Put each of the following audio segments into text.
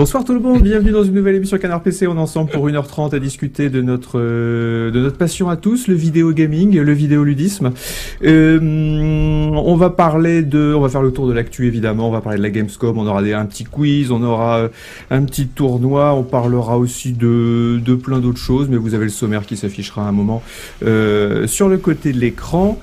Bonsoir tout le monde, bienvenue dans une nouvelle émission Canard PC. On est ensemble pour 1h30 à discuter de notre euh, de notre passion à tous, le vidéo gaming, le vidéoludisme. Euh, on va parler de, on va faire le tour de l'actu évidemment. On va parler de la Gamescom. On aura des, un petit quiz, on aura euh, un petit tournoi. On parlera aussi de de plein d'autres choses. Mais vous avez le sommaire qui s'affichera à un moment euh, sur le côté de l'écran.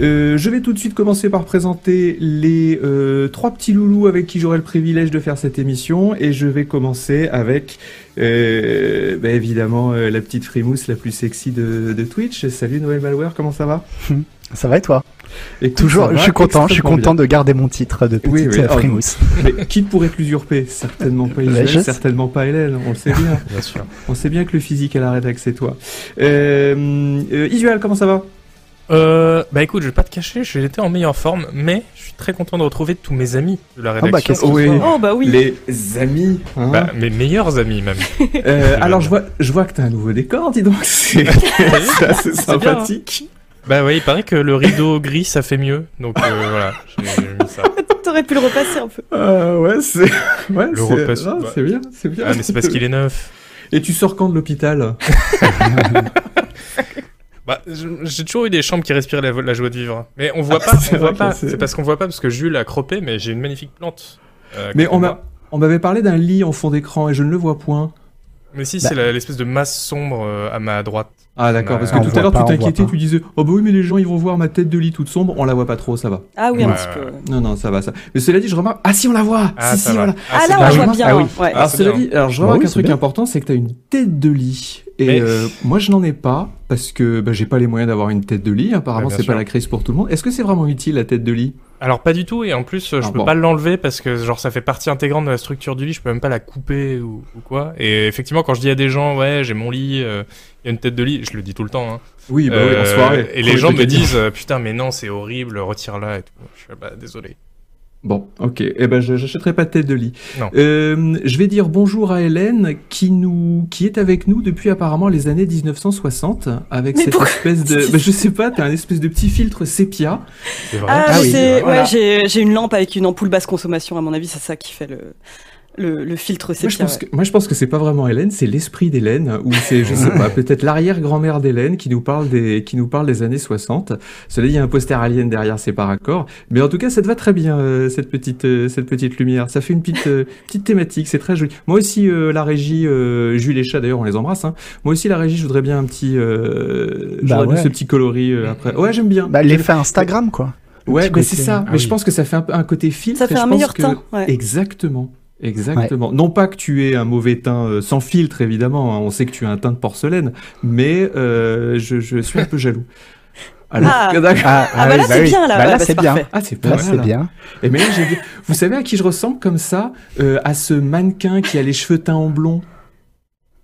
Euh, je vais tout de suite commencer par présenter les euh, trois petits loulous avec qui j'aurai le privilège de faire cette émission et je vais commencer avec euh, bah, évidemment euh, la petite frimousse la plus sexy de, de Twitch. Salut Noël Malware, comment ça va? Ça va et toi? Écoute, Toujours, je suis content, je suis content de garder mon titre de petite Oui, oui, oh, frimousse. Mais qui pourrait te l'usurper Certainement pas Isabelle, je certainement pas Hélène, on le sait bien. Bien sûr. On sait bien que le physique à la rédac c'est toi. Euh, euh, Isual, comment ça va? Euh, bah écoute, je vais pas te cacher, j'étais en meilleure forme, mais je suis très content de retrouver tous mes amis de la bah, rédaction. qu'est-ce Oui. Oh bah oui. Les amis. hein Bah, mes meilleurs amis même. Euh, alors je vois, je vois que t'as un nouveau décor, dis donc. C'est assez C'est bien, hein. sympathique. bah ouais, il paraît que le rideau gris ça fait mieux, donc euh, voilà, j'ai mis ça. T'aurais pu le repasser un peu. Ah ouais, c'est ouais, Le c'est repasse- non, bah. c'est bien, c'est bien. Ah mais c'est parce qu'il est neuf. Et tu sors quand de l'hôpital? Bah j'ai toujours eu des chambres qui respirent la, la joie de vivre, mais on voit Ah, pas, c'est on voit pas. c'est- parce qu'on voit pas parce que Jules a croppé, mais j'ai une magnifique plante. euh, Mais on on m'avait parlé d'un lit en fond d'écran et je ne le vois point. Mais si, Bah. c'est l'espèce de masse sombre euh, à ma droite. Ah d'accord, parce que on tout à voit l'heure tu voit t'inquiétais, tu disais "Oh bah oui, mais les gens ils vont voir ma tête de lit toute sombre, on la voit pas trop, ça va." Ah oui, un Ouais. petit peu. Non non, ça va ça. Mais cela dit, je remarque Ah si, on la voit. Ah, si si, va. voilà. Ah c'est là, bien. on voit Ah bien. oui. ouais. Ah, Alors cela bien. dit, alors je Bah remarque oui, un c'est truc bien. important, c'est que tu as une tête de lit. Et Mais- euh, moi je n'en ai pas parce que bah, j'ai pas les moyens d'avoir une tête de lit. Apparemment c'est pas la crise pour tout le monde. Est-ce que c'est vraiment utile la tête de lit? Alors pas du tout, et en plus euh, je Ah, peux bon. pas l'enlever parce que genre ça fait partie intégrante de la structure du lit, je peux même pas la couper ou, ou quoi. Et effectivement quand je dis à des gens ouais j'ai mon lit, euh, il y a une tête de lit, je le dis tout le temps. Hein. Oui, bah oui, en Euh, soirée. Et les gens me disent euh, putain mais non c'est horrible, retire-la et tout. Je suis bah désolé. Bon, ok. Eh ben, je- j'achèterai pas de tête de lit. Non. Euh, je vais dire bonjour à Hélène, qui nous, qui est avec nous depuis apparemment les années 1960, avec Mais cette pourquoi espèce de, bah, je sais pas, t'as un espèce de petit filtre sépia. C'est vrai. Ah, Ah oui, c'est- voilà. ouais, j'ai une lampe avec une ampoule basse consommation. À mon avis, c'est ça qui fait le le, le filtre Moi, je sépia. pense ouais. que, moi, je pense que c'est pas vraiment Hélène, c'est l'esprit d'Hélène, ou c'est, je sais pas, peut-être l'arrière-grand-mère d'Hélène qui nous parle des, qui nous parle des années 60. Cela dit, il y a un poster alien derrière, c'est par accord. Mais en tout cas, ça te va très bien, euh, cette petite, euh, cette petite lumière. Ça fait une petite, euh, petite thématique, c'est très joli. Moi aussi, euh, la régie, euh, Jules et Chat, d'ailleurs, on les embrasse, hein. Moi aussi, la régie, je voudrais bien un petit, euh, je Bah ouais. ce petit coloris, euh, après. Ouais, j'aime bien. Bah, l'effet Instagram, quoi. Ouais, mais c'est ça. Ah mais je oui. pense que ça fait un peu un côté filtre. Ça fait je un meilleur que- teint. Ouais. Exactement. Exactement. Non pas que tu aies un mauvais teint euh, sans filtre, évidemment. hein, On sait que tu as un teint de porcelaine, mais euh, je, je suis un peu jaloux. Alors, Ah. d'accord. Ah, Ah, bah là, c'est oui. bien, là. Bah, là, c'est bien. parfait. Ah, c'est pas Là, mal. c'est là. bien. Et mais là, j'ai vu. Vous savez à qui je ressemble comme ça euh, À ce mannequin qui a les cheveux teints en blond?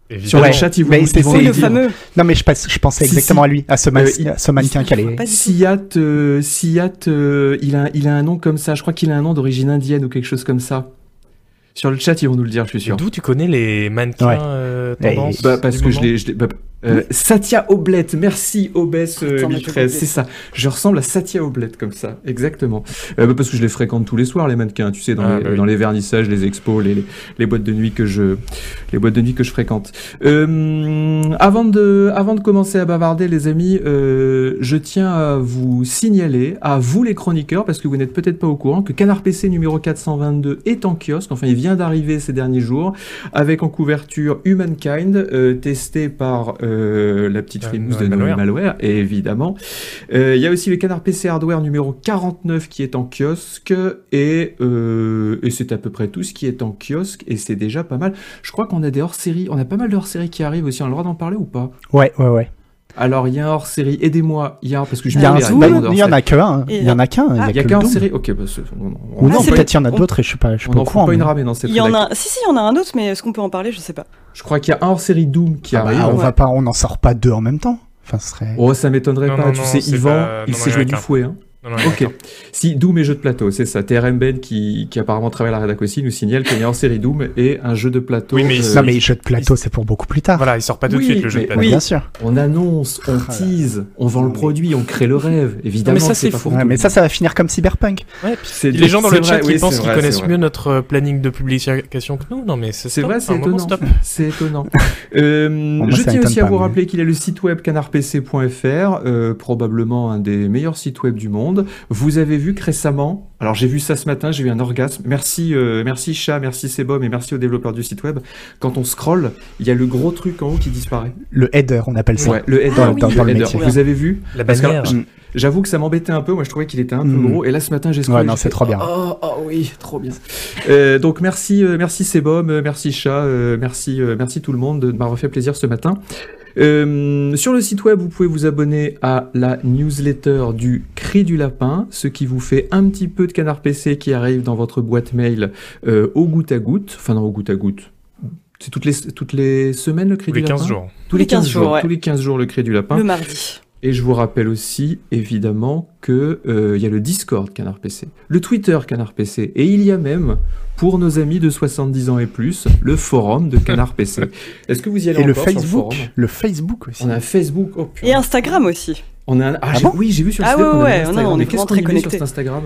Évidemment. Sur Ouais. le chat, ils vont, Mais ils c'est- vont le fameux. Non, mais je, pensais Si, exactement si. à lui, à ce, man- Euh, il- à ce mannequin qui allait. Siat, euh, Siat, euh, il, a, il a un nom comme ça. Je crois qu'il a un nom d'origine indienne ou quelque chose comme ça. Sur le chat, ils vont nous le dire, je suis sûr. D'où tu connais les mannequins Ouais. euh, Bah, parce que je moment l'ai. je l'ai- bah, euh, Satya Oblette, merci Obès euh, Attends, mais 1013, je c'est ça. Je ressemble à Satya Oblette comme ça, exactement. Euh, bah, parce que je les fréquente tous les soirs les mannequins, tu sais, dans, Ah, les, bah oui. dans les vernissages, les expos, les, les, les boîtes de nuit que je, les boîtes de nuit que je fréquente. Euh, avant de, avant de commencer à bavarder, les amis, euh, je tiens à vous signaler, à vous les chroniqueurs, parce que vous n'êtes peut-être pas au courant, que Canard PC numéro 422 est en kiosque. Enfin, il vient d'arriver ces derniers jours, avec en couverture Humankind, euh, testé par euh, la petite Euh, frimousse de Malware, et évidemment. Euh, Il y a aussi le Canard PC Hardware numéro 49 qui est en kiosque, et, euh, et c'est à peu près tout ce qui est en kiosque, et c'est déjà pas mal. Je crois qu'on a des hors-séries, on a pas mal de hors-séries qui arrivent aussi, on a le droit d'en parler ou pas? Ouais, ouais, ouais. Alors, il y a un hors-série, aidez-moi, il y a, parce que je Il y, a un il y a bah, il y en a que un. Et- Il y en a qu'un. Ah, Il y a qu'un le Doom. hors-série, ok, bah, c'est- on, on- Ou non, Ah, c'est peut-être il y en a on- d'autres et je suis pas, je suis on pas n'en au courant. pas une mais- ramée dans cette Il y en a. Si, si, il y en a un autre, mais est-ce qu'on peut en parler? Je sais pas. Je crois qu'il y a un hors-série Doom qui Ah bah, arrive. on Ouais. va pas, on n'en sort pas deux en même temps. Enfin, ce serait. Oh, ça m'étonnerait Non, pas. non, tu non, sais, Yvan, il s'est joué du qu'un. fouet. Hein. Non, non, Ok. Si Doom et jeu de plateau, c'est ça. TRM Ben qui, qui apparemment travaille à la rédac aussi nous signale qu'il y a en série Doom et un jeu de plateau. Oui, mais euh, Non, mais jeu de plateau, c'est pour beaucoup plus tard. Voilà, il sort pas tout Oui, de suite le jeu de plateau. Oui. Bien sûr. On annonce, on Ah, tease, on vend le produit, on crée le rêve. Évidemment, mais ça, c'est fou. Ouais, mais ça, ça va finir comme Cyberpunk. Ouais, puis C'est- les gens dans le chat vrai, qui oui, pensent qu'ils connaissent vrai. mieux notre planning de publication que nous. Non, mais c'est vrai, c'est étonnant. C'est étonnant. Euh, moi, je tiens aussi à vous rappeler qu'il y a le site web canardpc.fr, euh, probablement un des meilleurs sites web du monde. Vous avez vu que récemment, alors j'ai vu ça ce matin, j'ai eu un orgasme. Merci, euh, merci Chat, merci Sebum et merci aux développeurs du site web. Quand on scrolle, il y a le gros truc en haut qui disparaît. Le header, on appelle ça. Ouais, le header. Ah oui. Dans- dans le header. Vous avez vu La Parce que-. J'avoue que ça m'embêtait un peu. Moi, je trouvais qu'il était un peu Mm. gros. Et là, ce matin, j'ai scrollé. Ouais, non, c'est trop bien. Oh, oh oui, trop bien. Euh, donc, merci, euh, merci Sebum, euh, merci Chat, euh, merci, euh, merci tout le monde de m'avoir fait plaisir ce matin. Euh, sur le site web, vous pouvez vous abonner à la newsletter du Cri du Lapin, ce qui vous fait un petit peu de canard PC qui arrive dans votre boîte mail euh, au goutte à goutte. Enfin, non, au goutte à goutte. C'est toutes les, toutes les semaines le Cri Tous les du 15 Lapin jours. Tous les 15 jours. ouais. Tous les 15 jours le Cri du Lapin. Le mardi. Et je vous rappelle aussi, évidemment, que euh, il y a le Discord Canard PC, le Twitter Canard PC, et il y a même, pour nos amis de 70 ans et plus, le forum de Canard PC. Est-ce que vous y allez Et le encore Facebook. forum Le Facebook aussi. On a un Facebook. Oh. Et Instagram aussi. On a un... ah, Ah bon oui, j'ai vu sur le Ah site ouais, qu'on avait ouais, non, on est Mais qu'est-ce vraiment qu'on très sur Instagram?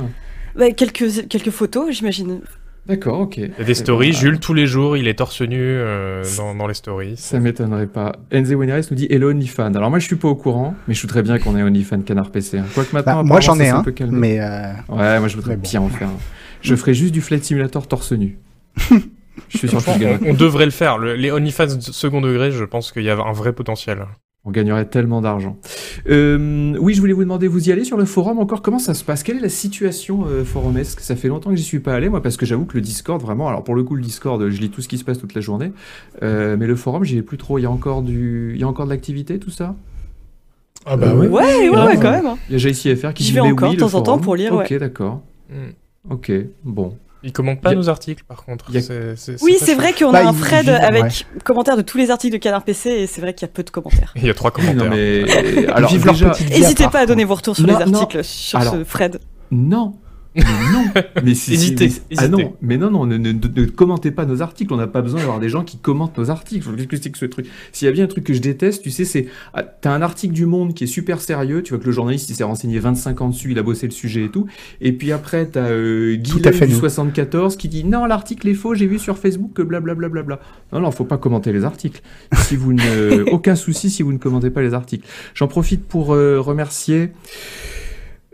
Bah, quelques, quelques photos, j'imagine. D'accord, ok. Il y a des stories. Jules, tous les jours, il est torse nu euh, dans, dans les stories. Ça m'étonnerait pas. Enze Weneres nous dit Hello OnlyFans. Alors moi je suis pas au courant, mais je voudrais bien qu'on ait OnlyFans Canard PC. hein. Quoique maintenant, Bah, moi, apparemment, j'en ai s'est un, peu calmé. mais euh, Ouais, moi je voudrais bon. bien en faire. un. Je ferai juste du Flight Simulator torse nu. je suis sûr que on, on devrait le faire. Le- les OnlyFans second degré, je pense qu'il y a un vrai potentiel. On gagnerait tellement d'argent. Euh, oui, je voulais vous demander, vous y allez sur le forum encore? Comment ça se passe? Quelle est la situation euh, forumesque? Ça fait longtemps que j'y suis pas allé, moi, parce que j'avoue que le Discord, vraiment, alors pour le coup, le Discord, je lis tout ce qui se passe toute la journée, Euh, mais le forum, j'y vais plus trop. Il y a encore du, il y a encore de l'activité, tout ça? Ah bah ouais. Ouais, ouais, Ah, ouais, ouais. quand même. hein. Il y a JCFR qui J'y vais encore oui, de temps en temps pour lire, Ok, d'accord. Hmm. Ok, bon. Il commente pas a- nos articles, par contre. Oui, c'est vrai qu'on Bah, a un il- thread il- avec commentaires de tous les articles de Canard PC et c'est vrai qu'il y a peu de commentaires. Il y a trois commentaires. non, mais alors déjà, N'hésitez pas à donner vos retours sur Non, les non. articles sur Alors, ce thread. Non. Mais non. Mais si, si, Hésitez, mais- Ah non, mais non, non, ne, ne- ne commentez pas nos articles. On n'a pas besoin d'avoir des gens qui commentent nos articles. Qu'est-ce que c'est que ce truc S'il y a bien un truc que je déteste, tu sais, c'est ah, t'as un article du Monde qui est super sérieux. Tu vois que le journaliste il s'est renseigné 25 ans dessus, il a bossé le sujet et tout. Et puis après t'as euh, fait du nous. 74 qui dit non l'article est faux. J'ai vu sur Facebook que blablabla. Bla, bla, bla. Non non, faut pas commenter les articles. Si vous ne aucun souci si vous ne commentez pas les articles. J'en profite pour euh, remercier.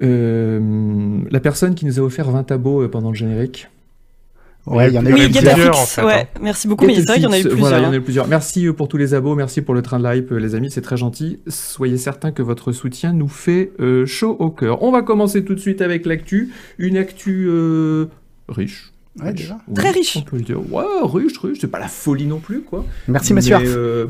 Euh, la personne qui nous a offert 20 tabos euh, pendant le générique. Ouais, il y en a Il en Oui, eu plusieurs, Gatafix, en fait, ouais. hein. Merci beaucoup, mais c'est vrai qu'il y en a eu plusieurs. Voilà, il y en a hein. eu plusieurs. Merci euh, pour tous les abos, merci pour le train de hype, les amis, c'est très gentil. Soyez certains que votre soutien nous fait euh, chaud au cœur. On va commencer tout de suite avec l'actu. Une actu euh, riche. Ouais, déjà. Oui, Très riche. On peut le dire. Ouais, riche, riche. C'est pas la folie non plus, quoi. Merci, monsieur Mais, euh,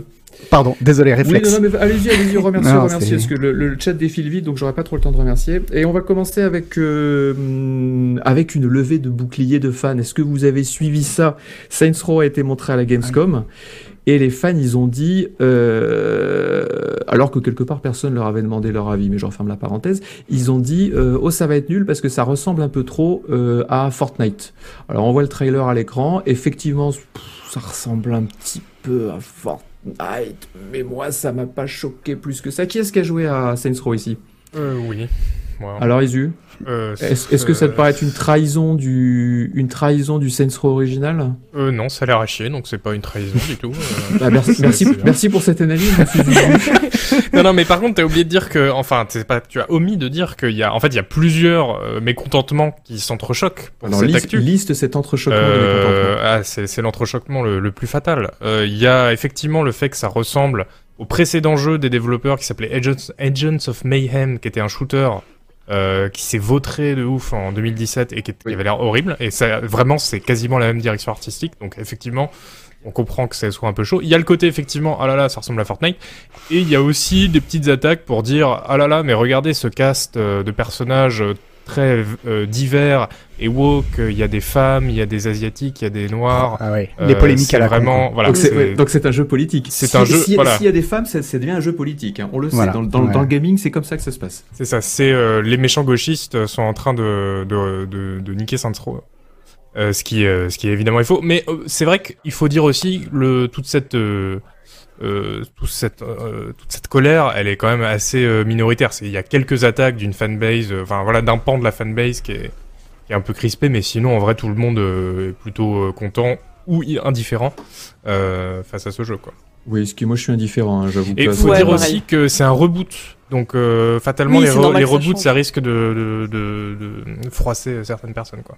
Pardon, désolé, oui, réflexe. non, non, mais allez-y, allez-y, remerciez, Non, remerciez, parce que le, le chat défile vite, donc j'aurai pas trop le temps de remercier. Et on va commencer avec, euh, avec une levée de boucliers de fans. Est-ce que vous avez suivi ça? Saints Row a été montré à la Gamescom, et les fans, ils ont dit, euh, alors que quelque part personne leur avait demandé leur avis, mais je referme la parenthèse, ils ont dit, euh, oh ça va être nul parce que ça ressemble un peu trop euh, à Fortnite. Alors on voit le trailer à l'écran, effectivement, pff, ça ressemble un petit peu à Fortnite, mais moi ça m'a pas choqué plus que ça. Qui est-ce qui a joué à Saints Row ici? Euh, oui. Moi, Alors Isu, euh, est-ce que ça te paraît être une trahison du une trahison du Saints Row original euh, Non, ça a l'air à chier, donc c'est pas une trahison du tout. euh. Bah, Merci, merci, merci pour cette analyse. non, non, mais par contre, t'as oublié de dire que, enfin, pas, tu as omis de dire qu'il y a, en fait, il y a plusieurs euh, mécontentements qui s'entrechoquent Alors cette liste, actu. liste cet entrechoquement de ah, c'est l'entrechoquement le, le plus fatal. Il y a effectivement le fait que ça ressemble au précédent jeu des développeurs qui s'appelait Agents, Agents of Mayhem, qui était un shooter euh, qui s'est vautré de ouf en 2017 et qui, qui avait l'air horrible. Et ça, vraiment, c'est quasiment la même direction artistique. Donc effectivement, on comprend que ça soit un peu chaud. Il y a le côté effectivement, ah là là, ça ressemble à Fortnite. Et il y a aussi des petites attaques pour dire, ah là là, mais regardez ce cast euh, de personnages euh, très euh, divers et woke. Il y a des femmes, il y a des asiatiques, il y a des noirs. Ah ouais. Euh, Les polémiques à la vraiment, voilà. donc c'est c'est- ouais, donc c'est un jeu politique. C'est Si- un jeu- si- S'il voilà. y a des femmes, ça, ça devient un jeu politique. hein. On le sait. Voilà. Dans, dans- Ouais. dans le gaming, c'est comme ça que ça se passe. C'est ça, c'est euh, les méchants gauchistes sont en train de, de, de, de niquer Saints Row. Euh, ce qui euh, ce qui est évidemment est faux mais euh, c'est vrai qu'il faut dire aussi le toute cette euh, euh, toute cette euh, toute cette colère elle est quand même assez euh, minoritaire il y a quelques attaques d'une fanbase euh, enfin voilà d'un pan de la fanbase qui est qui est un peu crispé mais sinon en vrai tout le monde euh, est plutôt euh, content ou indifférent euh, face à ce jeu quoi Oui, ce qui moi je suis indifférent, hein, j'avoue. et il faut Ouais, dire pareil. aussi que c'est un reboot. Donc euh, fatalement, Oui, les, c'est re- normal les que ça reboots, ça risque de, de, de, de froisser certaines personnes. Quoi.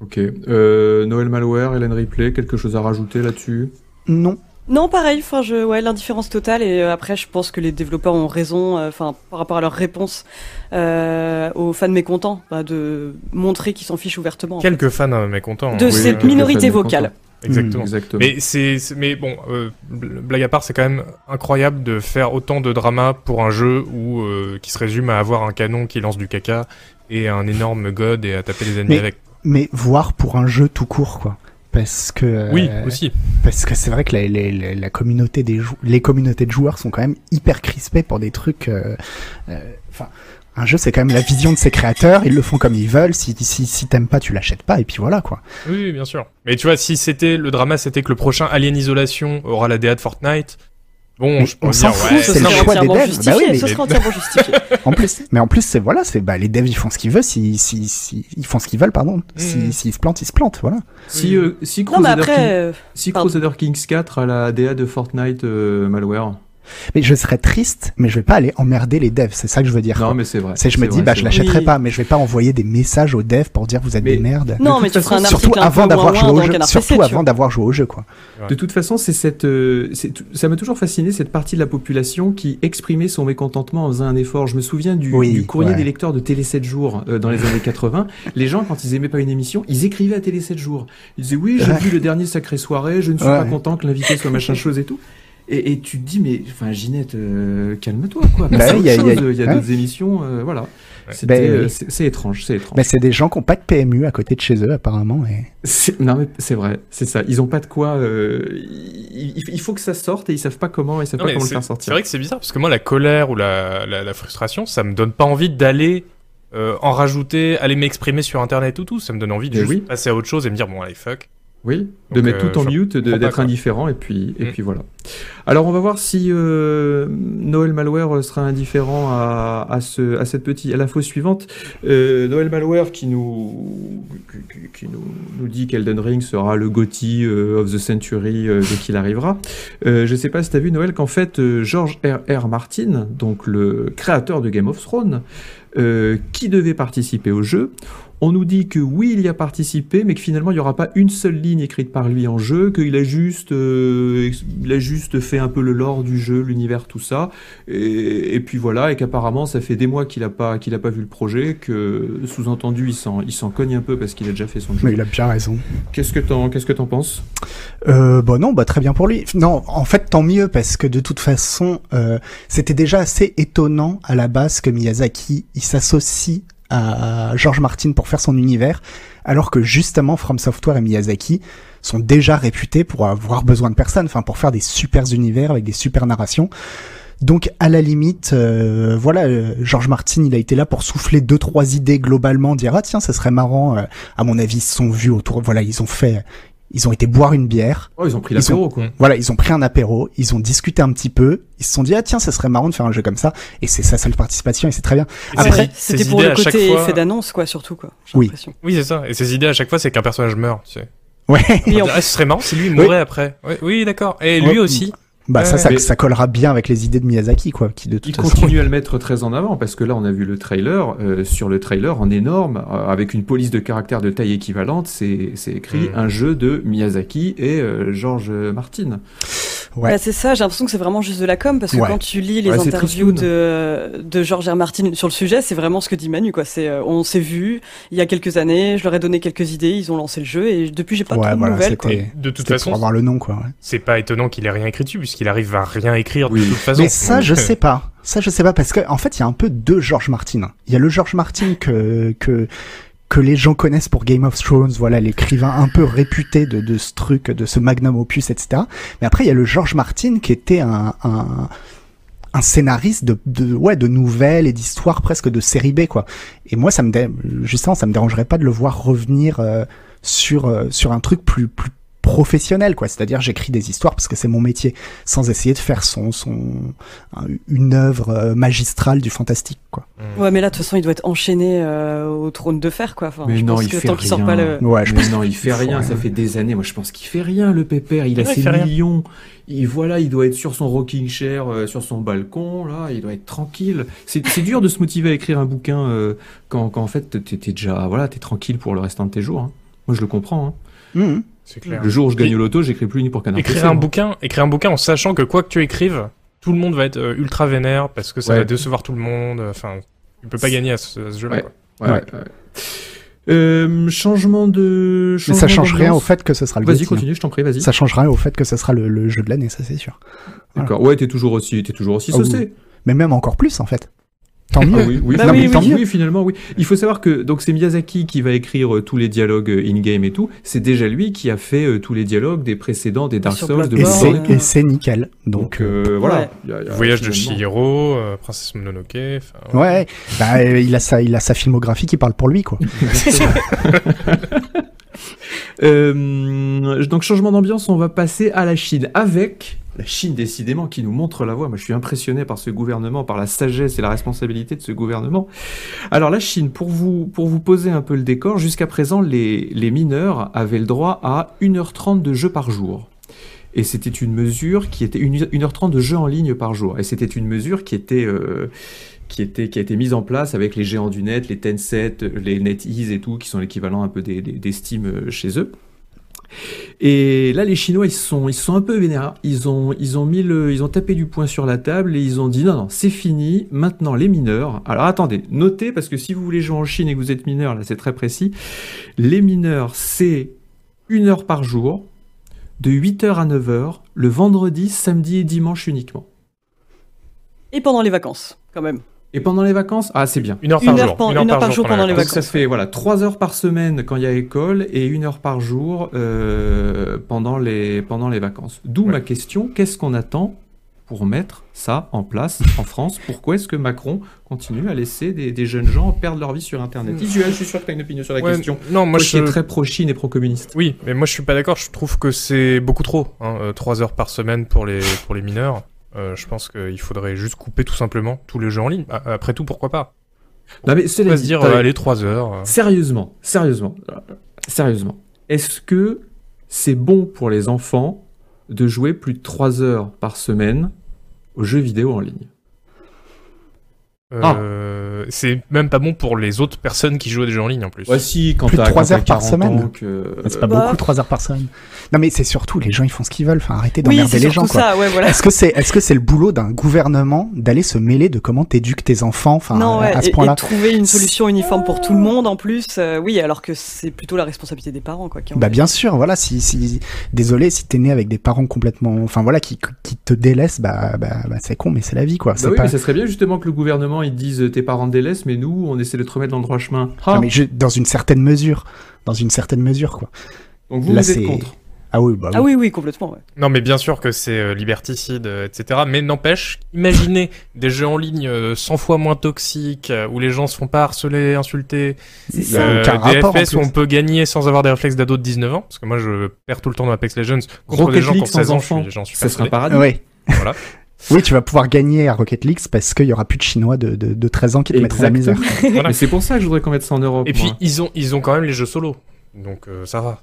Ok. Euh, Noël Malware, Hélène Ripley, quelque chose à rajouter là-dessus? Non. Non, pareil, enfin, je, ouais, l'indifférence totale. Et euh, après, je pense que les développeurs ont raison, euh, enfin, par rapport à leur réponse euh, aux fans mécontents, bah, de montrer qu'ils s'en fichent ouvertement. en fait. Quelques fans mécontents. De hein. cette quelques minorité vocale. mécontents. Exactement. Exactement. Mais c'est, mais bon, euh, bl- blague à part, c'est quand même incroyable de faire autant de drama pour un jeu où euh, qui se résume à avoir un canon qui lance du caca et un énorme god et à taper les ennemis Mais- avec. Mais voir pour un jeu tout court, quoi. Parce que. euh, Oui, aussi. Parce que c'est vrai que la, la- communauté des les communautés de joueurs sont quand même hyper crispées pour des trucs. euh, euh, Enfin, un jeu c'est quand même la vision de ses créateurs. Ils le font comme ils veulent. Si si, si t'aimes pas, tu l'achètes pas. Et puis voilà quoi. Oui, oui, bien sûr. Mais tu vois, si c'était le drama, c'était que le prochain Alien Isolation aura la DA de Fortnite. Bon, Mais je on s'en fout, ouais, c'est ce le choix des devs? Bah oui, mais- ce serait entièrement justifié. En plus, mais en plus c'est voilà, c'est bah les devs ils font ce qu'ils veulent. Si si si ils font ce qu'ils veulent, pardon. Si Mhm. s'ils se plantent, ils se plantent. Voilà. si, euh, si Non, mais Crusader, après, King- euh, si. Crusader Kings 4 a la DA de Fortnite euh, Malware. Mais je serais triste, mais je vais pas aller emmerder les devs. C'est ça que je veux dire. Non, quoi. mais c'est vrai. C'est je me dis bah je l'achèterai Oui. pas, mais je vais pas envoyer des messages aux devs pour dire vous êtes Mais- des merdes. non, de mais tu feras un Surtout avant d'avoir joué au jeu. Surtout avant d'avoir joué au jeu quoi. De toute façon, c'est cette, euh, c'est tout- ça m'a toujours fasciné cette partie de la population qui exprimait son mécontentement en faisant un effort. Je me souviens du, Oui, du courrier ouais. des lecteurs de Télé 7 jours euh, dans les années 80. Les gens, quand ils aimaient pas une émission, ils écrivaient à Télé 7 jours. Ils disaient oui, j'ai vu le dernier Sacré Soirée, je ne suis pas content que l'invité soit machin chose et tout. Et, et tu te dis mais enfin Ginette, euh, calme-toi quoi. Bah, il y a- d'autres émissions, euh, voilà. Ben, euh, oui. c'est c'est étrange, c'est étrange. Bah, c'est des gens qui ont pas de PMU à côté de chez eux apparemment. Et... C'est- Non mais c'est vrai, c'est ça. Ils ont pas de quoi. euh, il, faut que ça sorte et ils savent pas comment. Ils savent Non, pas comment le c'est faire c'est sortir. vrai que c'est bizarre parce que moi la colère ou la, la, la frustration ça me donne pas envie d'aller euh, en rajouter, aller m'exprimer sur internet ou tout, ça me donne envie de Mais juste oui. passer à autre chose et me dire bon allez fuck. Oui, de Donc, mettre euh, tout en je mute, d'être indifférent et puis et Mm. puis voilà. Alors on va voir si euh, Noël Malware sera indifférent à, à ce à cette petite à la fausse suivante. Euh, Noël Malware qui nous qui, qui nous, nous dit qu'Elden Ring sera le GOTY euh, of the Century euh, dès qu'il arrivera. Euh, je sais pas si tu as vu Noël qu'en fait euh, George R. R. Martin, donc le créateur de Game of Thrones, euh, qui devait participer au jeu. On nous dit que oui, il y a participé, mais que finalement, il n'y aura pas une seule ligne écrite par lui en jeu, qu'il a juste, euh, il a juste fait un peu le lore du jeu, l'univers, tout ça. Et, et puis voilà, et qu'apparemment, ça fait des mois qu'il n'a pas, qu'il a pas vu le projet, que sous-entendu, il s'en, il s'en cogne un peu parce qu'il a déjà fait son jeu. Mais il a bien raison. Qu'est-ce que t'en, qu'est-ce que t'en penses? Euh, bah non, bah très bien pour lui. Non, en fait tant mieux parce que de toute façon, euh, c'était déjà assez étonnant à la base que Miyazaki il s'associe à George Martin pour faire son univers, alors que justement From Software et Miyazaki sont déjà réputés pour avoir besoin de personnes, enfin pour faire des super univers avec des super narrations. Donc à la limite, euh, voilà, euh, George Martin, il a été là pour souffler deux trois idées globalement, dire ah tiens, ça serait marrant. euh, à mon avis, ils se sont vus autour, voilà, ils ont fait, ils ont été boire une bière. Oh, ils ont pris l'apéro, quoi. Voilà, ils ont pris un apéro, ils ont discuté un petit peu, ils se sont dit ah tiens, ça serait marrant de faire un jeu comme ça, et c'est sa seule participation et c'est très bien. Et Après, Après, c'était pour le côté fois- effet d'annonce, quoi, surtout, quoi. Oui. Oui c'est ça. Et ces idées à chaque fois c'est qu'un personnage meurt. Tu sais. Ouais, Oui, Ah, ce serait marrant si lui il mourait après. Ouais, oui d'accord. Et lui Ouais. aussi. Bah ça, ça, ça collera bien avec les idées de Miyazaki quoi, qui de Il toute façon. continue à le mettre très en avant parce que là on a vu le trailer. euh, sur le trailer en énorme, euh, avec une police de caractère de taille équivalente, c'est c'est écrit Mm. un jeu de Miyazaki et euh, George Martin. Ouais. Bah, c'est ça, j'ai l'impression que c'est vraiment juste de la com parce que Ouais. quand tu lis les Ouais, interviews de, de George R. Martin sur le sujet, c'est vraiment ce que dit Manu quoi. C'est euh, on s'est vu il y a quelques années, je leur ai donné quelques idées, ils ont lancé le jeu et depuis j'ai pas Ouais, trop de voilà, nouvelles quoi. De toute façon, pour avoir le nom, quoi. ouais. c'est pas étonnant qu'il ait rien écrit dessus, puisqu'il arrive à rien écrire Oui. de toute façon. Mais ça, Donc, je sais pas. Ça, je sais pas parce que en fait, il y a un peu deux George Martin. Il y a le George Martin que que que les gens connaissent pour Game of Thrones, voilà, l'écrivain un peu réputé de, de ce truc, de ce magnum opus, etc. Mais après, il y a le George Martin qui était un, un, un scénariste de, de, ouais, de nouvelles et d'histoires presque de série B, quoi. Et moi, ça me, dé- justement, ça me dérangerait pas de le voir revenir euh, sur, euh, sur un truc plus, plus professionnel, quoi. C'est-à-dire, j'écris des histoires parce que c'est mon métier, sans essayer de faire son, son, un- une œuvre euh, magistrale du fantastique, quoi. Ouais, mais là de toute façon, il doit être enchaîné euh, au trône de fer quoi. Enfin, Mais je non, pense il que fait tant qu'il sort rien. pas le Ouais, je Mais pense non, il fait rien, ça rien. fait des années. Moi, je pense qu'il fait rien, le pépère. Il a Ouais, il ses rien. millions. Il, voilà, il doit être sur son rocking chair, euh, sur son balcon, là. Il doit être tranquille. C'est dur de se motiver à écrire un bouquin euh, quand, quand, en fait, t'es déjà, voilà, t'es tranquille pour le restant de tes jours. hein. Moi, je le comprends. hein. Mhm. C'est clair. Le jour où je gagne au loto, j'écris plus ni pour Canard Écrire PC, un moi. bouquin, écrire un bouquin en sachant que quoi que tu écrives, tout le monde va être euh, ultra vénère parce que ça Ouais. va décevoir tout le monde. Enfin, tu peux pas gagner à ce, à ce jeu-là. Ouais. quoi. Ouais, ouais. Euh, changement de. Mais ça change rien au fait que ce sera le Vas-y, continue, je t'en prie, vas-y. Ça change rien au fait que ce sera le, le jeu de l'année, ça c'est sûr. D'accord. Ouais, t'es toujours aussi, t'es toujours aussi Ah oui. Mais même encore plus en fait. Tant Ah mieux. oui, oui, Bah non, oui, mais tant oui. mieux, oui, finalement, oui. Il faut savoir que donc c'est Miyazaki qui va écrire euh, tous les dialogues euh, in-game et tout. C'est déjà lui qui a fait euh, tous les dialogues des précédents, des Dark Souls, de Et Bloodborne, et c'est nickel. Donc Donc voilà. Ouais. Il y a- il y a Voyage de finalement- euh, Princesse Mononoke. ouais, bah, euh, il a sa il a sa filmographie qui parle pour lui quoi. Euh, donc changement d'ambiance, on va passer à la Chine avec la Chine décidément qui nous montre la voie. Moi, je suis impressionné par ce gouvernement, par la sagesse et la responsabilité de ce gouvernement. Alors la Chine, pour vous pour vous poser un peu le décor, jusqu'à présent les mineurs avaient le droit à 1h30 de jeu par jour. Et c'était une mesure qui était une 1h30 de jeu en ligne par jour. Et c'était une mesure qui était euh, qui, était, qui a été mise en place avec les géants du net, les Tencent, les NetEase et tout, qui sont l'équivalent un peu des, des, des Steam euh, chez eux. Et là, les Chinois, ils sont, ils sont un peu vénères. Ils ont, ils ont mis ils ont tapé du poing sur la table et ils ont dit non, non, c'est fini. Maintenant, les mineurs. Alors attendez, notez parce que si vous voulez jouer en Chine et que vous êtes mineur, là, c'est très précis. Les mineurs, c'est une heure par jour, de 8h à 9h, le vendredi, samedi et dimanche uniquement. et pendant les vacances quand même. Et pendant les vacances, ah, c'est bien. Une heure Une par heure jour. par- une heure par jour pendant les Donc vacances. ça fait voilà trois heures par semaine quand il y a école et une heure par jour euh, pendant les pendant les vacances. D'où Ouais. ma question qu'est-ce qu'on attend pour mettre ça en place en France? Pourquoi est-ce que Macron continue à laisser des, des jeunes gens perdre leur vie sur Internet? Isuel, je suis sûr que tu as une opinion sur la Ouais, question. Non, moi Moi, je qui est très pro-Chine et pro-communiste. Oui, mais moi je suis pas d'accord. Je trouve que c'est beaucoup trop. Hein, euh, trois heures par semaine pour les pour les mineurs. Euh, je pense qu'il faudrait juste couper tout simplement tous les jeux en ligne. Après tout, pourquoi pas? Non mais va se dire, euh, allez, trois heures. euh. Sérieusement, sérieusement, sérieusement, est-ce que c'est bon pour les enfants de jouer plus de 3 heures par semaine aux jeux vidéo en ligne? Ah. Euh, C'est même pas bon pour les autres personnes qui jouent à des jeux en ligne en plus. Ouais, si, quand Plus de t'as trois quand t'as heures par 40 semaine. que- C'est pas Bah. beaucoup trois heures par semaine. Non mais c'est surtout les gens ils font ce qu'ils veulent. Enfin arrêtez Oui, d'emmerder c'est les gens quoi. ouais, voilà. Est-ce que c'est est-ce que c'est le boulot d'un gouvernement d'aller se mêler de comment t'éduques tes enfants enfin non, à- ouais, à ce point-là et trouver une solution uniforme pour tout le monde en plus, euh, oui, alors que c'est plutôt la responsabilité des parents, quoi. Qui Bah fait. bien sûr, voilà, si, si désolé si t'es né avec des parents complètement, enfin voilà, qui, qui te délaissent, bah, bah, bah, c'est con, mais c'est la vie quoi. Bah oui, pas... mais ça serait bien justement que le gouvernement ils disent tes parents te délaissent, mais nous on essaie de te remettre dans le droit chemin. Ah, Non, mais je- dans une certaine mesure, dans une certaine mesure quoi. Donc vous, Là, vous êtes c'est- contre. Ah oui, bah oui. Ah oui, oui, complètement, ouais. Non, mais bien sûr que c'est euh, liberticide, euh, etc. Mais n'empêche, imaginez des jeux en ligne euh, 100 fois moins toxiques, euh, où les gens se font pas harceler, insulter, Il y a euh, aucun des rapport, FPS où on peut gagner sans avoir des réflexes d'ado de 19 ans, parce que moi je perds tout le temps dans Apex Legends contre Rocket des gens qui ont 16 sans ans, je suis- enfants, j'en suis ça serait un paradis. Ouais. Voilà. Oui, tu vas pouvoir gagner à Rocket League parce qu'il y aura plus de Chinois de, de, de 13 ans qui te mettraient la misère. Voilà. Mais c'est pour ça que je voudrais qu'on mette ça en Europe. Et puis ils ont ils ont quand même les jeux solo, donc euh, ça va.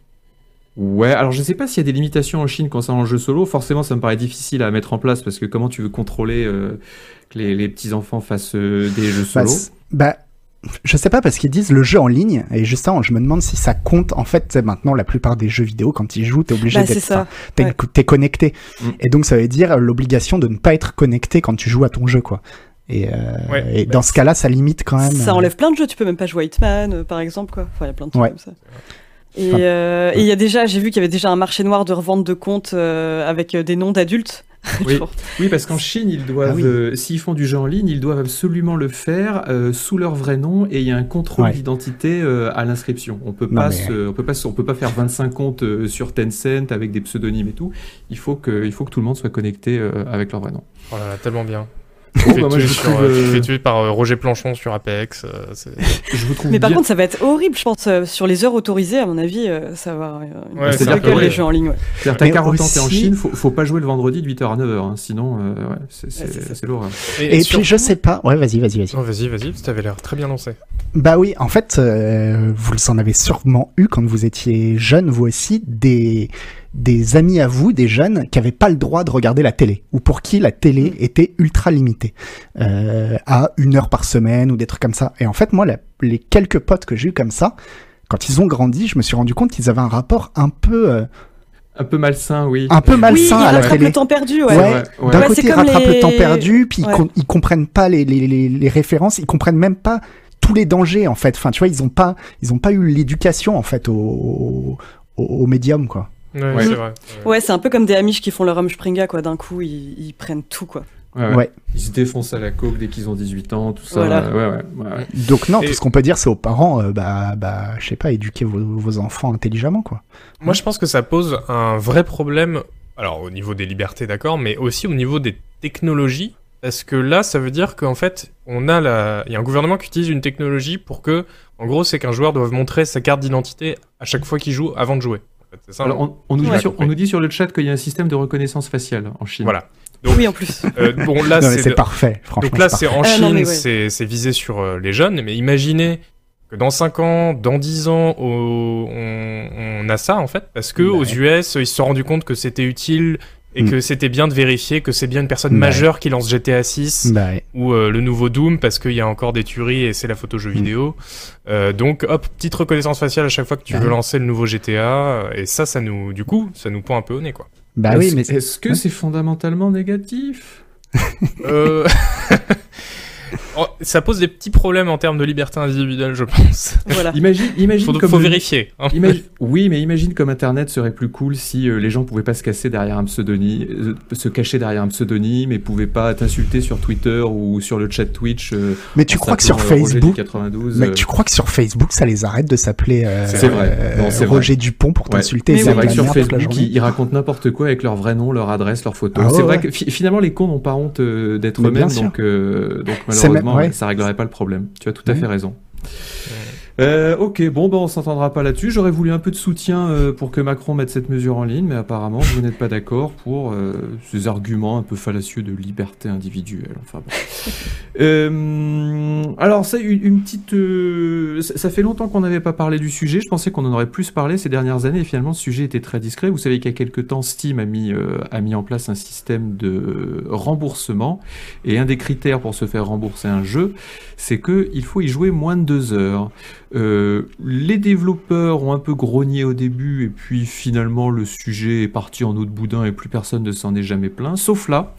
Ouais, alors je sais pas s'il y a des limitations en Chine concernant le jeu solo. Forcément, ça me paraît difficile à mettre en place parce que comment tu veux contrôler euh, que les, les petits enfants fassent euh, des jeux solo? Bah, je sais pas parce qu'ils disent le jeu en ligne et justement je me demande si ça compte en fait c'est maintenant la plupart des jeux vidéo quand ils jouent t'es obligé Bah, d'être t'es Ouais. t'es connecté Mm. et donc ça veut dire l'obligation de ne pas être connecté quand tu joues à ton jeu quoi et, euh, Ouais. et dans ce cas-là ça limite quand même Ça euh, enlève plein de jeux, tu peux même pas jouer à Hitman, euh, par exemple, quoi. Enfin, il y a plein de trucs Ouais. comme ça. Et Enfin, euh, il y a déjà, j'ai vu qu'il y avait déjà un marché noir de revente de comptes euh, avec des noms d'adultes. Oui. Oui, parce qu'en Chine, ils doivent, Ah oui. euh, s'ils font du jeu en ligne, ils doivent absolument le faire euh, sous leur vrai nom et il y a un contrôle Ouais. d'identité euh, à l'inscription. On peut Non, pas, mais- se- on peut pas, se- on peut pas faire 25 comptes euh, sur Tencent avec des pseudonymes et tout. Il faut que, il faut que tout le monde soit connecté euh, avec leur vrai nom. Oh là là, tellement bien. Fais bah, moi, je vous sur, trouve, euh, euh, fais tuer par euh, Roger Planchon sur Apex. euh, je vous trouve Mais par bien- contre, ça va être horrible, je pense, euh, sur les heures autorisées, à mon avis, euh, ça va. euh, Ouais, c'est gueule, les jeux en ligne. ouais. C'est-à-dire, t'as Mais 40 ans, t'es en Chine, faut, faut pas jouer le vendredi de 8h à 9h, hein, sinon, euh, ouais, c'est, c'est l'horreur. et puis je sais pas ouais vas-y vas-y vas-y Non, vas-y, vas-y, tu avais l'air très bien lancé. Bah oui, en fait, euh, vous en avez sûrement eu quand vous étiez jeune, vous aussi, des, des amis à vous, des jeunes, qui avaient pas le droit de regarder la télé, ou pour qui la télé Mm. était ultra limitée, euh, à une heure par semaine, ou des trucs comme ça. Et en fait, moi, la- les quelques potes que j'ai eu comme ça, quand ils ont grandi, je me suis rendu compte qu'ils avaient un rapport un peu, euh, Un peu malsain, oui. un peu Oui, malsain à la télé. le temps perdu, Ouais, ouais. vrai, ouais. D'un Ouais, côté, ils rattrapent le temps perdu, puis Ouais. ils, com- ils comprennent pas les, les, les, les références, ils comprennent même pas tous les dangers en fait. Enfin, tu vois, ils ont pas, ils ont pas eu l'éducation en fait au, au, au- au médium quoi. Ouais, Ouais. c'est vrai. Ouais, c'est un peu comme des Amish qui font leur Rumspringa, quoi. D'un coup, ils, ils prennent tout, quoi. Ouais, ouais. Ouais. Ils se défoncent à la coke dès qu'ils ont 18 ans, tout ça. Voilà. Ouais, ouais, ouais, ouais. Donc non, Et- tout ce qu'on peut dire, c'est aux parents, euh, bah, bah, je sais pas, éduquer vos, vos enfants intelligemment quoi. Moi, je pense que ça pose un vrai problème, alors au niveau des libertés, d'accord, mais aussi au niveau des technologies. Parce que là, ça veut dire qu'en fait, on a la... il y a un gouvernement qui utilise une technologie pour que, en gros, c'est qu'un joueur doit montrer sa carte d'identité à chaque fois qu'il joue avant de jouer. En fait, c'est ça. Alors, non on, on nous Ouais. dit sur, on nous dit sur le chat qu'il y a un système de reconnaissance faciale en Chine. Voilà. Donc- Oui, en plus. Euh, bon, là, c'est de- parfait, franchement. Donc là, c'est en Ah, Chine, ouais. c'est c'est visé sur euh, les jeunes, mais imaginez que dans 5 ans, dans 10 ans, au- on, on a ça en fait, parce que aux. US, ils se sont rendus compte que c'était utile et Mm. que c'était bien de vérifier que c'est bien une personne Bah majeure qui lance GTA 6 Bah, ouais. ou euh, le nouveau Doom parce qu'il y a encore des tueries et c'est la photo jeu Mm. vidéo. Euh, donc hop, petite reconnaissance faciale à chaque fois que tu Bah veux oui. lancer le nouveau GTA euh, et ça, ça nous, du coup, ça nous pend un peu au nez quoi. bah oui, Est-ce- mais Est-ce que Ouais. c'est fondamentalement négatif? Euh... oh, ça pose des petits problèmes en termes de liberté individuelle, je pense. voilà. Imagine, imagine Faut, comme faut vérifier. hein. Imagine- oui, mais imagine comme Internet serait plus cool si euh, les gens pouvaient pas se casser derrière un pseudonyme, euh, se cacher derrière un pseudonyme et pouvaient pas t'insulter sur Twitter ou sur le chat Twitch. euh, mais tu crois que sur Facebook, 92, mais euh, tu crois que sur Facebook, ça les arrête de s'appeler euh, C'est vrai. Non, Roger Dupont pour Ouais. t'insulter Mais et C'est vrai de que sur Facebook, ils, ils racontent n'importe quoi avec leur vrai nom, leur adresse, leur photo. Ah c'est ouais, vrai ouais. que fi- finalement, les cons n'ont pas honte d'être eux-mêmes, sûr. donc, euh, donc Même- malheureusement, ouais. ça réglerait pas le problème. Tu as tout à fait raison. Euh, ok, bon, ben on s'entendra pas là-dessus. J'aurais voulu un peu de soutien euh, pour que Macron mette cette mesure en ligne, mais apparemment vous n'êtes pas d'accord pour euh, ces arguments un peu fallacieux de liberté individuelle. Enfin bon. Euh, alors ça, une, une petite, euh, ça, ça fait longtemps qu'on n'avait pas parlé du sujet. Je pensais qu'on en aurait plus parlé ces dernières années, et finalement ce sujet était très discret. Vous savez qu'il y a quelques temps, Steam a mis euh, a mis en place un système de remboursement, et un des critères pour se faire rembourser un jeu, c'est que il faut y jouer moins de deux heures. Euh, les développeurs ont un peu grogné au début et puis finalement le sujet est parti en eau de boudin et plus personne ne s'en est jamais plaint, sauf là.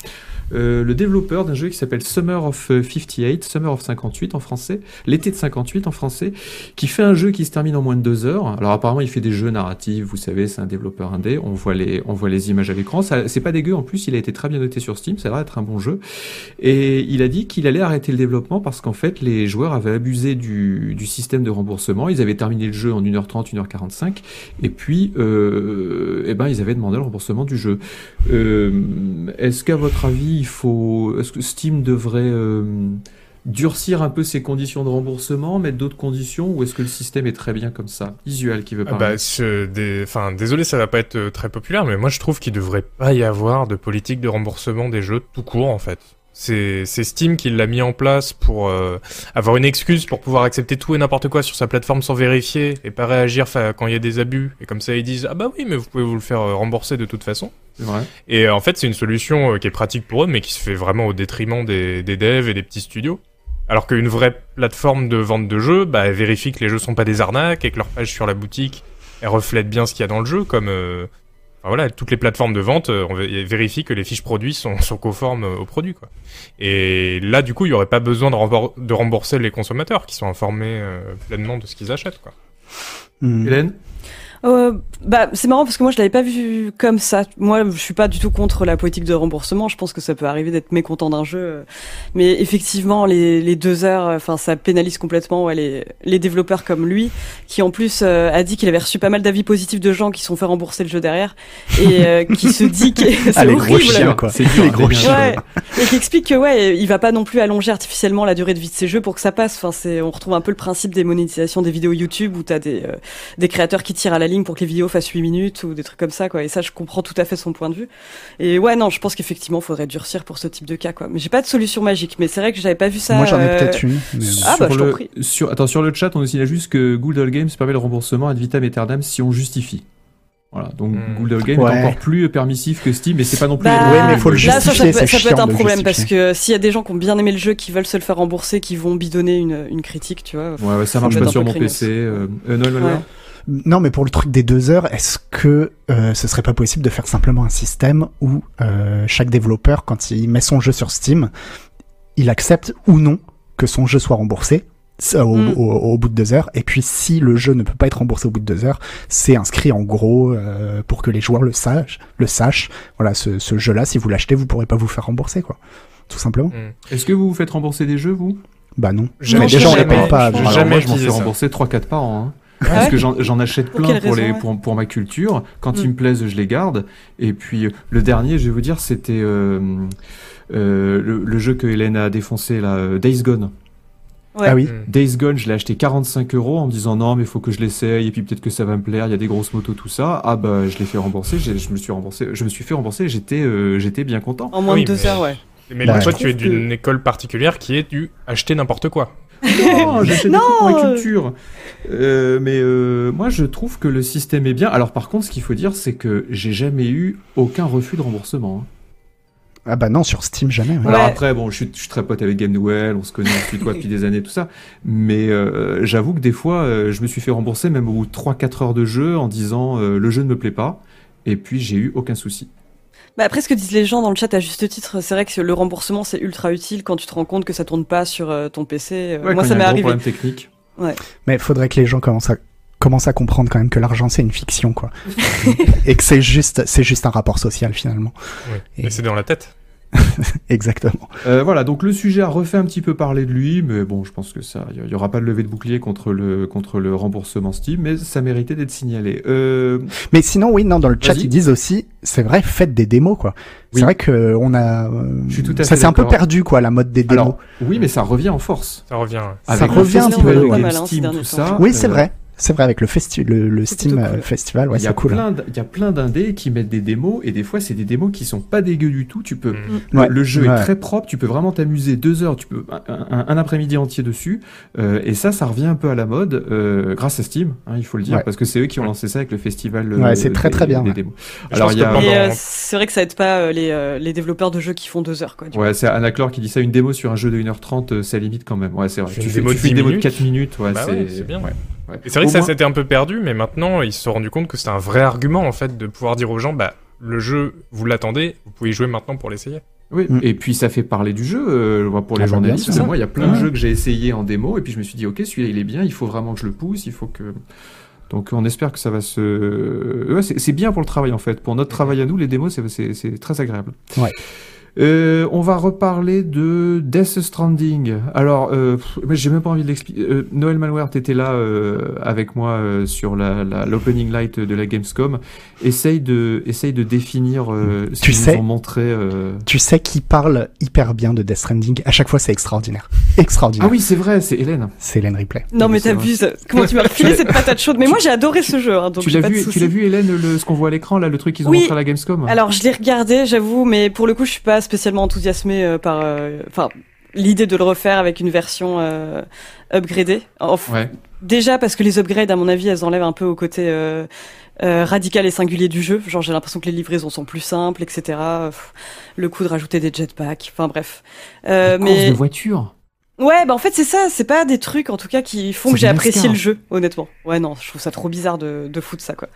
Euh, le développeur d'un jeu qui s'appelle Summer of euh, 58, Summer of 58 en français, l'été de 58 en français, qui fait un jeu qui se termine en moins de deux heures. Alors apparemment il fait des jeux narratifs, vous savez, c'est un développeur indé, on voit les, on voit les images à l'écran, c'est pas dégueu en plus, il a été très bien noté sur Steam, ça a l'air d'être un bon jeu. Et il a dit qu'il allait arrêter le développement parce qu'en fait, les joueurs avaient abusé du, du système de remboursement. Ils avaient terminé le jeu en 1h30, 1h45. Et puis, euh, eh ben, ils avaient demandé le remboursement du jeu. Euh, est-ce qu'à votre avis, il faut, est-ce que Steam devrait, euh, durcir un peu ses conditions de remboursement, mettre d'autres conditions, ou est-ce que le système est très bien comme ça? Isual qui veut Ah parler. bah, je- des- enfin, désolé, ça va pas être euh, très populaire, mais moi je trouve qu'il devrait pas y avoir de politique de remboursement des jeux tout court en fait. C'est Steam qui l'a mis en place pour euh, avoir une excuse pour pouvoir accepter tout et n'importe quoi sur sa plateforme sans vérifier et pas réagir quand il y a des abus. Et comme ça ils disent ah bah oui mais vous pouvez vous le faire euh, rembourser de toute façon. C'est vrai. Et euh, en fait c'est une solution euh, qui est pratique pour eux mais qui se fait vraiment au détriment des, des devs et des petits studios. Alors qu'une vraie plateforme de vente de jeux, bah, elle vérifie que les jeux sont pas des arnaques et que leur page sur la boutique, elle reflète bien ce qu'il y a dans le jeu, comme euh, enfin, voilà, toutes les plateformes de vente, euh, on vé- vérifie que les fiches produits sont, sont conformes euh, aux produits. Quoi. Et là, du coup, il y aurait pas besoin de, rembor- de rembourser les consommateurs qui sont informés euh, pleinement de ce qu'ils achètent. Quoi. Hmm. Hélène? Euh, bah, c'est marrant parce que moi je l'avais pas vu comme ça. Moi, je suis pas du tout contre la politique de remboursement. Je pense que ça peut arriver d'être mécontent d'un jeu, mais effectivement, les, les deux heures, enfin, ça pénalise complètement ouais, les, les développeurs comme lui, qui en plus euh, a dit qu'il avait reçu pas mal d'avis positifs de gens qui se sont fait rembourser le jeu derrière et euh, qui se dit que c'est Ah, les gros horrible. chiens, quoi. C'est dur, les gros chiens. Ouais, et qui explique que ouais, il va pas non plus allonger artificiellement la durée de vie de ses jeux pour que ça passe. Enfin, c'est, on retrouve un peu le principe des monétisations des vidéos YouTube où t'as des euh, des créateurs qui tirent à la ligne pour que les vidéos fassent 8 minutes ou des trucs comme ça, quoi. Et ça, je comprends tout à fait son point de vue. Et ouais, non, je pense qu'effectivement, faudrait durcir pour ce type de cas, quoi. Mais j'ai pas de solution magique. Mais c'est vrai que j'avais pas vu ça. Moi, j'en ai euh, peut-être une. mais- Ah, bah, je le, prie. Sur, attends, sur le chat, on nous signale juste que Google Games permet le remboursement ad vitam aeternam si on justifie. Voilà, donc Hmm. Google Games Ouais. est encore plus permissif que Steam, mais c'est pas non plus. Bah, Ouais, mais faut le là, ça, ça, justifier, peut, ça peut être un problème parce que s'il y a des gens qui ont bien aimé le jeu, qui veulent se le faire rembourser, qui vont bidonner une, une critique, tu vois. Ouais, ouais, ça marche pas sur mon. PC. Euh, euh, Noël. Non, mais pour le truc des deux heures, est-ce que euh, ce serait pas possible de faire simplement un système où euh, chaque développeur, quand il met son jeu sur Steam, il accepte ou non que son jeu soit remboursé au, Mm. au- au bout de deux heures. Et puis si le jeu ne peut pas être remboursé au bout de deux heures, c'est inscrit en gros euh, pour que les joueurs le sachent. Le sachent. Voilà, ce, ce jeu-là, si vous l'achetez, vous pourrez pas vous faire rembourser, quoi. Tout simplement. Mm. Est-ce que vous vous faites rembourser des jeux, vous? Bah non. Jamais, mais déjà, on les paye pas. Jamais moi, je m'en fais rembourser 3-4 par an. Hein. Ah Parce que j'en achète plein pour, les, raison, ouais pour, pour ma culture. Quand Mm. ils me plaisent, je les garde. Et puis euh, le dernier, je vais vous dire, c'était euh, euh, le, le jeu que Hélène a défoncé, là, Days Gone. Ouais. Ah oui. Mm. Days Gone, je l'ai acheté 45 euros en me disant non, mais il faut que je l'essaye et puis peut-être que ça va me plaire. Il y a des grosses motos, tout ça. Ah bah je l'ai fait rembourser. Je me suis remboursé. Je me suis fait rembourser. et J'étais euh, j'étais bien content. En moins Oui, de deux mais- heures, ouais. Mais toi, tu es que- d'une école particulière qui est du acheter n'importe quoi. Non, des Non, euh. culture. Euh, mais euh, moi, je trouve que le système est bien. Alors, par contre, ce qu'il faut dire, c'est que j'ai jamais eu aucun refus de remboursement. hein. Ah bah non, sur Steam, jamais. ouais. Alors Ouais. après, bon, je suis, je suis très pote avec Game Noël, on se connaît, on se tutoie depuis des années, tout ça. Mais euh, j'avoue que des fois, euh, je me suis fait rembourser même au bout de 3-4 heures de jeu en disant euh, le jeu ne me plaît pas. Et puis, j'ai eu aucun souci. Bah après, ce que disent les gens dans le chat à juste titre, c'est vrai que le remboursement c'est ultra utile quand tu te rends compte que ça tourne pas sur euh, ton PC. Euh, Ouais, moi, ça m'est a un gros arrivé. problème technique. Mais il faudrait que les gens commencent à commencent à comprendre quand même que l'argent c'est une fiction quoi et que c'est juste c'est juste un rapport social finalement. Et- Mais c'est dans la tête. exactement Euh, voilà, donc le sujet a refait un petit peu parler de lui, mais bon, je pense que ça, il y aura pas de levée de bouclier contre le contre le remboursement Steam, mais ça méritait d'être signalé. Euh, mais sinon oui non dans le chat ils disent aussi c'est vrai faites des démos quoi Oui. c'est vrai que on a euh, Je suis tout à ça fait s'est un peu perdu quoi la mode des démos alors, oui, mais ça revient en force. Ça revient. ouais. Ça revient un peu, hein, Steam, derniers tout ça. oui c'est euh, vrai c'est vrai avec le festi le, le C'est Steam euh, cool. Festival ouais Il y a c'est cool hein. il y a plein d'indés qui mettent des démos et des fois c'est des démos qui sont pas dégueux du tout. Tu peux, Mm. le, Ouais. le jeu Ouais. est très propre, tu peux vraiment t'amuser deux heures, tu peux un, un- un après-midi entier dessus. Euh, et ça, ça revient un peu à la mode euh, grâce à Steam, hein, il faut le dire, Ouais. parce que c'est eux qui ont lancé ça avec le festival. Ouais, c'est très, des- très bien, Des ouais. démos. Alors il a, euh, c'est vrai que ça aide pas euh, les, euh, les développeurs de jeux qui font deux heures, quoi. Ouais, c'est Anaclore qui dit ça, une démo sur un jeu de 1h30, euh, ça limite quand même. Ouais, c'est vrai. Tu Tu fais une démo de fais une 10 démo de minutes. 4 minutes, ouais, Bah c'est ouais, c'est bien. Ouais, c'est vrai Au que ça moins- s'était un peu perdu, mais maintenant ils se sont rendus compte que c'était un vrai argument en fait de pouvoir dire aux gens bah le jeu vous l'attendez, vous pouvez y jouer maintenant pour l'essayer. Oui, Mm. et puis ça fait parler du jeu euh, pour les Ah bah, bien journalistes. Moi, il y a plein de jeux que j'ai essayé en démo, et puis je me suis dit, ok, celui-là il est bien, il faut vraiment que je le pousse, il faut que. Donc on espère que ça va se. Ouais, c'est bien pour le travail en fait. Pour notre travail à nous, les démos, c'est très agréable. Ouais. Euh, on va reparler de Death Stranding. Alors, euh, j'ai même pas envie de l'expliquer. Euh, Noël Malware, t'étais là euh, avec moi euh, sur la la- l'opening light de la Gamescom. Essaye de, essaye de définir euh, ce Tu qu'ils sais- nous ont montré. euh, tu sais qui parle hyper bien de Death Stranding à chaque fois c'est extraordinaire extraordinaire Ah oui, c'est vrai, c'est Hélène. c'est Hélène Ripley Non, mais t'abuses. Comment tu m'as refilé cette patate chaude? Mais moi, j'ai adoré ce jeu. Hein, donc tu j'ai l'as vu, tu l'as vu Hélène, le, ce qu'on voit à l'écran là, le truc qu'ils ont Oui. montré à la Gamescom? Alors, je l'ai regardé, j'avoue, mais pour le coup, je suis pas spécialement enthousiasmée euh, par, euh, enfin, l'idée de le refaire avec une version euh, upgradée. Enfin, Ouais. Déjà parce que les upgrades, à mon avis, elles enlèvent un peu au côté euh, radical et singulier du jeu. Genre, j'ai l'impression que les livraisons sont plus simples, etc. Le coup de rajouter des jetpacks. Enfin bref. Euh, mais de voiture. Ouais, bah en fait c'est ça, c'est pas des trucs en tout cas qui font que j'ai apprécié le jeu, honnêtement. Ouais, non, je trouve ça trop bizarre de, de foutre ça quoi.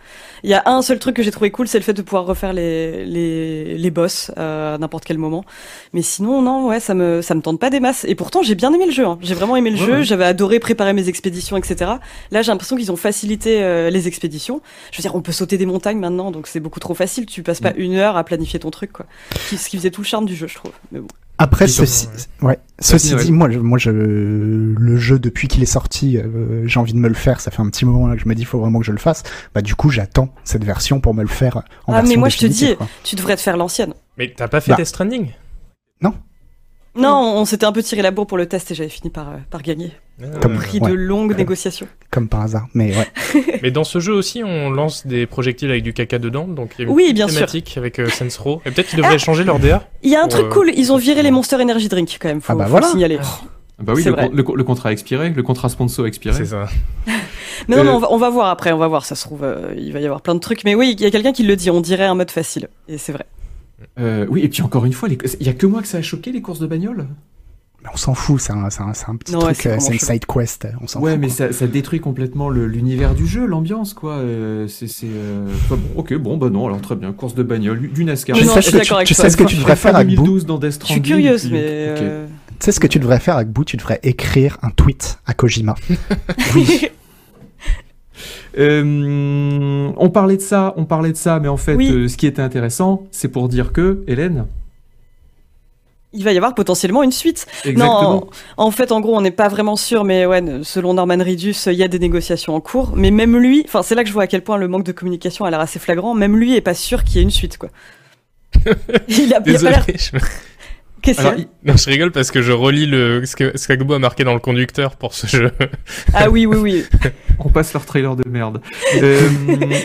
Il y a un seul truc que j'ai trouvé cool, c'est le fait de pouvoir refaire les les, les boss euh, à n'importe quel moment. Mais sinon non, ouais, ça me ça me tente pas des masses. Et pourtant j'ai bien aimé le jeu. Hein. J'ai vraiment aimé le Ouais, jeu. ouais. J'avais adoré préparer mes expéditions, etc. Là j'ai l'impression qu'ils ont facilité euh, les expéditions. Je veux dire, on peut sauter des montagnes maintenant, donc c'est beaucoup trop facile. Tu passes pas Mm. une heure à planifier ton truc quoi. Ce qui faisait tout le charme du jeu, je trouve. Mais bon. Après, ceci, ouais. Ceci dit, moi, je, moi, je, le jeu depuis qu'il est sorti, euh, j'ai envie de me le faire. Ça fait un petit moment là que je me dis, il faut vraiment que je le fasse. Bah, du coup, j'attends cette version pour me le faire en Ah, mais moi, je te dis, quoi. Tu devrais te faire l'ancienne. Mais t'as pas fait Bah. Death Stranding? Non, on s'était un peu tiré la bourre pour le test et j'avais fini par, euh, par gagner. Comme- Euh, Prix ouais. de longues négociations. comme par hasard. Mais ouais. Mais dans ce jeu aussi, on lance des projectiles avec du caca dedans, donc il y a une Oui, bien sûr. thématique avec euh, Saints Row. Et peut-être qu'ils devraient changer leur DA. Il y a un truc euh, cool, ils ont viré les Monster Energy Drink quand même, faut, Ah bah faut voilà. le signaler. Ah Bah oui, le, contrat a expiré, le contrat sponsor a expiré. C'est ça. Mais non, Euh, mais on va, on va voir après, on va voir, ça se trouve, euh, il va y avoir plein de trucs. Mais oui, il y a quelqu'un qui le dit, on dirait un mode facile. Et c'est vrai. Euh, oui, et puis encore une fois, les- il y a que moi que ça a choqué les courses de bagnole? Mais on s'en fout. C'est un, petit Non, truc. c'est euh, c'est une side quest. On s'en Ouais, fout. mais ça, ça détruit complètement l'univers du jeu, l'ambiance, quoi. Euh, c'est, euh, enfin, bon, ok, bon, bah non, alors très bien, course de bagnole, du NASCAR. Tu Non, sais je ce suis que tu, d'accord avec tu sais ce que tu devrais faire avec Boo 2012 dans Death Je suis curieuse, puis- mais. euh, Tu sais ce que tu devrais faire avec Boo Tu devrais écrire un tweet à Kojima. Oui. Euh, on parlait de ça, on parlait de ça, mais en fait, Oui. euh, ce qui était intéressant, c'est pour dire que, Hélène, il va y avoir potentiellement une suite. exactement. Non, en fait, en gros, on n'est pas vraiment sûr, mais ouais, selon Norman Reedus, il y a des négociations en cours. Mais même lui, enfin, c'est là que je vois à quel point le manque de communication a l'air assez flagrant. Même lui est pas sûr qu'il y ait une suite, quoi. il a, il a pas Désolé. l'air. je- Qu'est-ce a Non, je rigole parce que je relis le ce que ce qu'Agbo a marqué dans le conducteur pour ce jeu. Ah oui, oui, oui. on passe leur trailer de merde. Euh,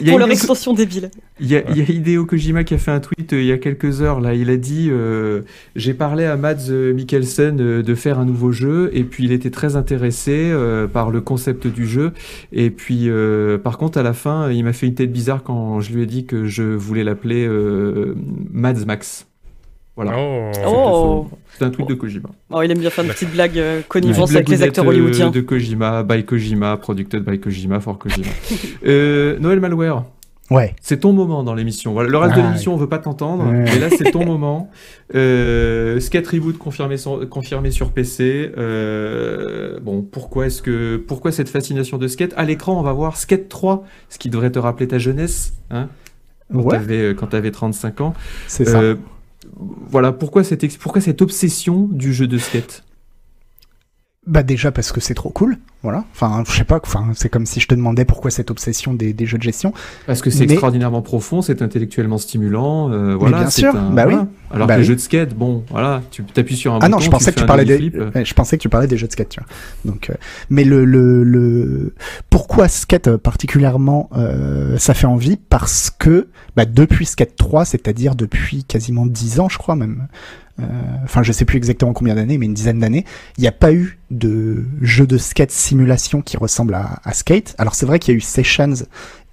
il y a Pour leur extension débile. Il y, a, il y a Hideo Kojima qui a fait un tweet euh, il y a quelques heures là. Il a dit euh, j'ai parlé à Mads euh, Mikkelsen euh, de faire un nouveau jeu et puis il était très intéressé euh, par le concept du jeu et puis euh, par contre à la fin il m'a fait une tête bizarre quand je lui ai dit que je voulais l'appeler euh, Mads Max. Voilà. Oh. Oh. C'était un tweet de Kojima. Oh, il aime bien faire une petite blague euh, avec les acteurs euh, hollywoodiens. de Kojima, by Kojima, producted by Kojima, for Kojima. euh, Noël Malware. Ouais. C'est ton moment dans l'émission. Voilà, le reste de Ah, l'émission, on veut pas t'entendre, Ouais. mais là, c'est ton moment. Euh, Skate Reboot confirmé sur, confirmé sur PC. Euh, bon, pourquoi est-ce que, pourquoi cette fascination de Skate? À l'écran, on va voir Skate 3, ce qui devrait te rappeler ta jeunesse, hein, quand Ouais. t'avais, quand t'avais 35 ans. C'est ça. Voilà, pourquoi cette, pourquoi cette obsession du jeu de skate? Bah déjà parce que c'est trop cool, voilà. Enfin, je sais pas, enfin, c'est comme si je te demandais pourquoi cette obsession des, des jeux de gestion. Parce que c'est Mais- extraordinairement profond, c'est intellectuellement stimulant, euh, voilà. bien sûr, un- bah oui. Alors Bah que les jeux de skate, bon, voilà, tu t'appuies sur un Ah bouton, non, je pensais que tu parlais des, ouais, je pensais que tu parlais des jeux de skate, tu vois. Donc, euh, mais le, le, le, pourquoi skate euh, particulièrement, euh, ça fait envie? Parce que, bah, depuis skate 3, c'est-à-dire depuis quasiment 10 ans, je crois même. Euh, Enfin, je sais plus exactement combien d'années, mais une dizaine d'années, il n'y a pas eu de jeu de skate simulation qui ressemble à, à Skate. Alors c'est vrai qu'il y a eu Sessions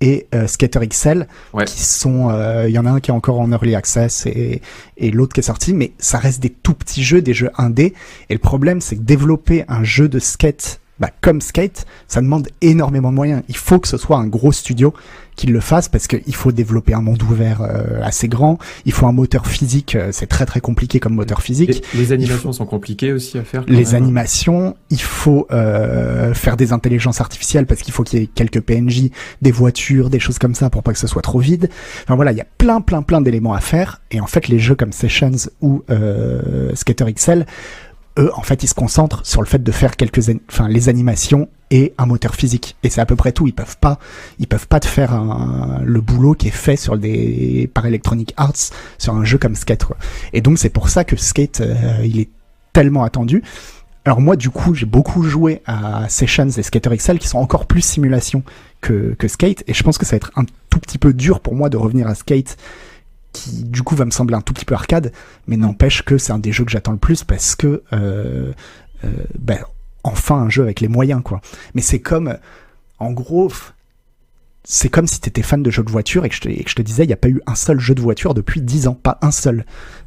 et euh, Skater XL Ouais. qui sont, euh, il y en a un qui est encore en early access et, et l'autre qui est sorti, mais ça reste des tout petits jeux, des jeux indés. Et le problème, c'est que développer un jeu de skate, bah, comme Skate, ça demande énormément de moyens. Il faut que ce soit un gros studio qui le fasse parce qu'il faut développer un monde ouvert euh, assez grand. Il faut un moteur physique, euh, c'est très très compliqué comme moteur physique. Les animations sont compliquées aussi à faire. quand Les même. animations, il faut euh, faire des intelligences artificielles parce qu'il faut qu'il y ait quelques PNJ, des voitures, des choses comme ça pour pas que ce soit trop vide. Enfin voilà, il y a plein plein plein d'éléments à faire et en fait les jeux comme Sessions ou euh, Skater XL, eux en fait ils se concentrent sur le fait de faire quelques, enfin les animations et un moteur physique et c'est à peu près tout. Ils peuvent pas, ils peuvent pas te faire un- le boulot qui est fait sur des par Electronic Arts sur un jeu comme Skate. Quoi. Et donc c'est pour ça que Skate euh, il est tellement attendu. Alors moi, du coup, j'ai beaucoup joué à Sessions et Skater XL qui sont encore plus simulation que, que Skate, et je pense que ça va être un tout petit peu dur pour moi de revenir à Skate, qui du coup va me sembler un tout petit peu arcade, mais n'empêche que c'est un des jeux que j'attends le plus parce que euh, euh, ben, enfin un jeu avec les moyens, quoi. Mais c'est comme, en gros, c'est comme si t'étais fan de jeux de voiture et que je te, et que je te disais, il n'y a pas eu un seul jeu de voiture depuis 10 ans, pas un seul.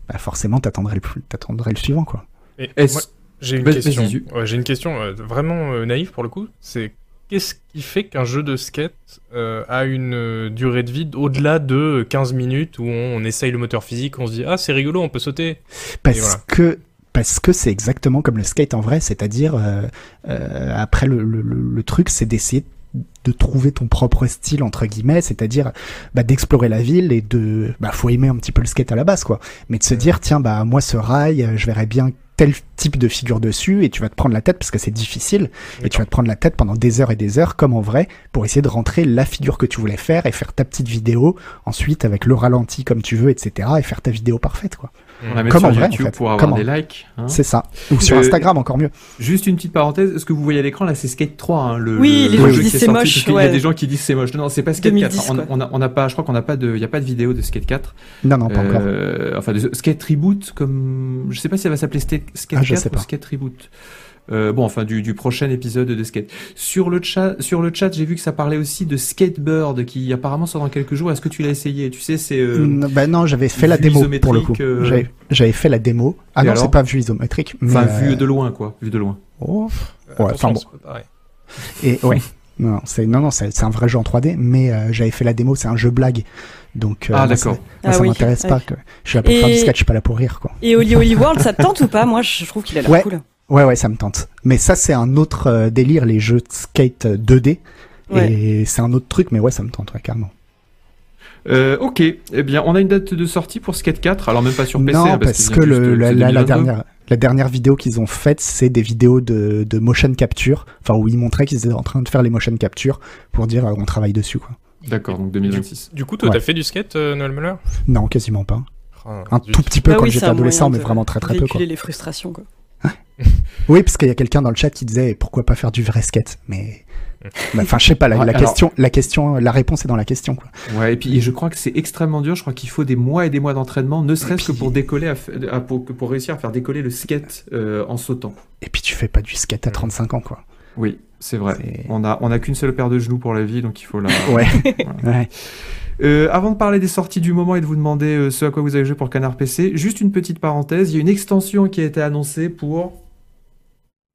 Bah forcément, t'attendrais le, plus- t'attendrais le suivant, quoi. Et Est-ce moi- J'ai une, question. Ouais, J'ai une question euh, vraiment euh, naïve pour le coup. C'est qu'est-ce qui fait qu'un jeu de skate euh, a une euh, durée de vie au-delà de 15 minutes où on, on essaye le moteur physique, on se dit ah c'est rigolo, on peut sauter. Parce voilà. que parce que c'est exactement comme le skate en vrai, c'est-à-dire euh, euh, après le, le, le- le truc, c'est d'essayer de trouver ton propre style entre guillemets, c'est-à-dire bah, d'explorer la ville et de bah faut aimer un petit peu le skate à la base quoi, mais de se dire tiens bah moi ce rail, euh, je verrais bien tel type de figure dessus et tu vas te prendre la tête parce que c'est difficile et tu vas te prendre la tête pendant des heures et des heures comme en vrai pour essayer de rentrer la figure que tu voulais faire et faire ta petite vidéo ensuite avec le ralenti comme tu veux etc et faire ta vidéo parfaite quoi. On la met Comme sur en vrai, en YouTube fait. pour avoir des likes. hein. C'est ça. Ou sur Euh, Instagram encore mieux. Juste une petite parenthèse, ce que vous voyez à l'écran là, c'est Skate 3. Hein, le, Oui, le les gens qui disent est c'est moche, parce qu'il y a ouais. des gens qui disent c'est moche. Non, non, c'est pas Skate 2010, 4. hein. On, on a, on a pas, je crois qu'on n'a pas de, il y a pas de vidéo de Skate 4. Non, non, pas encore. Euh, enfin, de Skate Reboot, comme, je sais pas si ça va s'appeler Skate, Skate Ah, je 4 sais ou pas. Skate Reboot. Euh, bon, enfin, du, du prochain épisode de Skate. Sur le chat, sur le chat, j'ai vu que ça parlait aussi de Skatebird, qui apparemment sort dans quelques jours. Est-ce que tu l'as essayé? Tu sais, c'est, euh, Mm, bah non, j'avais fait la démo pour le coup. euh, J'avais- J'avais fait la démo. Ah Et non, c'est pas vue isométrique. Mais enfin, euh, vu de loin, quoi. Vu de loin. oh, Ouais, enfin bon. Et ouais. Non, non, c'est non, non, c'est c'est un vrai jeu en 3D, mais euh, j'avais fait la démo, c'est un jeu blague. Donc, euh, Ah, moi, d'accord. ça- Moi, Ah ça oui, m'intéresse ouais. pas. Que... Je suis là pour Et- faire du sketch, je suis pas là pour rire, quoi. Et Oli Oli World, ça te tente ou pas? Moi, je trouve qu'il a l'air Ouais. cool. Ouais, ouais, ça me tente. Mais ça, c'est un autre euh, délire, les jeux de skate euh, 2D. Ouais. Et c'est un autre truc, mais ouais, ça me tente, ouais, carrément. Euh, ok, eh bien, on a une date de sortie pour Skate 4, alors même pas sur PC. non, hein, parce, que le, euh, la, c'est la- la 2022. dernière, la dernière vidéo qu'ils ont faite, c'est des vidéos de, de motion capture, enfin où ils montraient qu'ils étaient en train de faire les motion capture pour dire euh, on travaille dessus quoi. D'accord, donc 2026. Du coup, toi, Ouais. t'as fait du skate, euh, Noël Muller? Non, quasiment pas. Ah, Un tout petit peu Bah quand oui, j'étais adolescent, mais vraiment très très peu quoi. Les frustrations, quoi. Oui, parce qu'il y a quelqu'un dans le chat qui disait pourquoi pas faire du vrai skate, mais bah, enfin je sais pas la, Ouais, la alors- question, la question, la réponse est dans la question quoi. Ouais, et puis et je crois que c'est extrêmement dur. Je crois qu'il faut des mois et des mois d'entraînement, ne serait-ce que pour décoller, à fa- à- pour, réussir à faire décoller le skate euh, en sautant. Et puis tu fais pas du skate à 35 ans quoi. Oui, c'est vrai. On a, on a qu'une seule paire de genoux pour la vie, donc il faut la. Ouais. ouais. Euh, avant de parler des sorties du moment et de vous demander euh, ce à quoi vous avez joué pour Canard PC, juste une petite parenthèse. Il y a une extension qui a été annoncée pour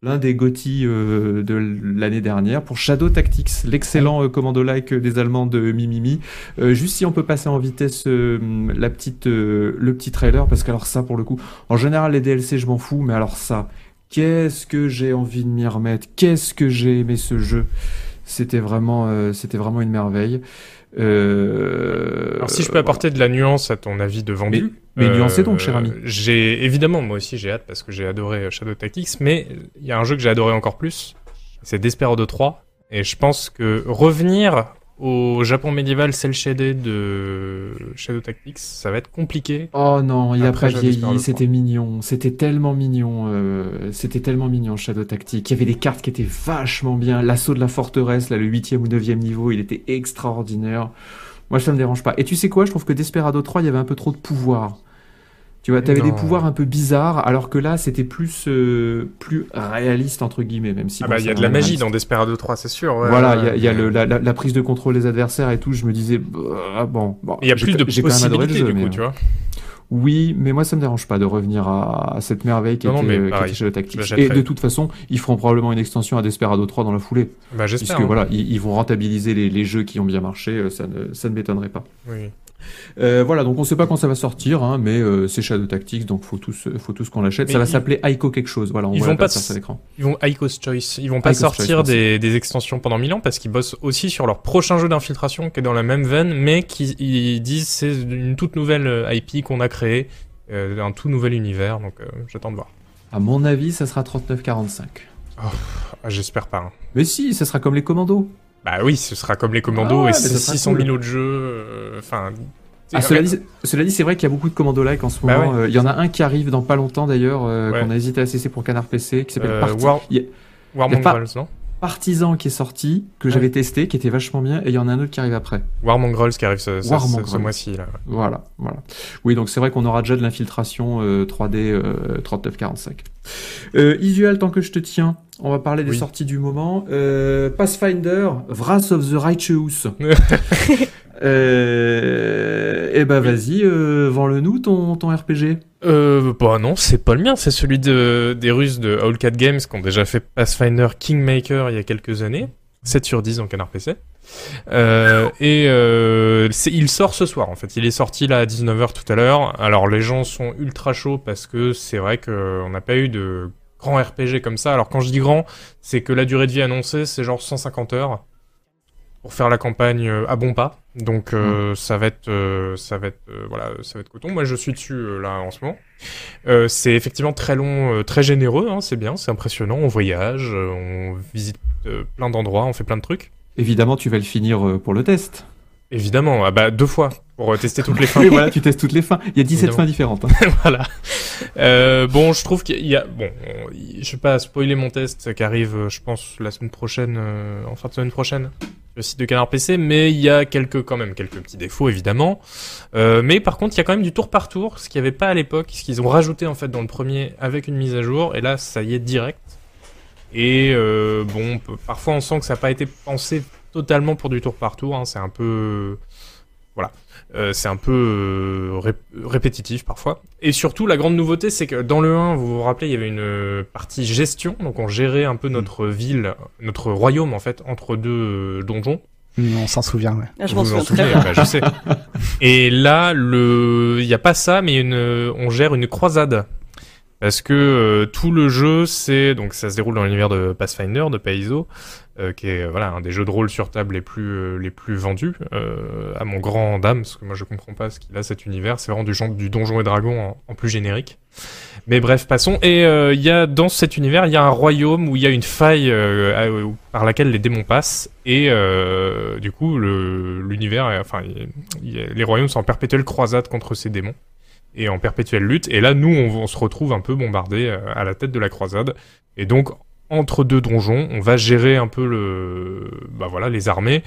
l'un des GOTY euh, de l'année dernière, pour Shadow Tactics, l'excellent commando-like des Allemands de Mimimi. Juste si on peut passer en vitesse la petite, le petit trailer, parce que alors ça, pour le coup, en général, les DLC, je m'en fous, mais alors ça, qu'est-ce que j'ai envie de m'y remettre? Qu'est-ce que j'ai aimé ce jeu? C'était vraiment, euh, c'était vraiment une merveille. Euh, Alors si je peux apporter de la nuance à ton avis de vendu. Mais- mais nuancez donc, cher ami. J'ai évidemment moi aussi j'ai hâte parce que j'ai adoré euh, Shadow Tactics, mais il y a un jeu que j'ai adoré encore plus, c'est Desperado 3, et je pense que revenir au Japon médiéval cel shaded de Shadow Tactics, ça va être compliqué. Oh non, il a pas vieilli, c'était mignon, c'était tellement mignon, euh, c'était tellement mignon Shadow Tactique. Il y avait des cartes qui étaient vachement bien, l'assaut de la forteresse, là le huitième ou neuvième niveau, il était extraordinaire. Moi ça me dérange pas. Et tu sais quoi, je trouve que Desperado 3, il y avait un peu trop de pouvoir. Tu vois, t'avais des Non. pouvoirs un peu bizarres, alors que là c'était plus euh, plus réaliste entre guillemets, même si ah bah il y a de la magie réaliste. dans Desperado 3, c'est sûr. ouais, Voilà, ouais, il y a, y le- la, prise de contrôle des adversaires et tout. Je me disais, ah, bon, bon. Il y a j'ai- plus de possibilités du coup, mais, tu euh, vois. Oui, mais moi ça me dérange pas de revenir à, à cette merveille qui Non, non, était, mais euh, qui était Shadow Tactics. je Et de toute façon, ils feront probablement une extension à Desperado 3 dans la foulée, Bah puisque j'espère. hein. voilà, ils, ils vont rentabiliser les, les jeux qui ont bien marché. euh, Ça ne, ça ne m'étonnerait pas. Oui. Euh, voilà, donc on sait pas quand ça va sortir, hein, mais euh, c'est Shadow Tactics, donc faut tous, faut tous qu'on l'achète. Ça va ils- s'appeler Aiko quelque chose. Voilà, on ils voit vont pas passe s- à l'écran. Ils vont Ico's Choice. Ils vont pas Ico's Choice, sortir des, des extensions pendant mille ans parce qu'ils bossent aussi sur leur prochain jeu d'infiltration qui est dans la même veine, mais qui ils disent c'est une toute nouvelle euh, IP qu'on a créée, euh, un tout nouvel univers. Donc euh, j'attends de voir. À mon avis, ça sera 39,45. Ah, J'espère pas. hein. Mais si, ça sera comme les commandos. Bah oui, ce sera comme les commandos Ah et sera 600 000 cool. autres jeux. euh, Enfin. Ah, cela, dit, cela dit, c'est vrai qu'il y a beaucoup de commandos like en ce Bah moment. Euh, Il y en a un qui arrive dans pas longtemps d'ailleurs, euh, Ouais. qu'on a hésité à cesser pour Canard PC, qui s'appelle Parti- War, pas- non? Partisan qui est sorti, que Ouais. j'avais testé, qui était vachement bien, et il y en a un autre qui arrive après. War Mongrels qui arrive ce, ce- War ce- ce Mongrels. mois-ci. là. Voilà, voilà. Oui, donc c'est vrai qu'on aura déjà de l'infiltration euh, 3D euh, 3945. Euh, Isual, tant que je te tiens, on va parler des Oui. sorties du moment. Euh, Pathfinder, Wrath of the Righteous. Euh, eh ben vas-y, euh, vends-le nous ton, RPG. Euh, bah non, c'est pas le mien, c'est celui de, des Russes de Owlcat Games qui ont déjà fait Pathfinder Kingmaker il y a quelques années. 7 sur 10 en canard PC. Euh, et euh, il sort ce soir en fait. Il est sorti là à 19h tout à l'heure. Alors les gens sont ultra chauds parce que c'est vrai qu'on n'a pas eu de grand RPG comme ça. Alors quand je dis grand, c'est que la durée de vie annoncée c'est genre 150 heures pour faire la campagne euh, à bon pas. Donc euh, ça va être euh, ça va être euh, voilà ça va être coton. Moi je suis dessus euh, là en ce moment. Euh, c'est effectivement très long, euh, très généreux. Hein, c'est bien, c'est impressionnant. On voyage, euh, on visite plein d'endroits, on fait plein de trucs. Évidemment, tu vas le finir euh, pour le test. Évidemment, ah bah deux fois pour euh, tester toutes les fins. Oui, voilà, tu testes toutes les fins. Il y a 17 Évidemment. fins différentes. hein. voilà. Euh, bon, je trouve qu'il y a bon, on- je vais pas spoiler mon test qui arrive, euh, je pense la semaine prochaine, euh, en fin de semaine prochaine, sur le site de Canard PC, mais il y a quelques quand même quelques petits défauts évidemment. Euh, mais par contre, il y a quand même du tour par tour, ce qu'il n'y avait pas à l'époque, ce qu'ils ont rajouté en fait dans le premier avec une mise à jour, et là ça y est direct. Et euh, bon, parfois on sent que ça n'a pas été pensé totalement pour du tour par tour, hein, c'est un peu voilà. Euh, c'est un peu euh, rép- répétitif parfois. Et surtout, la grande nouveauté, c'est que dans le 1, vous vous rappelez, il y avait une euh, partie gestion, donc on gérait un peu notre ville, notre royaume en fait, entre deux euh, donjons. Mm, On s'en souvient, ouais. Ah, je m'en souviens souvenez, bien. bah, je sais. Et là, le, il n'y a pas ça, mais une... on gère une croisade. Parce que euh, tout le jeu, c'est donc ça se déroule dans l'univers de Pathfinder, de Paizo, euh, qui est euh, voilà un des jeux de rôle sur table les plus euh, les plus vendus euh, à mon grand dame, parce que moi je comprends pas ce qu'il a cet univers. C'est vraiment du genre du donjon et dragon en, plus générique. Mais bref, passons. Et euh, il y a dans cet univers, il y a un royaume où il y a une faille euh, à- par laquelle les démons passent, et euh, du coup l'univers, enfin il- les royaumes sont en perpétuelle croisade contre ces démons et en perpétuelle lutte. Et là, nous, on, on se retrouve un peu bombardés euh, à la tête de la croisade. Et donc, entre deux donjons, on va gérer un peu le, bah voilà, les armées,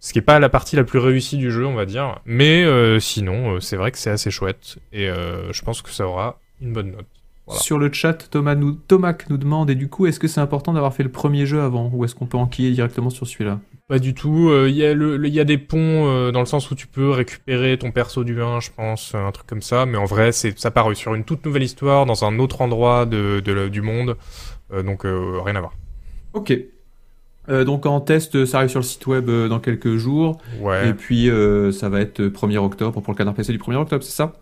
ce qui est pas la partie la plus réussie du jeu, on va dire. Mais euh, sinon, euh, c'est vrai que c'est assez chouette. Et euh, je pense que ça aura une bonne note. Voilà. Sur le chat, Thomas nous, Tomac nous demande, et du coup, est-ce que c'est important d'avoir fait le premier jeu avant? Ou est-ce qu'on peut enquiller directement sur celui-là? Pas du tout. Il y, y a des ponts dans le sens où tu peux récupérer ton perso du 1, je pense, un truc comme ça. Mais en vrai, c'est ça part sur une toute nouvelle histoire, dans un autre endroit de, du monde. Euh, donc, euh, rien à voir. Ok. Euh, donc en test, ça arrive sur le site web euh, dans quelques jours. Ouais. Et puis euh, ça va être 1er octobre pour le canard PC du 1er octobre, c'est ça?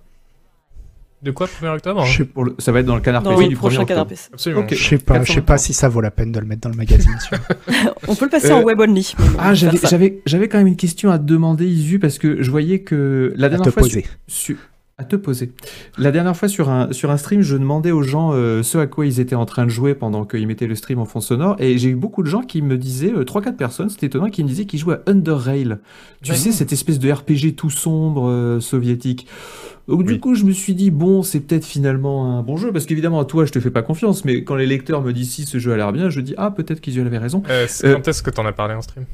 De quoi, 1er octobre? Je sais- Pour le- Ça va être dans le canard PC du 1er prochain octobre. canard PC. Absolument. Ok. Je sais pas, je sais 420. pas si ça vaut la peine de le mettre dans le magazine. On peut le passer Euh, en web only. Ah, va j'avais, quand même une question à te demander, Isu, parce que je voyais que la à dernière te fois. poser. Sur, à te poser. La dernière fois sur un, sur un stream, je demandais aux gens euh, ce à quoi ils étaient en train de jouer pendant qu'ils mettaient le stream en fond sonore, et j'ai eu beaucoup de gens qui me disaient, euh, 3-4 personnes, c'était étonnant, qui me disaient qu'ils jouaient à Under Rail. Tu Ouais. sais, cette espèce de RPG tout sombre euh, soviétique. Donc du coup, je me suis dit, bon, c'est peut-être finalement un bon jeu, parce qu'évidemment, à toi, je te fais pas confiance, mais quand les lecteurs me disent si ce jeu a l'air bien, je dis, ah, peut-être qu'ils avaient raison. Euh, Quand est-ce que t'en as parlé en stream?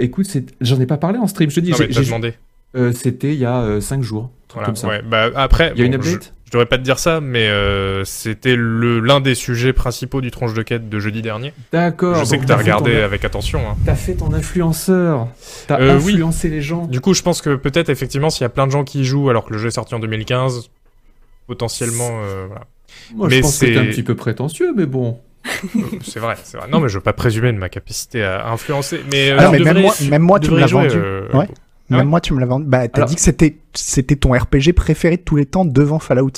Écoute, j'en ai pas parlé en stream, je te dis, Non, mais j'ai- demandé. c'était il y a 5 jours, Voilà, comme ça. ouais. Bah, après, Il y a une bon, update je devrais pas te dire ça, mais euh, c'était l'un des sujets principaux du tronche de quête de jeudi dernier. D'accord. je sais que t'as fait regardé ton- avec attention. Hein. T'as fait ton influenceur. T'as Euh, oui. influencé les gens. Du coup, je pense que peut-être effectivement, s'il y a plein de gens qui y jouent alors que le jeu est sorti en 2015, potentiellement, euh, voilà. Moi, mais je pense que c'est- un petit peu prétentieux, mais bon. Euh, c'est vrai, c'est vrai. Non, mais je veux pas présumer de ma capacité à influencer. Mais, euh, Alors, mais même moi, même moi, tu me l'as vendu. euh, Ouais. Ah Même ouais moi, tu me l'as vendu. Bah, t'as Alors- dit que c'était, c'était ton RPG préféré de tous les temps devant Fallout.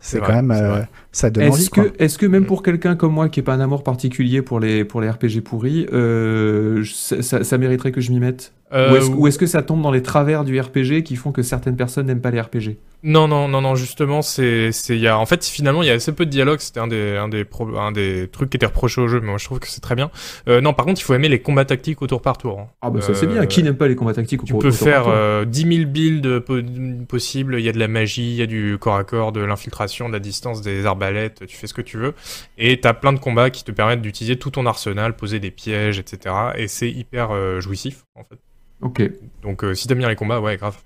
C'est vrai, quand même, c'est euh, ça donne Est-ce que, est-ce que même Mm. pour quelqu'un comme moi qui est pas un amour particulier pour les, pour les RPG pourris, euh, ça, ça- ça mériterait que je m'y mette? Euh, Ou est-ce ou est-ce que ça tombe dans les travers du RPG qui font que certaines personnes n'aiment pas les RPG Non, non, non, non, justement, c'est, c'est, y a, en fait, finalement, il y a assez peu de dialogue. C'était un des, un des, pro- un des trucs qui était reproché au jeu, mais moi, je trouve que c'est très bien. Euh, non, par contre, il faut aimer les combats tactiques au tour par tour. hein. Ah bah ça c'est Euh, bien. Qui n'aime pas les combats tactiques au Tu peux tour par faire tour? euh, 10 000 builds po- possibles, il y a de la magie, il y a du corps à corps, de l'infiltration, de la distance, des arbalètes, tu fais ce que tu veux. Et t'as plein de combats qui te permettent d'utiliser tout ton arsenal, poser des pièges, etc. Et c'est hyper euh, jouissif, en fait. Ok. Donc euh, si t'aimes bien les combats, ouais, grave.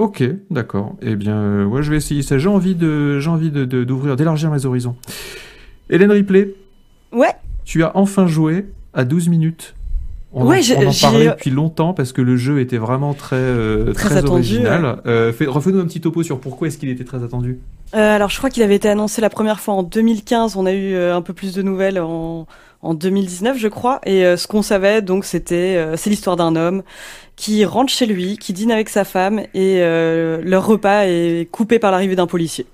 Ok, d'accord. Eh bien, euh, ouais, je vais essayer ça. J'ai envie de, j'ai envie de, de- d'ouvrir, d'élargir mes horizons. Hélène Ripley, Ouais. tu as enfin joué à 12 minutes On, Ouais, en, j'ai- on en j'ai- parlait depuis longtemps parce que le jeu était vraiment très très, Très attendu, original. Euh, fais- Refais-nous un petit topo sur pourquoi est-ce qu'il était très attendu. Euh, alors, je crois qu'il avait été annoncé la première fois en 2015. On a eu euh, un peu plus de nouvelles en, en 2019, je crois. Et euh, ce qu'on savait, donc, c'était euh, c'est l'histoire d'un homme qui rentre chez lui, qui dîne avec sa femme, et euh, leur repas est coupé par l'arrivée d'un policier.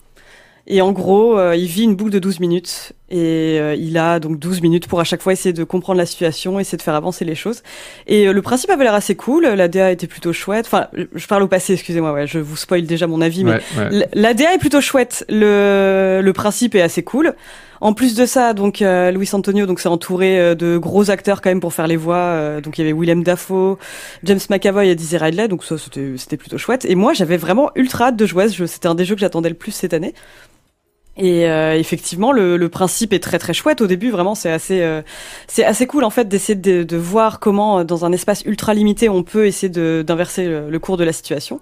Et en gros, euh, il vit une boucle de 12 minutes et euh, il a donc 12 minutes pour à chaque fois essayer de comprendre la situation, essayer de faire avancer les choses. Et euh, le principe avait l'air assez cool, la DA était plutôt chouette. Enfin, je parle au passé, excusez-moi, ouais, je vous spoil déjà mon avis, mais Ouais, La DA est plutôt chouette. Le, le principe est assez cool. En plus de ça, donc euh, Luis Antonio, donc c'est entouré euh, de gros acteurs quand même pour faire les voix. euh, donc il y avait Willem Dafoe, James McAvoy et Dizzy Ridley. Donc ça c'était c'était plutôt chouette. Et moi j'avais vraiment ultra hâte de jouer. à ce jeu. C'était un des jeux que j'attendais le plus cette année. Et euh, effectivement, le, le principe est très très chouette. Au début, vraiment, c'est assez euh, c'est assez cool en fait d'essayer de, de voir comment euh, dans un espace ultra limité on peut essayer de d'inverser le, le cours de la situation.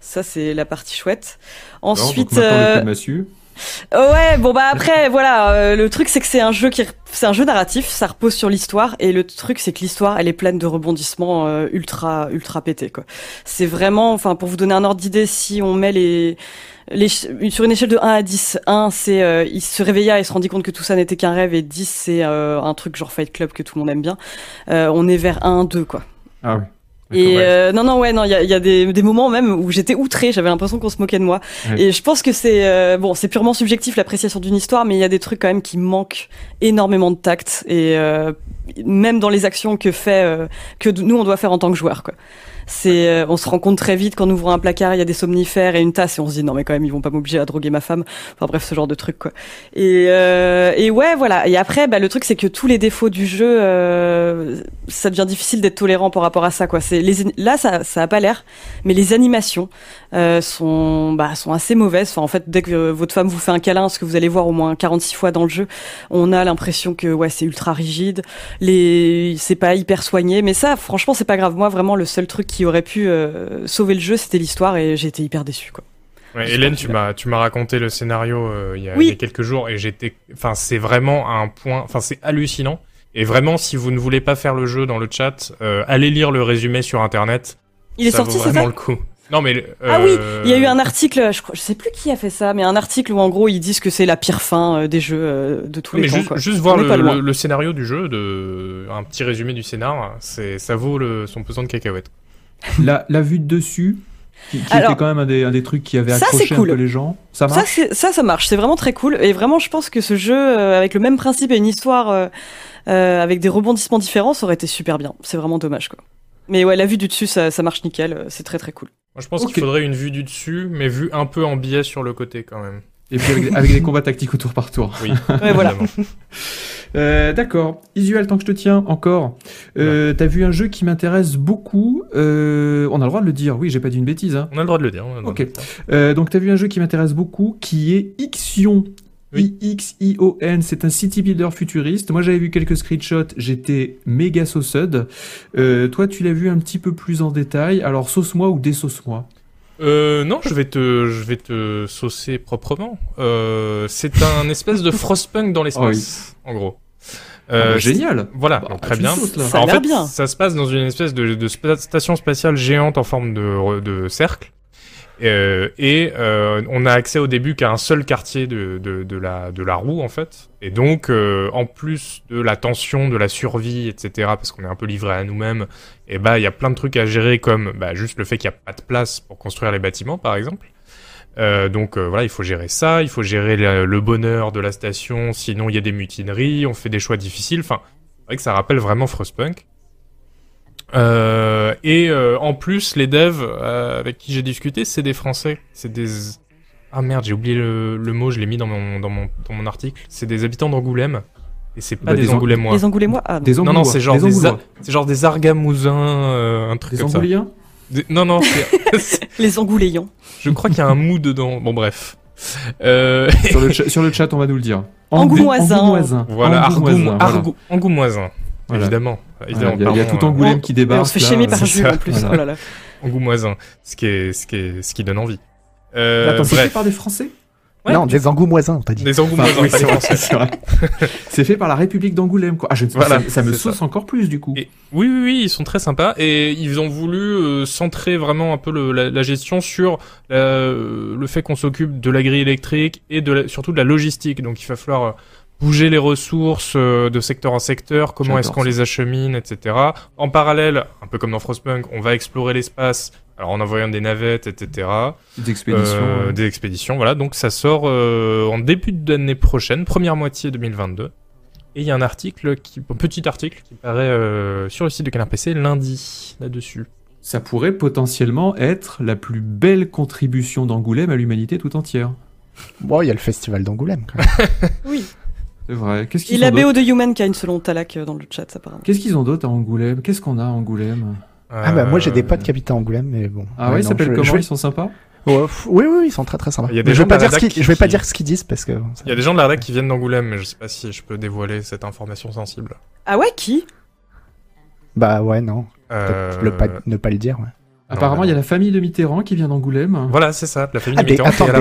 Ça c'est la partie chouette. Alors, donc Ensuite, euh. Ouais, bon bah après voilà, euh, le truc c'est que c'est un jeu qui c'est un jeu narratif, ça repose sur l'histoire et le truc c'est que l'histoire elle est pleine de rebondissements euh, ultra ultra pétés quoi. C'est vraiment enfin pour vous donner un ordre d'idée si on met les sur une échelle de 1 à 10, 1 c'est euh, il se réveilla et se rendit compte que tout ça n'était qu'un rêve et 10 c'est un truc genre Fight Club que tout le monde aime bien. On est vers 1 2 quoi. Ah. Et euh, non non ouais non il y a, y a des, des moments même où j'étais outrée, j'avais l'impression qu'on se moquait de moi. Ouais. Et je pense que c'est euh, bon, c'est purement subjectif l'appréciation d'une histoire, mais il y a des trucs quand même qui manquent énormément de tact et euh, même dans les actions que fait euh, que nous on doit faire en tant que joueur quoi. C'est euh, on se rend compte très vite qu'en ouvrant un placard, il y a des somnifères et une tasse et on se dit non mais quand même ils vont pas m'obliger à droguer ma femme. Enfin bref, ce genre de truc quoi. Et euh, et ouais, voilà. Et après bah le truc c'est que tous les défauts du jeu euh, ça devient difficile d'être tolérant par rapport à ça quoi. C'est là ça ça a pas l'air mais les animations euh, sont bah, sont assez mauvaises. Enfin, en fait, dès que euh, votre femme vous fait un câlin, ce que vous allez voir au moins 46 fois dans le jeu, on a l'impression que ouais, c'est ultra rigide. Les c'est pas hyper soigné, mais ça, franchement, c'est pas grave. Moi, vraiment, le seul truc qui aurait pu euh, sauver le jeu, c'était l'histoire, et j'ai été hyper déçu quoi. Ouais, Hélène, tu m'as tu m'as raconté le scénario euh, il y, a, Oui. il y a quelques jours et j'étais enfin c'est vraiment un point enfin c'est hallucinant et vraiment si vous ne voulez pas faire le jeu dans le chat euh, allez lire le résumé sur internet Il est ça sorti, vaut c'est vraiment ça le coup. Non mais Ah oui, il y a eu un article, je, crois, je sais plus qui a fait ça, mais un article où en gros ils disent que c'est la pire fin euh, des jeux euh, de tous mais les temps. juste, quoi. juste voir le scénario du jeu, de un petit résumé du scénar, c'est ça vaut le, son pesant de cacahuètes. La, la vue de dessus, qui, qui Alors, était quand même un des, un des trucs qui avait ça, accroché c'est un peu les gens. Ça Ça, marche c'est- ça, ça marche. C'est vraiment très cool. Et vraiment, je pense que ce jeu, euh, avec le même principe et une histoire euh, euh, avec des rebondissements différents, ça aurait été super bien. C'est vraiment dommage, quoi. Mais ouais, la vue du dessus, ça, ça marche nickel. C'est très très cool. Moi je pense qu'il faudrait une vue du dessus, mais vue un peu en biais sur le côté quand même. Et puis avec, avec des combats tactiques au tour par tour. Oui. Ouais, voilà. Euh, D'accord. Isuel, tant que je te tiens encore, euh, t'as vu un jeu qui m'intéresse beaucoup. Euh, on a le droit de le dire. Oui, j'ai pas dit une bêtise. Hein. On a le droit de le dire. on a Ok. dire. Euh, donc t'as vu un jeu qui m'intéresse beaucoup, qui est Ixion. Oui. I-X-I-O-N, c'est un city builder futuriste. Moi j'avais vu quelques screenshots, j'étais méga sauced. Euh, toi tu l'as vu un petit peu plus en détail, alors sauce-moi ou désauce-moi. Euh, non, je vais te, je vais te saucer proprement. Euh, c'est un espèce de frostpunk dans l'espace, en gros. Ah Euh, bah, génial Voilà, Bah, donc très bien. Ça a en fait, bien. ça se passe dans une espèce de, de spa- station spatiale géante en forme de, de cercle. Euh, et euh, on a accès au début qu'à un seul quartier de, de, la, de la roue, en fait. Et donc, euh, en plus de la tension, de la survie, etc., parce qu'on est un peu livré à nous-mêmes, et bah, il y a plein de trucs à gérer, comme bah, juste le fait qu'il n'y a pas de place pour construire les bâtiments, par exemple. Donc voilà, il faut gérer ça, il faut gérer le, le bonheur de la station, sinon il y a des mutineries, on fait des choix difficiles. Enfin, c'est vrai que ça rappelle vraiment Frostpunk. Euh, et euh, en plus, les devs euh, avec qui j'ai discuté, c'est des Français. C'est des... Ah merde, j'ai oublié le, le mot, je l'ai mis dans mon, dans, mon, dans mon article. C'est des habitants d'Angoulême. Et c'est pas Bah, des, des Ang- Angoulémois. Les Angoulémois, ah non. Des Non, non, c'est genre des, des, c'est genre des Argamousins, euh, un truc Des comme ça. Angouliens Des- Non, non, c'est- les Angouléons. je crois qu'il y a un mou dedans. Bon, bref. Euh, sur, le cha- sur le chat on va nous le dire. Angoumoisin. Angoumoisin. voilà, Angoumoisin, Argou- voilà. Argou- Angoumoisin. Voilà. Évidemment. Voilà, Il y a, y tout euh, Angoulême qui débarque. on se fait chémer par Jules ça. en plus. Voilà. Oh là là. Angoumoisin, ce qui est, ce qui est, ce qui donne envie. Euh, Attends, c'est fait bref. par des Français Ouais, non, des angoumoisins, on t'a dit. Des Enfin, oui, palais c'est vrai, français. c'est vrai. C'est fait par la République d'Angoulême, quoi. Ah, je, Voilà, ça, ça me sauce ça. encore plus, du coup. Et- oui, oui, oui, ils sont très sympas et ils ont voulu euh, centrer vraiment un peu le- la, la gestion sur euh, le fait qu'on s'occupe de la grille électrique et de la- surtout de la logistique. Donc il va falloir euh, bouger les ressources euh, de secteur en secteur, comment est-ce qu'on les achemine, etc. En parallèle, un peu comme dans Frostpunk, on va explorer l'espace. Alors en envoyant des navettes, etc. Des expéditions. Euh, ouais. Des expéditions, voilà. Donc ça sort euh, en début d'année prochaine, première moitié 2022. Et il y a un article, qui, un petit article, qui paraît euh, sur le site de Canard PC lundi, là-dessus. Ça pourrait potentiellement être la plus belle contribution d'Angoulême à l'humanité tout entière. Bon, il y a le festival d'Angoulême. quand même. Oui. C'est vrai. Qu'est-ce qu'ils ont d'autre BO de Humankind selon Talak euh, dans le chat, apparemment. Qu'est-ce qu'ils ont d'autre à Angoulême? Qu'est-ce qu'on a à Angoulême? Ah bah moi j'ai des Euh, potes qui habitent à Angoulême, mais bon. Ah ouais, ils s'appellent comment? Ils sont sympas? F- oui, oui, oui, ils sont très très sympas. Il y a des je gens vais pas dire ce qu'ils, je vais pas qui- dire ce qu'ils disent parce que. Il y a des gens de la RDAC qui viennent d'Angoulême, mais je sais pas si je peux dévoiler cette information sensible. Ah ouais, qui? Bah ouais, non. Peut-être Euh, le pas, ne pas le dire. Ouais. Apparemment, il y a la famille de Mitterrand qui vient d'Angoulême. Voilà, c'est ça, la famille Ah, de Mitterrand qui est à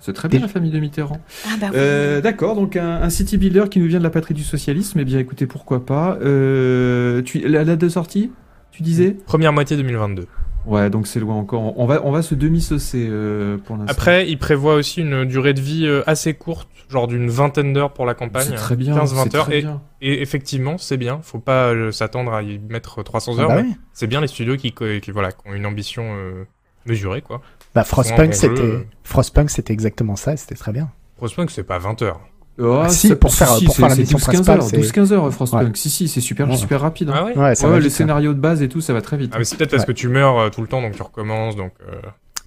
C'est très bien la famille de Mitterrand. Ah bah oui. Euh, D'accord, donc un, un city builder qui nous vient de la patrie du socialisme. Eh bien, écoutez, pourquoi pas. Euh, tu, la date de sortie Tu disais? Première moitié 2022. Ouais, donc c'est loin encore. On va, on va se demi-saucer euh, pour l'instant. Après, il prévoit aussi une durée de vie assez courte, genre d'une vingtaine d'heures pour la campagne. c'est très bien. 15-20 c'est heures. très Et, bien. et effectivement, c'est bien. Faut pas s'attendre à y mettre 300 Ah heures. bah oui. C'est bien les studios qui, co- qui, voilà, qui ont une ambition euh, mesurée, quoi. Bah un Frostpunk c'était. Frostpunk c'était exactement ça, et c'était très bien. Frostpunk, c'est pas 20 heures. Oh, Ah, si, pour faire- pour faire la mission 12-15 principale, heures, c'est- 12-15 heures, Frostpunk. Si, si, c'est super, Ouais. super rapide. hein. Ah ouais Ouais, ça Ouais, va le scénario de base et tout, ça va très vite. Ah, mais c'est peut-être parce Ouais. que tu meurs euh, tout le temps, donc tu recommences, donc... euh,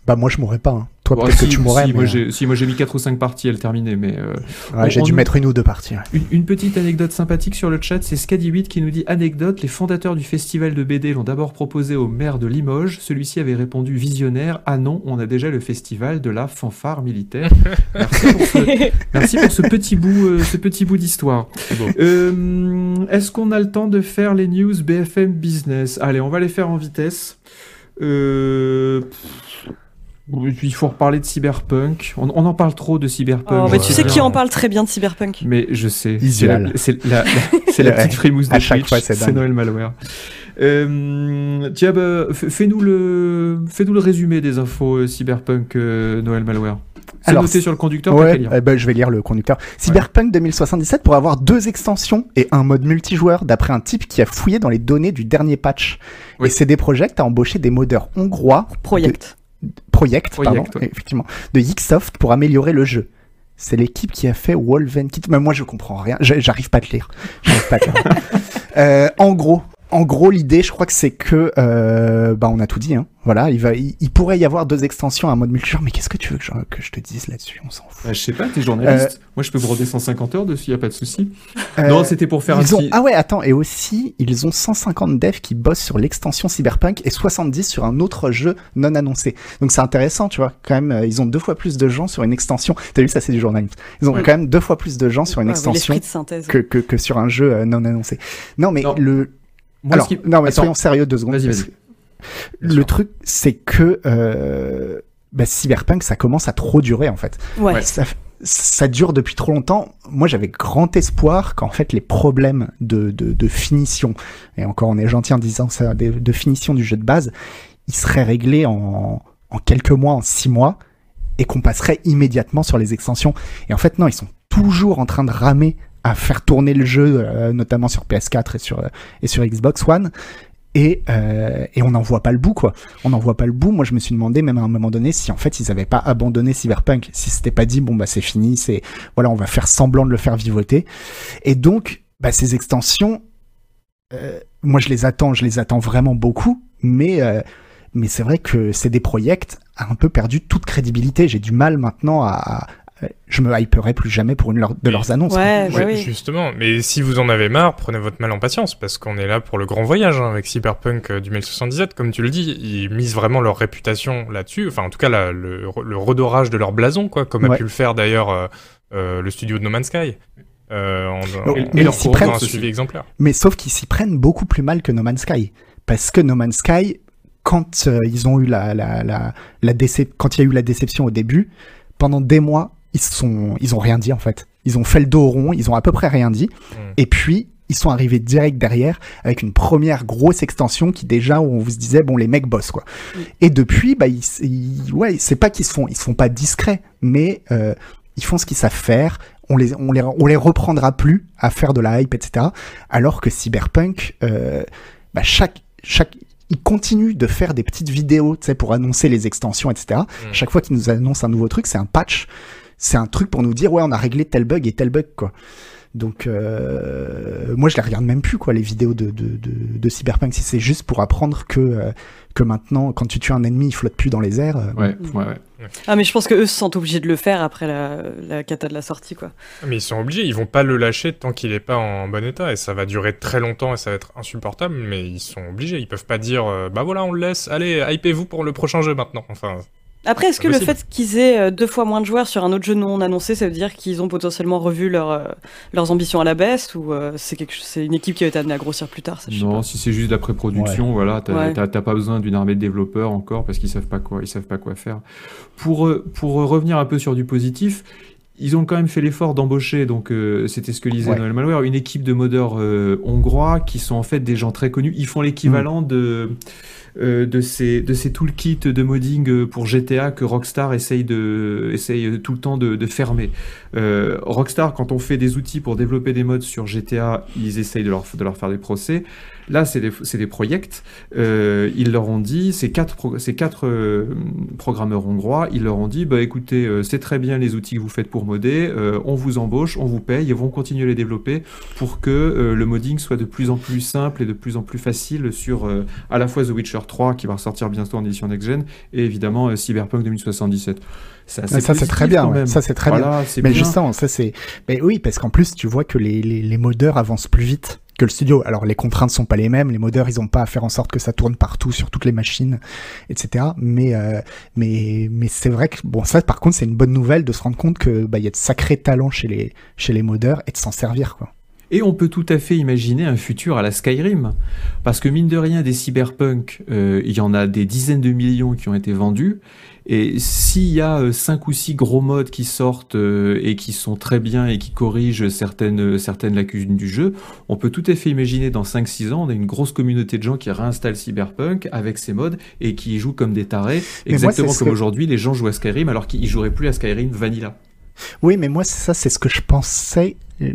Bah moi je mourrais pas. hein. Toi Bon, peut-être si, que tu mourrais. si, mais, moi euh, j'ai si, moi j'ai mis 4 ou 5 parties à le terminer, mais euh, ouais, j'ai dû mettre une ou deux parties. ouais. Une, une petite anecdote sympathique sur le chat, c'est Scadi8 qui nous dit anecdote, les fondateurs du festival de BD l'ont d'abord proposé au maire de Limoges. Celui-ci avait répondu visionnaire ah non, on a déjà le festival de la fanfare militaire. Merci pour ce, merci pour ce petit bout, euh, ce petit bout d'histoire. Euh, Est-ce qu'on a le temps de faire les news BFM Business? Allez, on va les faire en vitesse. Euh, pff, il faut reparler de Cyberpunk. On, on en parle trop de Cyberpunk. Oh, mais tu sais qui en parle très bien de Cyberpunk? Mais je sais. C'est la, la, la- la petite frimousse de À chaque Twitch, fois, c'est. Noël Malware. Euh, tiens, bah, f- fais-nous le, fais-nous le résumé des infos euh, Cyberpunk euh, Noël Malware. C'est Alors, noté sur le conducteur, Ouais, lire. eh ben, je vais lire le conducteur. Cyberpunk 2077 pour avoir deux extensions et un mode multijoueur d'après un type qui a fouillé dans les données du dernier patch. Oui. Et CD Projekt a embauché des modeurs hongrois Project. Project, Project, pardon, ouais. effectivement, de Yiksoft pour améliorer le jeu. C'est l'équipe qui a fait Wolven Kit. Mais moi, je comprends rien. J'ai- J'arrive pas à te lire. J'arrive pas à te lire. Euh, en gros, en gros, l'idée, je crois que c'est que, euh, bah, on a tout dit. Hein. Voilà, il va, il, il pourrait y avoir deux extensions, un mode multijoueur. Mais qu'est-ce que tu veux que je, que je te dise là-dessus? On s'en fout. Bah, je sais pas, t'es journaliste. Moi, je peux broder 150 heures dessus, y a pas de souci. non, Euh, c'était pour faire un ont... petit. Ah ouais, attends, et aussi, ils ont 150 devs qui bossent sur l'extension Cyberpunk et 70 sur un autre jeu non annoncé. Donc c'est intéressant, tu vois, quand même, euh, ils ont deux fois plus de gens sur une extension. T'as vu, ça c'est du journalisme. Ils ont Ouais. quand même deux fois plus de gens sur une Ouais, extension de synthèse. que, que, que sur un jeu euh, non annoncé. Non, mais Non. le... Moi, Alors, non, mais Attends. soyons sérieux deux secondes. Le sûr. truc, c'est que euh, bah, Cyberpunk, ça commence à trop durer, en fait. Ouais. Ça, ça dure depuis trop longtemps. Moi, j'avais grand espoir qu'en fait les problèmes de, de, de finition, et encore on est gentil en disant ça, de, de finition du jeu de base, ils seraient réglés en, en quelques mois, en six mois, et qu'on passerait immédiatement sur les extensions. Et en fait, non, ils sont toujours en train de ramer à faire tourner le jeu, euh, notamment sur PS4 et sur, euh, et sur Xbox One. Et, euh, et on n'en voit pas le bout, quoi. On n'en voit pas le bout. Moi, je me suis demandé, même à un moment donné, si en fait ils avaient pas abandonné Cyberpunk, si c'était pas dit, bon bah c'est fini, c'est voilà, on va faire semblant de le faire vivoter. Et donc, bah, ces extensions, euh, moi je les attends, je les attends vraiment beaucoup, mais euh, mais c'est vrai que c'est des projets a un peu perdu toute crédibilité. J'ai du mal maintenant à- je me hyperai plus jamais pour une leur- de leurs annonces. Ouais, quoi. Ouais, oui. Justement, mais si vous en avez marre, prenez votre mal en patience, parce qu'on est là pour le grand voyage hein, avec Cyberpunk euh, du 1077, comme tu le dis, ils misent vraiment leur réputation là-dessus, enfin en tout cas la- le, le redorage de leur blason, quoi, comme a pu le faire d'ailleurs euh, euh, le studio de No Man's Sky. Euh, en, Oh, en- mais et leur ils s'y courant prennent un aussi. suivi exemplaire. Mais sauf qu'ils s'y prennent beaucoup plus mal que No Man's Sky. Parce que No Man's Sky, quand euh, ils ont eu la, la, la, quand il y a eu la déception au début, pendant des mois, ils sont, ils ont rien dit en fait. Ils ont fait le dos rond, ils ont à peu près rien dit. Mm. Et puis ils sont arrivés direct derrière avec une première grosse extension qui déjà où on vous disait bon les mecs bossent quoi. Mm. Et depuis bah ils, ils- ouais c'est pas qu'ils se font ils se font pas discrets mais euh, ils font ce qu'ils savent faire. On les, on, les, on les reprendra plus à faire de la hype, etc. Alors que Cyberpunk, euh, bah chaque, chaque, ils continuent de faire des petites vidéos, tu sais, pour annoncer les extensions, etc. Mm. Chaque fois qu'ils nous annoncent un nouveau truc, c'est un patch, c'est un truc pour nous dire ouais, on a réglé tel bug et tel bug, quoi. Donc, euh, moi, je les regarde même plus, quoi, les vidéos de, de, de, de Cyberpunk. Si c'est juste pour apprendre que, euh, que maintenant, quand tu tues un ennemi, il flotte plus dans les airs. euh, Ouais, ouais, ouais. Ah, mais je pense que eux se sentent obligés de le faire après la, la cata de la sortie, quoi. Ah, Mais ils sont obligés, ils vont pas le lâcher tant qu'il est pas en bon état et ça va durer très longtemps et ça va être insupportable, mais ils sont obligés, ils peuvent pas dire euh, bah voilà on le laisse, allez hypez-vous pour le prochain jeu maintenant. Enfin, Après, est-ce Pas que le possible. fait qu'ils aient euh, deux fois moins de joueurs sur un autre jeu non annoncé, ça veut dire qu'ils ont potentiellement revu leur, euh, leurs ambitions à la baisse ou euh, c'est quelque chose- c'est une équipe qui va être amenée à grossir plus tard ça, je sais Non, pas. si c'est juste de la pré-production, voilà, t'as Ouais. pas besoin d'une armée de développeurs encore parce qu'ils savent pas quoi, ils savent pas quoi faire. Pour pour revenir un peu sur du positif, ils ont quand même fait l'effort d'embaucher, donc euh, c'était ce que disait Ouais. Noël Malware, une équipe de modeurs euh, hongrois qui sont en fait des gens très connus. Ils font l'équivalent de euh, de ces de ces toolkits de modding euh, pour GTA que Rockstar essaye de essaye tout le temps de, fermer. Euh, Rockstar, quand on fait des outils pour développer des mods sur GTA, ils essayent de leur de leur faire des procès. Là, c'est des, des projects. Ils leur ont dit, ces quatre, ces quatre programmeurs hongrois, ils leur ont dit, bah écoutez, c'est très bien les outils que vous faites pour modder, on vous embauche, on vous paye, et vont continuer à les développer pour que le modding soit de plus en plus simple et de plus en plus facile sur à la fois The Witcher 3 qui va ressortir bientôt en édition next-gen et évidemment euh, Cyberpunk 2077. C'est assez Ah, ça, c'est très bien, ouais. Ça, c'est très bien. Voilà, Mais bien. justement, ça c'est. Mais oui, parce qu'en plus, tu vois que les, les, les modeurs avancent plus vite que le studio. Alors, les contraintes sont pas les mêmes. Les modeurs, ils ont pas à faire en sorte que ça tourne partout sur toutes les machines, etc. Mais, euh, mais, mais c'est vrai que bon, ça, par contre, c'est une bonne nouvelle de se rendre compte que bah, il y a de sacrés talents chez les chez les modeurs et de s'en servir, quoi. Et on peut tout à fait imaginer un futur à la Skyrim. Parce que mine de rien, des cyberpunk, euh, il y en a des dizaines de millions qui ont été vendus. Et s'il y a euh, cinq ou six gros modes qui sortent euh, et qui sont très bien et qui corrigent certaines, certaines lacunes du jeu, on peut tout à fait imaginer dans 5-6 ans, on a une grosse communauté de gens qui réinstallent Cyberpunk avec ces modes et qui y jouent comme des tarés. Mais Exactement comme que- aujourd'hui, les gens jouent à Skyrim alors qu'ils joueraient plus à Skyrim Vanilla. Oui, mais moi, ça, c'est ce que je pensais. euh,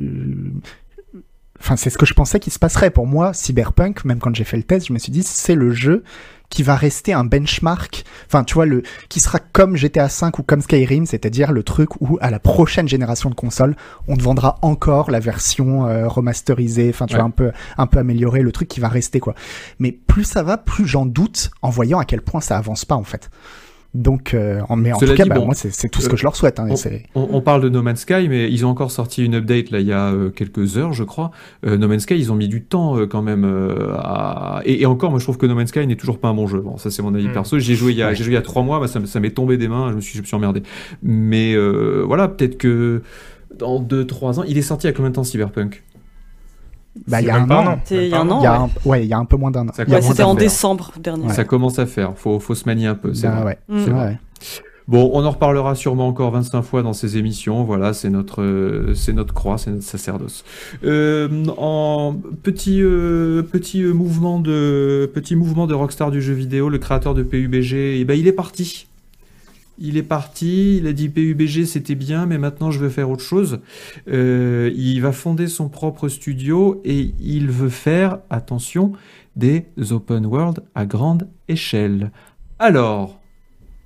Enfin, c'est ce que je pensais qu'il se passerait. Pour moi, Cyberpunk, même quand j'ai fait le test, je me suis dit, c'est le jeu qui va rester un benchmark. Enfin, tu vois, le qui sera comme GTA V ou comme Skyrim, c'est-à-dire le truc où, à la prochaine génération de consoles, on te vendra encore la version euh, remasterisée. Enfin, tu Ouais. vois, un peu, un peu améliorée, le truc qui va rester, quoi. Mais plus ça va, plus j'en doute en voyant à quel point ça avance pas, en fait. Donc, euh, en- mais en Cela tout cas, dit, bah, bon, moi, c'est tout ce euh, que je leur souhaite. Hein, on- c'est- On, on parle de No Man's Sky, mais ils ont encore sorti une update là il y a euh, quelques heures, je crois. Euh, no Man's Sky, ils ont mis du temps euh, quand même euh, à. Et, et encore, moi je trouve que No Man's Sky n'est toujours pas un bon jeu. Bon, ça c'est mon avis Mm. perso. J'y ai joué il y a, Ouais. j'ai joué il y a trois mois, bah, ça, m'est tombé des mains. Je me suis, je me suis emmerdé. Mais euh, voilà, peut-être que dans deux, trois ans, il est sorti il y a combien de temps Cyberpunk? Bah, il y a un an. il y a un an. Ouais. il y a un peu moins d'un an. C'était en décembre dernier. Ça commence à faire. Faut, faut se manier un peu. C'est Bah, vrai. ouais. Mm. Vrai. Bon, on en reparlera sûrement encore 25 fois dans ces émissions. Voilà, c'est notre, euh, c'est notre croix, c'est notre sacerdoce. Euh, en petit, euh, petit euh, mouvement de, petit mouvement de rockstar du jeu vidéo, le créateur de PUBG, eh ben, il est parti. Il est parti, il a dit PUBG c'était bien, mais maintenant je veux faire autre chose. Euh, il va fonder son propre studio et il veut faire, attention, des open world à grande échelle. Alors,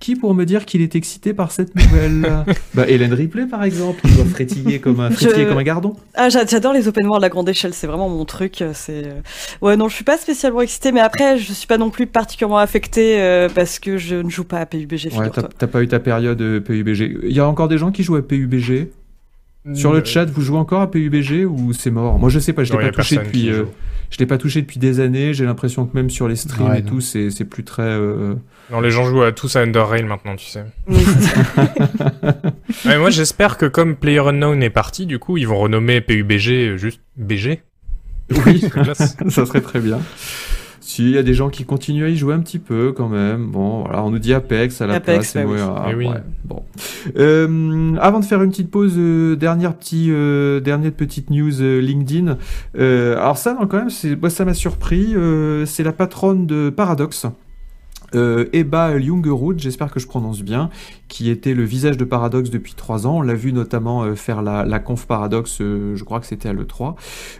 qui pour me dire qu'il est excité par cette nouvelle Bah Hélène Ripley par exemple, qui doit frétiller comme un, frétiller Je- comme un gardon. Ah, j'a- j'adore les open world à grande échelle, c'est vraiment mon truc. euh, C'est euh, ouais, non, je suis pas spécialement excitée, mais après, je suis pas non plus particulièrement affectée euh, parce que je ne joue pas à PUBG. Ouais, t'as pas eu ta période PUBG. Il y a encore des gens qui jouent à PUBG. Sur le Euh, chat, vous jouez encore à PUBG ou c'est mort? Moi je sais pas, je l'ai pas touché depuis. euh, je l'ai pas touché depuis des années. J'ai l'impression que même sur les streams Ouais, et non. tout, c'est c'est plus très. euh, Non, les gens jouent à tous à Under Rail maintenant, tu sais. Ouais, moi, j'espère que comme PlayerUnknown est parti, du coup, ils vont renommer PUBG juste BG. Oui, ça serait très bien. Si, il y a des gens qui continuent à y jouer un petit peu quand même. Bon, voilà, on nous dit Apex à la Apex, place. bah oui. ouais, ah, Eh oui. ouais, bon. Euh, avant de faire une petite pause, euh, dernière petit, euh, dernière petite news euh, LinkedIn. Euh, alors ça, non, quand même, c'est, ça m'a surpris. Euh, c'est la patronne de Paradox. Euh, Eba Ljungerud, j'espère que je prononce bien, qui était le visage de Paradox depuis trois ans. On l'a vu notamment euh, faire la, la conf Paradox, euh, je crois que c'était à l'E3.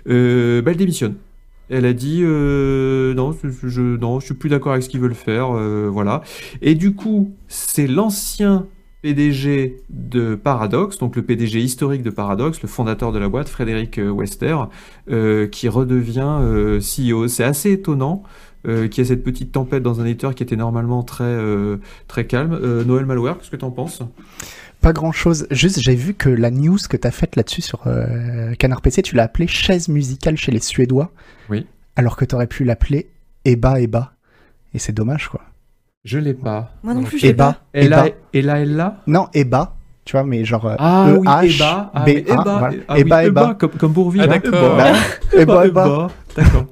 Euh, bah, elle démissionne. Elle a dit euh, non, je, non, suis plus d'accord avec ce qu'ils veulent faire, euh, voilà. Et du coup, c'est l'ancien PDG de Paradox, donc le PDG historique de Paradox, le fondateur de la boîte, Frédéric euh, Wester, qui redevient CEO. C'est assez étonnant euh, qu'il y ait cette petite tempête dans un éditeur qui était normalement très, calme. Noël Malware, qu'est-ce que t'en penses? Pas grand chose. Juste, j'ai vu que la news que t'as faite là-dessus sur euh, Canard PC, tu l'as appelée chaise musicale chez les Suédois. Oui. Alors que t'aurais pu l'appeler Eba Eba. Et c'est dommage, quoi. Je l'ai pas. Moi non plus, je l'ai Eba. pas. Ella, Eba. Ella, Ella? Non, Eba. Tu vois, mais genre. euh, Ah oui, E-H, Eba. Ah, B-A, Eba, voilà. ah oui, Eba, comme, comme Bourville. Ah, hein. d'accord. Eba. Eba, Eba. D'accord.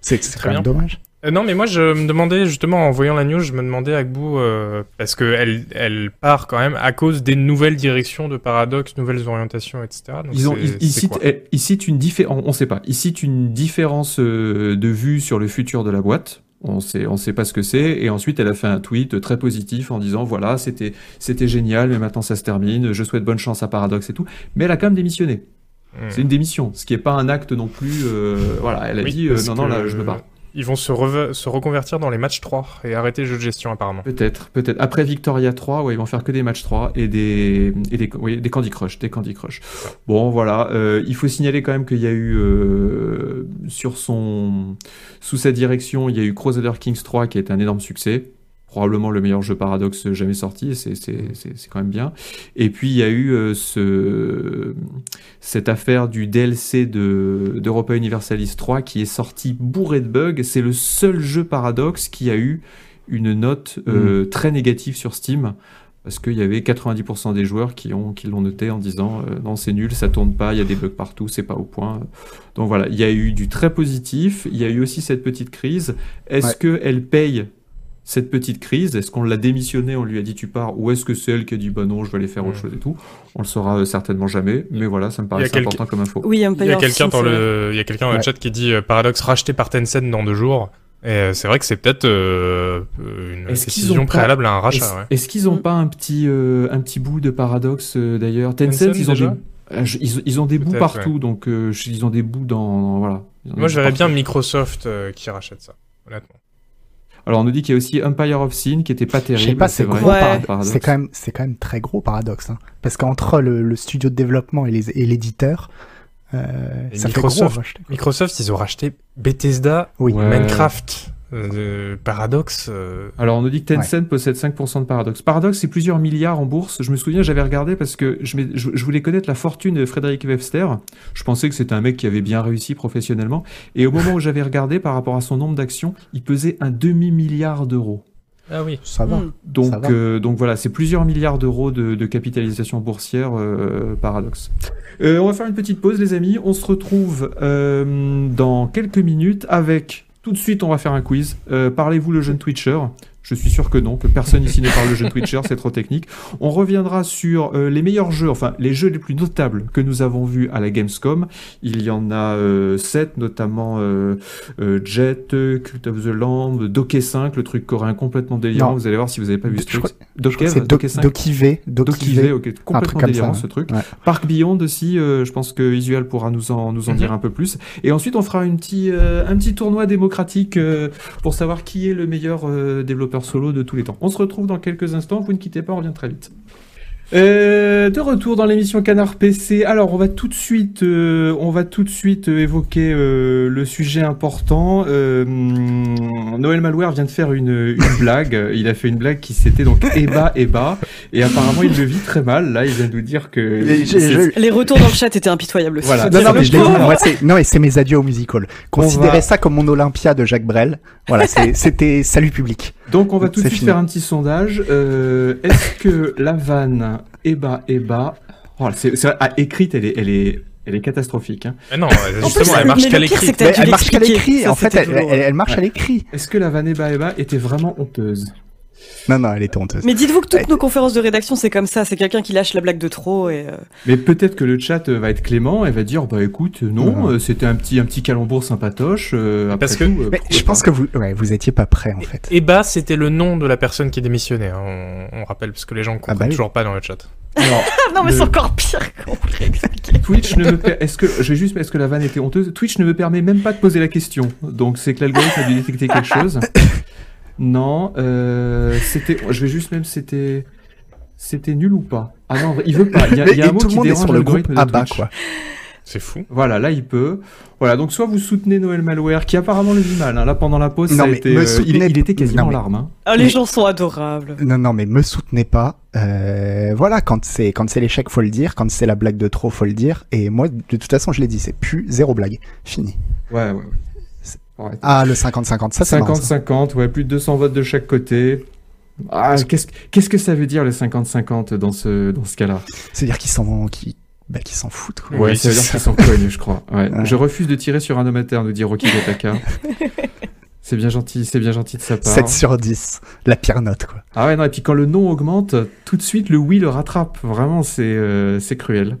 C'est quand même bien. dommage. Euh, non, mais moi, je me demandais, justement, en voyant la news, je me demandais, Agbou, euh, parce que elle, elle part quand même à cause des nouvelles directions de Paradox, nouvelles orientations, etc. Donc Ils ont, ils, citent, eh, ils citent une différence, on ne sait pas, ils citent une différence euh, de vue sur le futur de la boîte. On sait, on sait pas ce que c'est. Et ensuite, elle a fait un tweet très positif en disant voilà, c'était, c'était génial, mais maintenant ça se termine. Je souhaite bonne chance à Paradox et tout. Mais elle a quand même démissionné. Hmm. C'est une démission, ce qui est pas un acte non plus. euh, voilà, elle a Oui, dit euh, non, non, là, je me barre. Ils vont se, reconvertir dans les matchs 3 et arrêter le jeu de gestion, apparemment. Peut-être, peut-être. Après Victoria 3, ouais, ils vont faire que des matchs 3 et des, et des, oui, des Candy Crush, des Candy Crush. Bon, voilà. euh, il faut signaler quand même qu'il y a eu euh, sur son, sous sa direction, il y a eu Crusader Kings 3 qui est un énorme succès. Probablement le meilleur jeu Paradox jamais sorti, et c'est quand même bien. Et puis il y a eu euh, ce, cette affaire du DLC de d'Europa Universalis 3 qui est sorti bourré de bugs. C'est le seul jeu Paradox qui a eu une note euh, très négative sur Steam parce qu'il y avait 90% des joueurs qui ont qui l'ont noté en disant euh, non c'est nul, ça tourne pas, il y a des bugs partout, c'est pas au point. Donc voilà, il y a eu du très positif, il y a eu aussi cette petite crise. Est-ce Ouais. que elle paye cette petite crise Est-ce qu'on l'a démissionné, on lui a dit tu pars, ou est-ce que c'est elle qui a dit bah non, je vais aller faire autre Mm. chose et tout On le saura euh, certainement jamais, mais voilà, ça me paraît important comme info. Oui, un Il y a quelqu'un dans le, il y a quelqu'un dans le chat qui dit euh, Paradox racheté par Tencent dans deux jours. Et euh, c'est vrai que c'est peut-être euh, une décision préalable à un Est-ce rachat. ouais. est-ce qu'ils ont Mm. pas un petit, euh, un petit bout de paradoxe euh, d'ailleurs? Tencent, Tencent, ils ont déjà des, je- ils, ils ont des bouts partout, donc euh, je- ils ont des bouts dans, dans- voilà. Moi, je verrais bien. Microsoft euh, qui rachète ça, honnêtement. Alors on nous dit qu'il y a aussi Empire of Sin qui était pas Je terrible. sais pas, c'est vrai. gros Ouais. paradoxe. C'est quand même, c'est quand même très gros paradoxe, hein. Parce qu'entre le, le studio de développement et les et l'éditeur, euh, Et ça Microsoft- fait gros. Microsoft, ils ont racheté Bethesda, Oui. Ouais. Minecraft, euh, Paradox. euh, Alors on nous dit que Tencent possède 5% de Paradox. Paradox c'est plusieurs milliards en bourse. Je me souviens, j'avais regardé parce que je, m'ai- je, je voulais connaître la fortune de Frédéric Webster. Je pensais que c'était un mec qui avait bien réussi professionnellement. Et au moment où j'avais regardé par rapport à son nombre d'actions, il pesait un demi-milliard d'euros. Ah oui. Ça va. Hmm. Donc, Ça va. euh, donc voilà, c'est plusieurs milliards d'euros de, de capitalisation boursière euh, Paradox. Euh, on va faire une petite pause, les amis. On se retrouve euh, dans quelques minutes avec. Tout de suite, on va faire un quiz. Euh, Parlez-vous le jeune Twitcher? Je suis sûr que non, que personne ici ne parle le jeune Twitcher, c'est trop technique. On reviendra sur euh, les meilleurs jeux, enfin les jeux les plus notables que nous avons vus à la Gamescom. Il y en a euh, sept, notamment euh, euh, Jet, Cult of the Lamb, Donkey 5, le truc coréen complètement délirant. Non. Vous allez voir si vous n'avez pas vu ce truc. crois- Dokev, C'est Donkey Do- 5 Dokivé, Dokivé, Dokivé. ok, complètement délirant ça, ce truc. ouais. Park Beyond aussi, euh, je pense que Isual pourra nous en, nous en Mhm. dire un peu plus. Et ensuite, on fera une petit, euh, un petit tournoi démocratique euh, pour savoir qui est le meilleur euh, solo de tous les temps. On se retrouve dans quelques instants, vous ne quittez pas, on revient très vite. Euh, de retour dans l'émission Canard PC. Alors, on va tout de suite, euh, on va tout de suite euh, évoquer euh, le sujet important. Euh, hum, Noël Malware vient de faire une, une blague. Il a fait une blague qui s'était donc Eba Eba, et apparemment il le vit très mal. Là, il vient de nous dire que je- Les retours dans le chat étaient impitoyables aussi. Voilà. Non, mais je l'ai dit, pauvre. moi, c'est, non, et c'est mes adieux au musical. Considérez va- ça comme mon Olympia de Jacques Brel. Voilà, c'est- c'était salut public. Donc on va tout de suite fini. faire un petit sondage. Euh, Est-ce que la vanne Eba Eba, oh, c'est, c'est vrai, ah, écrite, elle est, elle est Elle est catastrophique. Hein. Mais non, En justement, plus, elle marche qu'à l'écrit. c'est elle marche qu'à l'écrit. En fait, elle, douloureux. elle- elle marche à Ouais. l'écrit. Est-ce que la Vanessa Eba était vraiment honteuse? Non, non, elle était honteuse. Mais dites-vous que toutes Ouais. nos conférences de rédaction, c'est comme ça. C'est quelqu'un qui lâche la blague de trop et. euh, Mais peut-être que le chat euh, va être clément et va dire bah écoute euh, non, Non. c'était un petit un petit calembour sympatoche. euh, Parce que- tout, euh, Mais je pense pas. que vous, ouais, vous étiez pas prêt en fait. Eba, c'était le nom de la personne qui démissionnait. hein, On, on rappelle parce que les gens comprennent bah oui. toujours pas dans le chat. Ah non, mais Le- c'est encore pire quand vous réexpliquez. Twitch ne me per- est-ce que je vais juste est-ce que la vanne était honteuse? Twitch ne me permet même pas de poser la question. Donc c'est que l'algorithme a dû détecter quelque chose. Non, euh, c'était je vais juste même c'était c'était nul ou pas? Ah non, il veut pas. Il y a, il y a Et un mot tout le qui monde est dérange sur le groupe de ABBA Twitch. quoi. C'est fou. Voilà, là il peut. Voilà, donc soit vous soutenez Noël Malware, qui apparemment le vit mal. hein. Là pendant la pause, Non, ça a été, euh, il, soutenez- il était quasiment en mais- larmes. hein. Ah, les Mais- gens sont adorables. Non, non, mais me soutenez pas. Euh, voilà, quand c'est quand c'est l'échec, faut le dire. Quand c'est la blague de trop, faut le dire. Et moi, de toute façon, je l'ai dit, c'est plus zéro blague. Fini. Ouais, ouais, ouais. Ouais. Ah, le 50-50, ça c'est marrant, ça. 50-50, ouais, plus de 200 votes de chaque côté. Ah, qu'est-ce qu'est-ce que ça veut dire le 50-50 dans ce, dans ce cas-là? C'est-à-dire qu'ils s'en qu'ils bah, qu'ils s'en foutent. Quoi. Ouais, ça veut dire qu'ils s'en cognent, je crois. Ouais. Ouais. Je refuse de tirer sur un homme à terre, nous dit Rocky Gotaka. c'est bien gentil, c'est bien gentil de sa part. 7 sur 10, la pire note quoi. Ah ouais, non, et puis quand le non augmente, tout de suite le oui le rattrape. Vraiment, c'est euh, c'est cruel.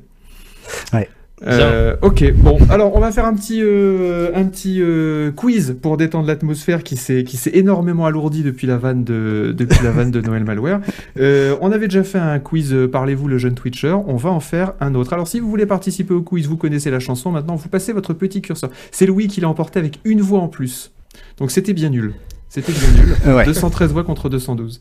Ouais. Euh, ok, bon, alors on va faire un petit, euh, un petit euh, quiz pour détendre l'atmosphère qui s'est énormément alourdi depuis la vanne de depuis la vanne de Noël Malware. On avait déjà fait un quiz Parlez-vous le jeune Twitcher, on va en faire un autre. Alors si vous voulez participer au quiz, vous connaissez la chanson, maintenant vous passez votre petit curseur. C'est Louis qui l'a emporté avec une voix en plus. Donc c'était bien nul. C'était bien nul. Ouais. 213 voix contre 212.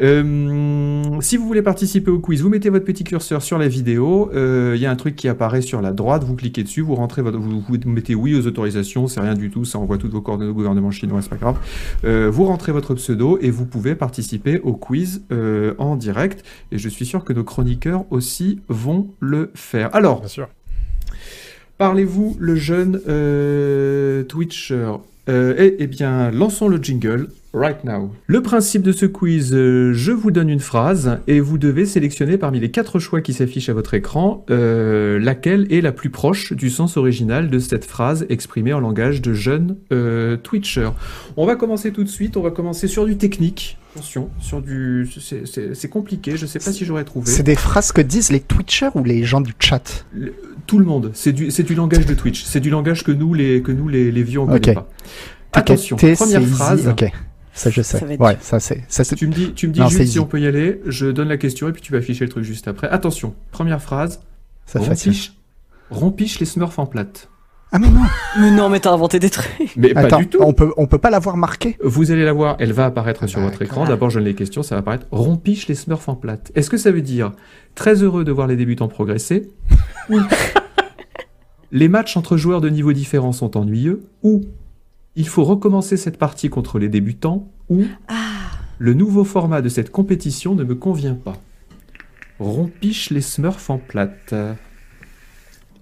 Euh, si vous voulez participer au quiz, vous mettez votre petit curseur sur la vidéo. euh, Il y a un truc qui apparaît sur la droite. Vous cliquez dessus, vous rentrez votre, vous, vous mettez oui aux autorisations. C'est rien du tout. Ça envoie toutes vos coordonnées au gouvernement chinois. C'est pas grave. Euh, vous rentrez votre pseudo et vous pouvez participer au quiz euh, en direct. Et je suis sûr que nos chroniqueurs aussi vont le faire. Alors, Bien sûr. Parlez-vous le jeune euh, Twitcher? Euh, eh, eh bien, lançons le jingle right now. Le principe de ce quiz, euh, je vous donne une phrase et vous devez sélectionner parmi les quatre choix qui s'affichent à votre écran euh, laquelle est la plus proche du sens original de cette phrase exprimée en langage de jeune Twitcher. On va commencer tout de suite, on va commencer sur du technique. Attention, sur du... c'est- compliqué, je sais pas si j'aurais trouvé. C'est des phrases que disent les Twitchers ou les gens du chat? Le- tout le monde. C'est du, c'est du langage de Twitch. C'est du langage que nous, les, que nous, les, les vieux, on connaît pas. Attention, première phrase. Ok, ça je sais. Ça être ouais, ça c'est. Ça, c'est- Tu me dis, tu me dis Non, juste si on peut y aller. Je donne la question et puis tu vas afficher le truc juste après. Attention, première phrase. ça. Rompiche, rompiche les smurfs en plate. Ah mais non Mais non, mais t'as inventé des trucs. Mais pas du tout. on peut, on peut pas l'avoir marqué Vous allez la voir, elle va apparaître sur votre D'accord. écran. D'abord, je donne les questions, ça va apparaître. Rompiche les smurfs en plate. Est-ce que ça veut dire très heureux de voir les débutants progresser ou les matchs entre joueurs de niveaux différents sont ennuyeux ou il faut recommencer cette partie contre les débutants ou Ah. le nouveau format de cette compétition ne me convient pas. Rompiche les smurfs en plate.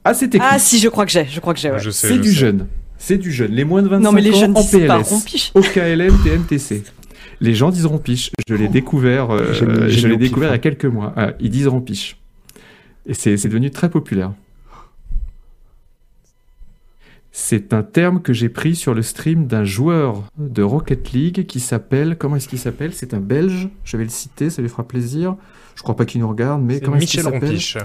Ah, c'est. Ah, si, je crois que j'ai. Je crois que j'ai. Ouais. Je sais, c'est je du sais. jeune. C'est du jeune. Les moins de 25 Non, mais les ans jeunes en PLS. Au KLM, TMTC. Les gens disent rompiche. Je l'ai découvert, euh, je l'ai découvert il y hein. a quelques mois. Ah, ils disent rompiche. Et c'est c'est devenu très populaire. C'est un terme que j'ai pris sur le stream d'un joueur de Rocket League qui s'appelle. Comment est-ce qu'il s'appelle? C'est un Belge. Je vais le citer, ça lui fera plaisir. Je crois pas qu'il nous regarde, mais C'est comment est-ce qu'il Michel s'appelle? Rompiche.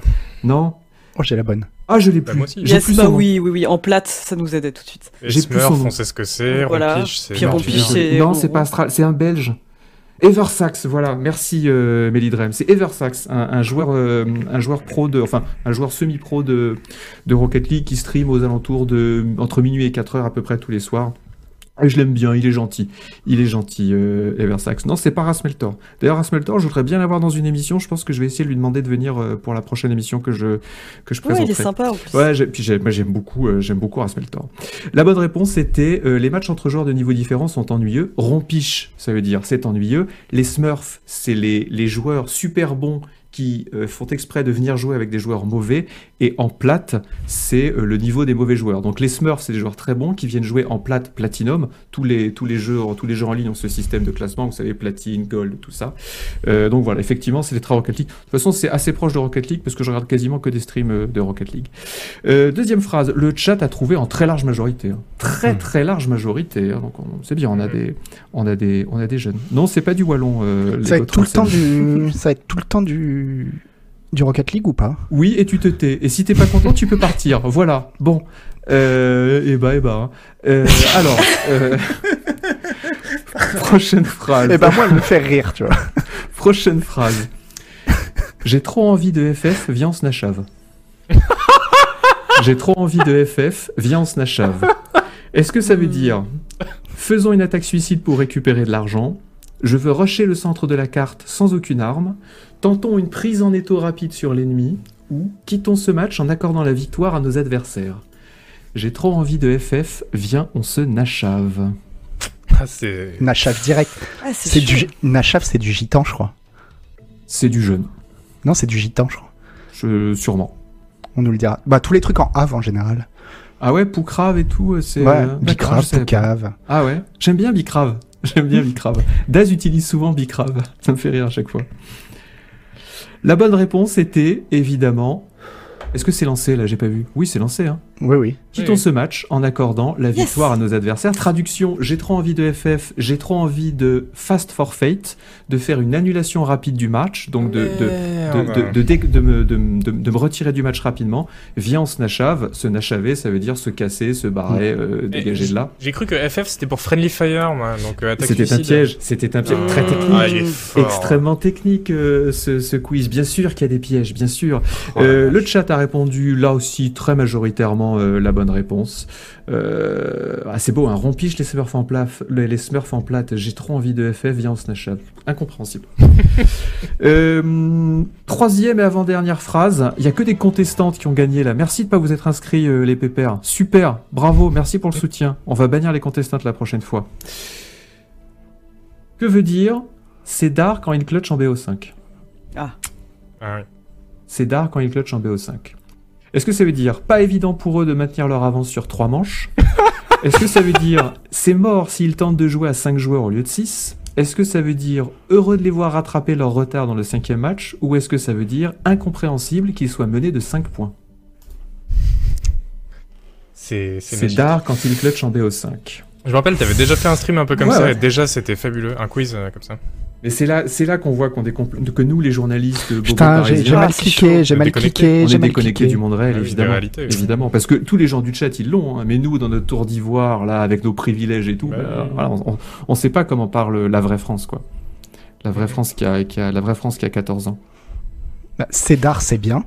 Non. Oh, j'ai la bonne. Ah, je l'ai Bah, plus. moi aussi. Yes, plus bah oui, oui, oui. En plate, ça nous aidait tout de suite. J'ai plus son nom. on sait ce que c'est. Voilà. Puis non, c'est pas Astral, c'est un Belge. Eversax, voilà, merci euh, Melidrem. C'est Eversax, un, un joueur, euh, un joueur pro de, enfin, un joueur semi-pro de, de Rocket League qui stream aux alentours de entre minuit et 4 heures à peu près tous les soirs. Et je l'aime bien, il est gentil. Il est gentil, euh, Eversax. Non, c'est pas Rasmeltor. D'ailleurs, Rasmeltor, je voudrais bien l'avoir dans une émission. Je pense que je vais essayer de lui demander de venir euh, pour la prochaine émission que je, que je Ouais, présenterai. il est sympa en plus. Ouais, j'ai- puis j'ai- moi j'aime beaucoup, euh, j'aime beaucoup Rasmeltor. La bonne réponse c'était euh, les matchs entre joueurs de niveaux différents sont ennuyeux. Rompiche, ça veut dire c'est ennuyeux. Les Smurfs, c'est les, les joueurs super bons qui euh, font exprès de venir jouer avec des joueurs mauvais, et en plate, c'est euh, le niveau des mauvais joueurs. Donc les Smurfs, c'est des joueurs très bons qui viennent jouer en plate platinum. Tous les, tous les, jeux, tous les jeux en ligne ont ce système de classement, vous savez, platine, gold, tout ça. Euh, donc voilà, effectivement, c'est les très Rocket League. De toute façon, c'est assez proche de Rocket League parce que je regarde quasiment que des streams de Rocket League. Euh, deuxième phrase, le chat a trouvé en très large majorité. hein. Très Hmm. très large majorité. hein. Donc on- c'est bien, on a Hmm. des, on a des, on a des jeunes. Non, c'est pas du wallon. Euh, Ça va être tout le temps 37. du, ça va être tout le temps du, du Rocket League ou pas Oui, et tu te tais. Et si t'es pas content, tu peux partir. Voilà. Bon. Euh, et bah, et bah. Euh, alors, euh, prochaine phrase. Eh ben moi, elle me fait rire, tu vois. Prochaine phrase. J'ai trop envie de FF, viens on se nachave. J'ai trop envie de FF, viens on se nachave. Est-ce que ça veut dire faisons une attaque suicide pour récupérer de l'argent Je veux rusher le centre de la carte sans aucune arme Tentons une prise en étau rapide sur l'ennemi Ou quittons ce match en accordant la victoire à nos adversaires J'ai trop envie de FF, viens on se nachave. Ah, c'est. Nachaf direct. Ah, C'est du Nachaf, c'est du gitan, je crois. C'est du jeune, Non, c'est du gitan, je crois. je, sûrement. On nous le dira. Bah tous les trucs en Ave en général. Ah ouais, Poucrave et tout, c'est... Ouais, euh, Bicrave. Poucave. Ah ouais, j'aime bien Bicrave. J'aime bien Bicrave. Daz utilise souvent Bicrave. Ça me fait rire à chaque fois. La bonne réponse était, évidemment... Est-ce que c'est lancé là? J'ai pas vu. Oui, c'est lancé. Hein. Oui, oui. Quittons Oui. ce match en accordant la Yes. victoire à nos adversaires. Traduction, j'ai trop envie de FF, j'ai trop envie de Fast for Fate, de faire une annulation rapide du match, donc de, de, de, de, de, dé- de me, de, me- de me- de me retirer du match rapidement. Viens, on se nachave. Se nachaver, ça veut dire se casser, se barrer, euh, dégager de là. J'ai cru que FF c'était pour Friendly Fire, moi. Donc euh, C'était un piège, c'était un piège Ah. très technique. Ah, fort. Extrêmement technique euh, ce, ce quiz. Bien sûr qu'il y a des pièges, bien sûr. Oh Euh, le chat a répondu là aussi très majoritairement euh, la bonne réponse. Euh, ah, c'est beau, un rompiche les Smurfs en plate, les, les Smurfs en plate. J'ai trop envie de FF, viens on se nachave. Incompréhensible. Euh, troisième et avant-dernière phrase. Il y a que des contestantes qui ont gagné là. Merci de pas vous être inscrits euh, les pépères. Super, bravo, merci pour le soutien. On va bannir les contestantes la prochaine fois. Que veut dire c'est d'art quand il clutch en BO5 Ah oui. c'est d'art quand ils clutchent en BO5. Est-ce que ça veut dire pas évident pour eux de maintenir leur avance sur 3 manches? Est-ce que ça veut dire c'est mort s'ils tentent de jouer à 5 joueurs au lieu de 6 Est-ce que ça veut dire heureux de les voir rattraper leur retard dans le cinquième match? Ou est-ce que ça veut dire incompréhensible qu'ils soient menés de 5 points? C'est d'art quand ils clutchent en BO5. Je me rappelle, t'avais déjà fait un stream un peu comme Ouais, ça, ouais. et déjà c'était fabuleux, un quiz euh, comme ça. Mais c'est là, c'est là qu'on voit qu'on que nous, les journalistes, Putain, j'ai mal cliqué, j'ai On est mal déconnecté. cliqué, on j'ai est mal déconnecté cliqué. du monde réel, évidemment. oui. Évidemment, parce que tous les gens du chat, ils l'ont, hein, mais nous, dans notre tour d'ivoire, là, avec nos privilèges et tout, Bah bah, voilà, on, on, on sait pas comment parle la vraie France, quoi. La vraie. France qui a, qui a, la vraie France qui a 14 ans. Bah, Cédar, c'est bien.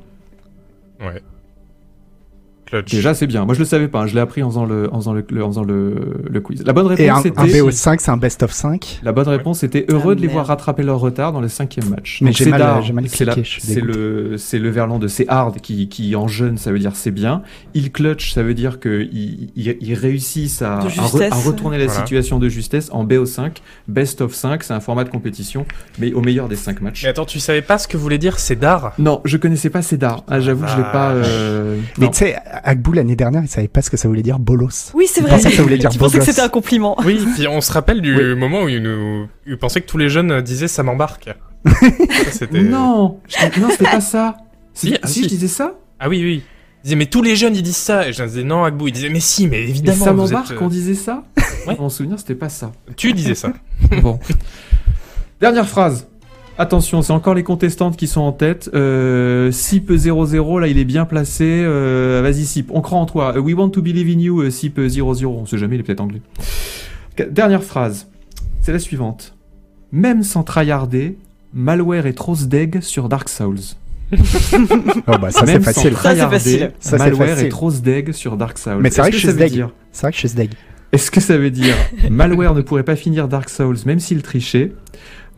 Ouais. Clutch. Déjà, c'est bien. Moi, je le savais pas. hein, Je l'ai appris en faisant le, en faisant le, le- en faisant le, le quiz. La bonne Et un, réponse un était. BO5, c'est un best of 5. La bonne réponse était heureux Ah, de les voir rattraper leur retard dans le cinquième match. Mais j'ai c'est mal- mal cliqué, C'est le, c'est le verlan de c'est hard qui, qui en jeune, ça veut dire c'est bien. Il clutch, ça veut dire que ils- ils réussissent à, à, re- justesse. à retourner la Voilà. situation de justesse en BO5. Best of 5, c'est un format de compétition, mais au meilleur des 5 matchs. Mais attends, tu savais pas ce que voulait dire c'est d'art Non, je connaissais pas Cédar. Ah, j'avoue, que je l'ai pas. euh, Mais tu sais, Agbou l'année dernière, il savait pas ce que ça voulait dire bolos. Oui, c'est vrai. pensais que ça voulait dire pensais que c'était un compliment. Oui, puis on se rappelle du Oui. moment où il nous il pensait que tous les jeunes disaient ça m'embarque. Ça, Non, je- non, c'était pas ça. Si, Si, ah, si, si. je disais ça. Ah oui, oui. Il disait mais tous les jeunes ils disent ça. Et je disais non, Agbou. Il disait mais si, mais Et évidemment. ça vous m'embarque, êtes, euh, on disait ça. Ouais. Mon souvenir, c'était pas ça. Tu disais ça. Bon. Dernière phrase. Attention, c'est encore les contestantes qui sont en tête. Euh, Sip 00, là, il est bien placé. Euh, Vas-y, Sip, on croit en toi. Euh, We want to believe in you, euh, Sip 00. On sait jamais, il est peut-être anglais. Dernière phrase. C'est la suivante. Même sans tryharder, malware est trop sdeg sur Dark Souls. Oh bah ça c'est facile. Ça, c'est facile. Ça, malware facile. est trop sdeg sur Dark Souls. Mais c'est vrai que je ça suis veut sdeg. dire C'est vrai que je suis Sdeg. Est-ce que ça veut dire malware ne pourrait pas finir Dark Souls même s'il trichait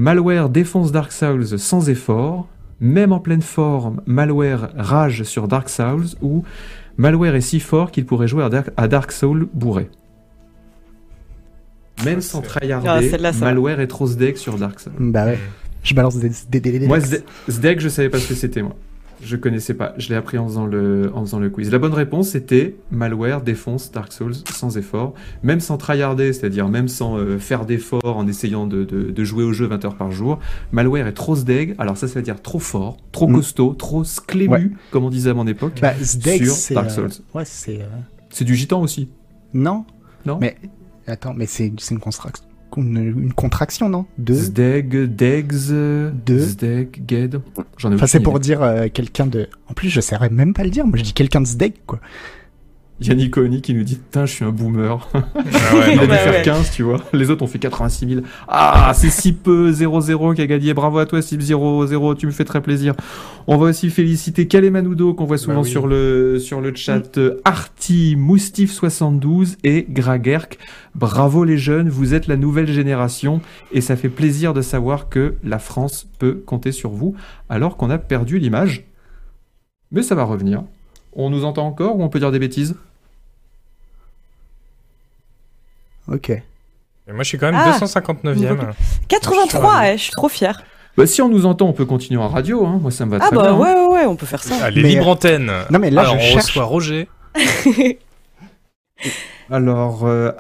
Malware défonce Dark Souls sans effort Même en pleine forme, malware rage sur Dark Souls Ou malware est si fort qu'il pourrait jouer à Dark, à Dark Souls bourré Même sans tryharder, Ah, va. malware est trop deck sur Dark Souls. Bah ouais. Je balance des, des, des, des- Moi, Zde- Zdeg, je savais pas ce que c'était, moi. Je connaissais pas. Je l'ai appris en faisant, le, en faisant le quiz. La bonne réponse c'était malware défonce Dark Souls sans effort, même sans tryharder, c'est-à-dire même sans euh, faire d'effort en essayant de, de- de jouer au jeu 20 heures par jour. Malware est trop zdeg, alors ça, ça veut dire trop fort, trop Mm. costaud, trop sclému, Ouais. comme on disait à mon époque. Bah, sur. Dark euh, Souls. Ouais, c'est. euh, C'est du gitan aussi. Non Non Mais. Attends, mais c'est une, construc- une, une contraction, non? De. Zdeg, Degs, De. Zdeg, Ged. J'en ai Enfin, c'est pour dire euh, quelqu'un de. En plus, je saurais même pas le dire. Moi, je dis quelqu'un de Zdeg, quoi. Yannick Oni qui nous dit Putain, je suis un boomer. Ah ouais, Il a dû faire ouais. 15, tu vois. Les autres ont fait 86 000. Ah, c'est si peu, 0-0 qui a gagné. Bravo à toi, Sib 0-0, tu me fais très plaisir. On va aussi féliciter Kalemanudo, qu'on voit souvent Bah oui. sur, le, sur le chat, Arty, Moustif72 et Gragerk. Bravo les jeunes, vous êtes la nouvelle génération et ça fait plaisir de savoir que la France peut compter sur vous alors qu'on a perdu l'image. Mais ça va revenir. On nous entend encore ou on peut dire des bêtises? Ok. Et moi, je suis quand même Ah. 259e. 83, ravi. ouais, je suis trop fier. Bah, si on nous entend, on peut continuer en radio. Hein. Moi, ça me va Ah très bah bien. hein. ouais, ouais, ouais, on peut faire ça. Allez, Mais- libre antenne. Non, mais là, Alors, je on cherche. reçoit Roger. Alors, euh,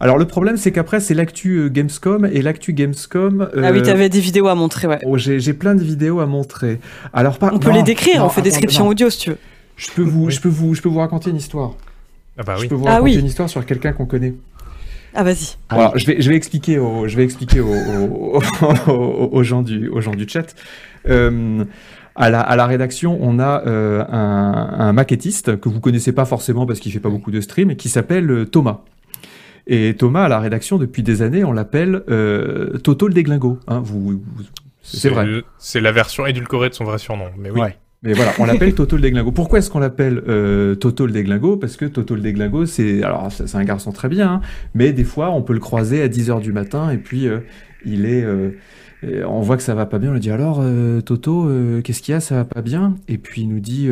alors le problème, c'est qu'après, c'est l'actu euh, Gamescom et l'actu Gamescom. euh, Ah oui, t'avais des vidéos à montrer, ouais. oh, j'ai j'ai plein de vidéos à montrer. Alors, par... On peut non, les décrire, non, on fait attends, description non. audio si tu veux. Je peux vous, Oui. je peux vous, je peux vous raconter une histoire. Ah bah Je oui. peux vous Ah raconter oui. une histoire sur quelqu'un qu'on connaît. Ah vas-y. Alors, je vais, je vais expliquer aux, je vais expliquer aux, aux, aux- aux gens du, aux gens du chat. Euh, à la, à la rédaction, on a euh, un, un maquettiste que vous connaissez pas forcément parce qu'il fait pas beaucoup de streams, qui s'appelle euh, Thomas. Et Thomas, à la rédaction, depuis des années, on l'appelle euh, Toto le déglingo. Hein, vous, vous- c'est vrai. C'est la version édulcorée de son vrai surnom. Mais oui. Ouais. Mais voilà, on l'appelle Toto le déglingo. Pourquoi est-ce qu'on l'appelle euh, Toto le déglingo? Parce que Toto le déglingo, c'est alors c'est un garçon très bien, hein, mais des fois on peut le croiser à 10h du matin et puis euh, il est euh, on voit que ça va pas bien, on lui dit alors euh, Toto, qu'est-ce qu'il y a, ça va pas bien? Et puis il nous dit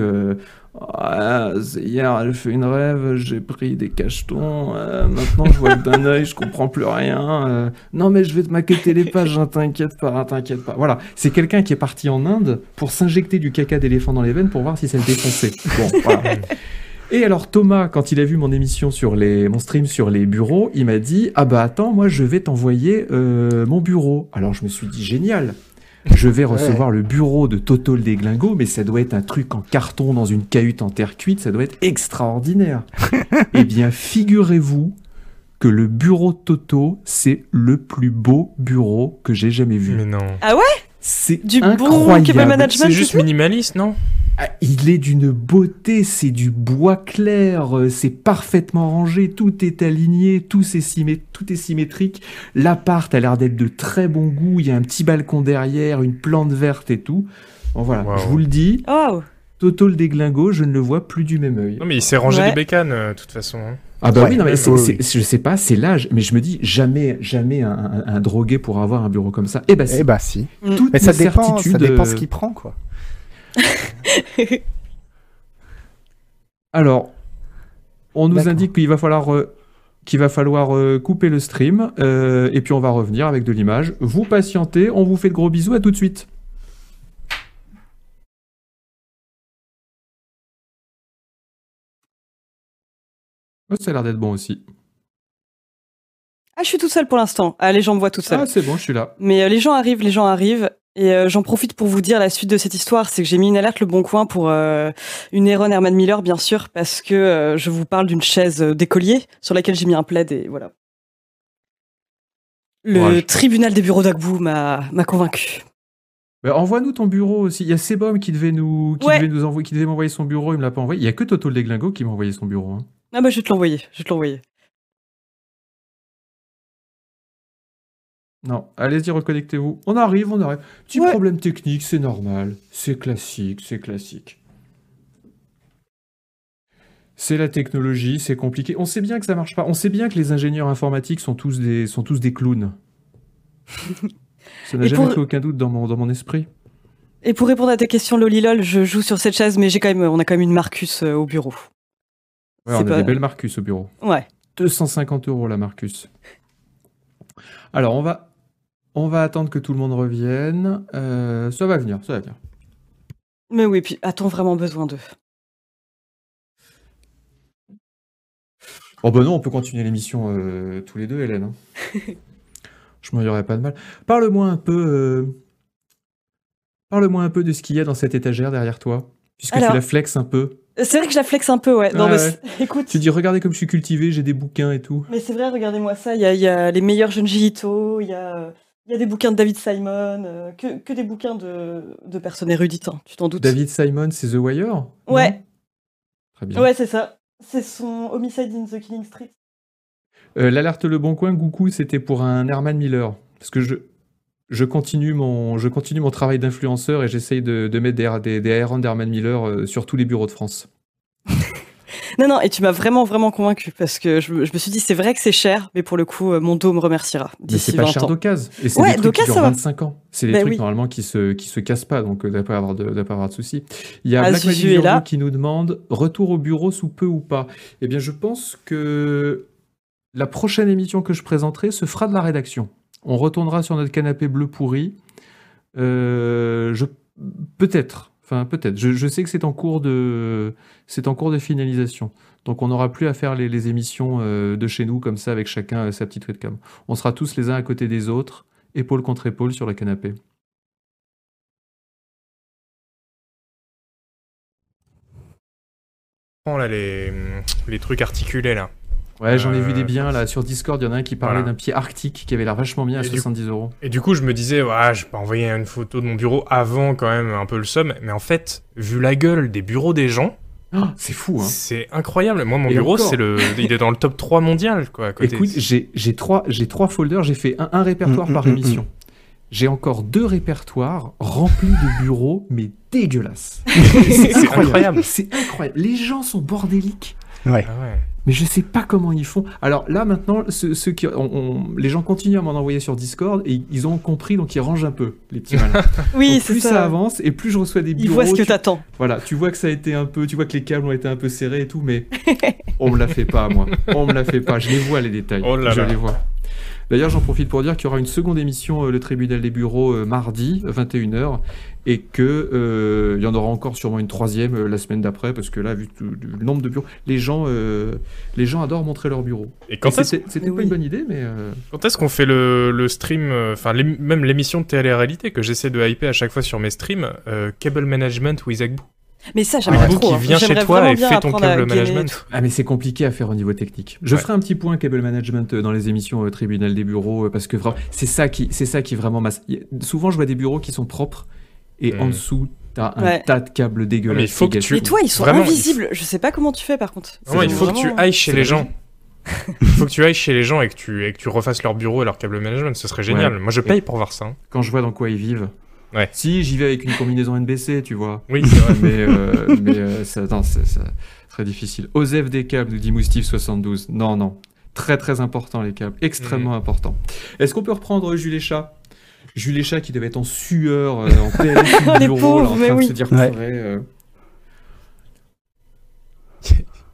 Ah, c'est hier j'ai fait une rêve, j'ai pris des cachetons, euh, maintenant je vois que d'un œil, je comprends plus rien. euh, non mais je vais te maqueter les pages, hein, t'inquiète pas, hein, t'inquiète pas. Voilà, c'est quelqu'un qui est parti en Inde pour s'injecter du caca d'éléphant dans les veines pour voir si ça le défonçait. Bon, voilà. Et alors Thomas, quand il a vu mon émission sur les, mon stream sur les bureaux, il m'a dit ah bah attends, moi je vais t'envoyer euh, mon bureau. Alors je me suis dit génial. Je vais recevoir le bureau de Toto le déglingo, mais ça doit être un truc en carton dans une cahute en terre cuite, ça doit être extraordinaire. eh bien, figurez-vous que le bureau de Toto, c'est le plus beau bureau que j'ai jamais vu. Mais non. C'est Du bon incroyable. cable management. C'est juste minimaliste, non? Ah, Il est d'une beauté, c'est du bois clair, euh, c'est parfaitement rangé, tout est aligné, tout est, symmé- tout est symétrique. L'appart a l'air d'être de très bon goût, il y a un petit balcon derrière, une plante verte et tout. Bon voilà, Wow. je vous le dis, Oh, Toto le déglingo, je ne le vois plus du même œil. Non, mais il s'est rangé Ouais. des bécanes, euh, de toute façon. hein. Ah bah Ouais, oui, non mais je sais pas, c'est l'âge, mais je me dis jamais, jamais un, un- un drogué pourra avoir un bureau comme ça. Eh bah si, Eh bah si. Toutes Mais ça mes dépend, certitudes, ça dépend euh, ce qu'il prend, quoi. Alors, on nous indique qu'il va falloir, euh, qu'il va falloir euh, couper le stream euh, et puis on va revenir avec de l'image. Vous patientez, on vous fait de gros bisous, à tout de suite. Oh, ça a l'air d'être bon aussi. Ah, je suis toute seule pour l'instant. Ah, les gens me voient toute seule. Ah, c'est bon, je suis là. Mais les gens arrivent, les gens arrivent. Et euh, j'en profite pour vous dire la suite de cette histoire, c'est que j'ai mis une alerte le bon coin pour euh, une Héron Herman Miller, bien sûr, parce que euh, je vous parle d'une chaise d'écolier sur laquelle j'ai mis un plaid et voilà. Le tribunal des bureaux d'Agbou m'a m'a convaincu. Bah, Envoie-nous ton bureau aussi. Il y a Sebum qui devait nous, qui Ouais. devait nous envoyer, qui devait m'envoyer son bureau. Il me l'a pas envoyé. Il y a que Toto le déglingo qui m'a envoyé son bureau. hein. Ah bah je vais te l'envoyer, je vais te l'envoyer. Non, allez-y, reconnectez-vous. On arrive, on arrive. Petit Ouais. problème technique, c'est normal. C'est classique, c'est classique. C'est la technologie, c'est compliqué. On sait bien que ça marche pas. On sait bien que les ingénieurs informatiques sont tous des, sont tous des clowns. ça n'a jamais pour- fait aucun doute dans mon, dans mon esprit. Et pour répondre à ta question, Lolilol, je joue sur cette chaise, mais j'ai quand même, on a quand même une Marcus euh, au bureau. Ouais, on a pas- des belles Marcus au bureau. Ouais. 250 euros la Marcus. Alors, on va On va attendre que tout le monde revienne. Euh, ça va venir, ça va venir. Mais oui, puis a-t-on vraiment besoin d'eux? Oh ben non, on peut continuer l'émission euh, tous les deux, Hélène. hein. Je m'en aurais pas de mal. Parle-moi un peu. euh, Parle-moi un peu de ce qu'il y a dans cette étagère derrière toi, puisque Alors- tu la flexes un peu. C'est vrai que je la flex un peu, ouais. Non, Ouais, mais ouais. c'est- écoute. Tu dis regardez comme je suis cultivé, j'ai des bouquins et tout. Mais c'est vrai, regardez-moi ça. Il y a, il y a les meilleurs jeunes Ito, il y a, euh, il y a des bouquins de David Simon, euh, que, que des bouquins de, de personnes érudites, hein, tu t'en doutes. David Simon, c'est The Wire? Ouais. Très bien. Ouais, c'est ça. C'est son Homicide in the Killing Street. Euh, L'alerte Le Bon Coin, Goukou, c'était pour un Herman Miller. Parce que je, je, continue, mon, je continue mon travail d'influenceur et j'essaye de, de mettre des, des, d'Herman Miller euh, sur tous les bureaux de France. Non, non, et tu m'as vraiment, vraiment convaincu parce que je, me- je me suis dit, c'est vrai que c'est cher, mais pour le coup, euh, mon dos me remerciera Mais d'ici c'est pas 20 cher d'occasion. Et c'est Ouais, des trucs d'occasion, qui durent ça va. 25 ans. C'est des Ben trucs oui. normalement qui se, qui se cassent pas, donc doit pas avoir de, avoir de soucis. Il y a Ah, Black là. Qui nous demande retour au bureau sous peu ou pas? Eh bien, je pense que la prochaine émission que je présenterai se fera de la rédaction. On retournera sur notre canapé bleu pourri. Euh, je peut-être, enfin peut-être. Je, sais que c'est en cours de, finalisation. Donc on n'aura plus à faire les, émissions euh, de chez nous comme ça avec chacun euh, sa petite webcam. On sera tous les uns à côté des autres, épaule contre épaule sur le canapé. Prends là les trucs articulés là. Ouais, j'en ai vu Euh, des biens là sur Discord. Il y en a un qui parlait Voilà. d'un pied arctique qui avait l'air vachement bien à Et du- 70 euros. Et du coup, je me disais, ouais, je peux envoyer une photo de mon bureau avant quand même un peu le somme. Mais en fait, vu la gueule des bureaux des gens, Oh, c'est fou, hein. c'est incroyable. Moi, mon Et bureau, c'est le, il est dans le top 3 mondial, quoi. À côté. Écoute, j'ai j'ai trois, j'ai trois folders. J'ai fait un, un répertoire Mm, par mm, mm, émission. J'ai encore deux répertoires remplis de bureaux, mais dégueulasses. c'est incroyable. C'est incroyable. Les gens sont bordéliques. Ouais. Ah ouais. Mais je sais pas comment ils font. Alors là maintenant, ceux, ceux qui, on- on- les gens continuent à m'en envoyer sur Discord et ils ont compris, donc ils rangent un peu les petits malins. Oui, Donc, plus ça. ça. avance et plus je reçois des Ils bureaux. voient ce que tu- t'attends. Voilà, tu vois que ça a été un peu, tu vois que les câbles ont été un peu serrés et tout, mais on me la fait pas moi. On me la fait pas. Je les vois les détails. Oh là je là. les vois. D'ailleurs, j'en profite pour dire qu'il y aura une seconde émission, euh, le tribunal des bureaux, euh, mardi, euh, 21h, et que euh, il y en aura encore sûrement une troisième euh, la semaine d'après, parce que là, vu tout- le nombre de bureaux, les gens, euh, les gens adorent montrer leurs bureaux. Et quand C'était pas oui. une bonne idée, mais euh, quand est-ce qu'on fait le, le stream, euh, enfin même l'émission de télé-réalité que j'essaie de hyper à chaque fois sur mes streams, euh, Cable Management with Agbu. Mais ça, j'aimerais Agbu trop. qui hein. vient chez toi et fait ton cable management. Ah mais c'est compliqué à faire au niveau technique. Je Ouais. ferai un petit point cable management euh, dans les émissions euh, tribunal des bureaux euh, parce que vraiment c'est ça qui c'est ça qui vraiment masse. Souvent je vois des bureaux qui sont propres et en dessous t'as un Ouais. tas de câbles dégueulasses. Mais il faut que tu- Mais toi, ils sont Vraiment, il invisibles. Je sais pas comment tu fais par contre. Non, il faut que tu ailles chez les gens. Il faut que tu ailles chez les gens et que tu, et que tu refasses leur bureau et leur câble management. Ce serait génial. Ouais. Moi, je paye pour voir ça. hein. Quand je vois dans quoi ils vivent. Ouais. Si j'y vais avec une combinaison NBC, tu vois. Oui, c'est vrai. mais euh, mais euh, ça, non, c'est ça- très difficile. Osef des câbles, nous dit Moustif 72. Non, non. Très très important les câbles, extrêmement important. Est-ce qu'on peut reprendre Jules et Chat Jules et Chat qui devait être en sueur, euh, en PLS là, en train de oui. se dire Ouais.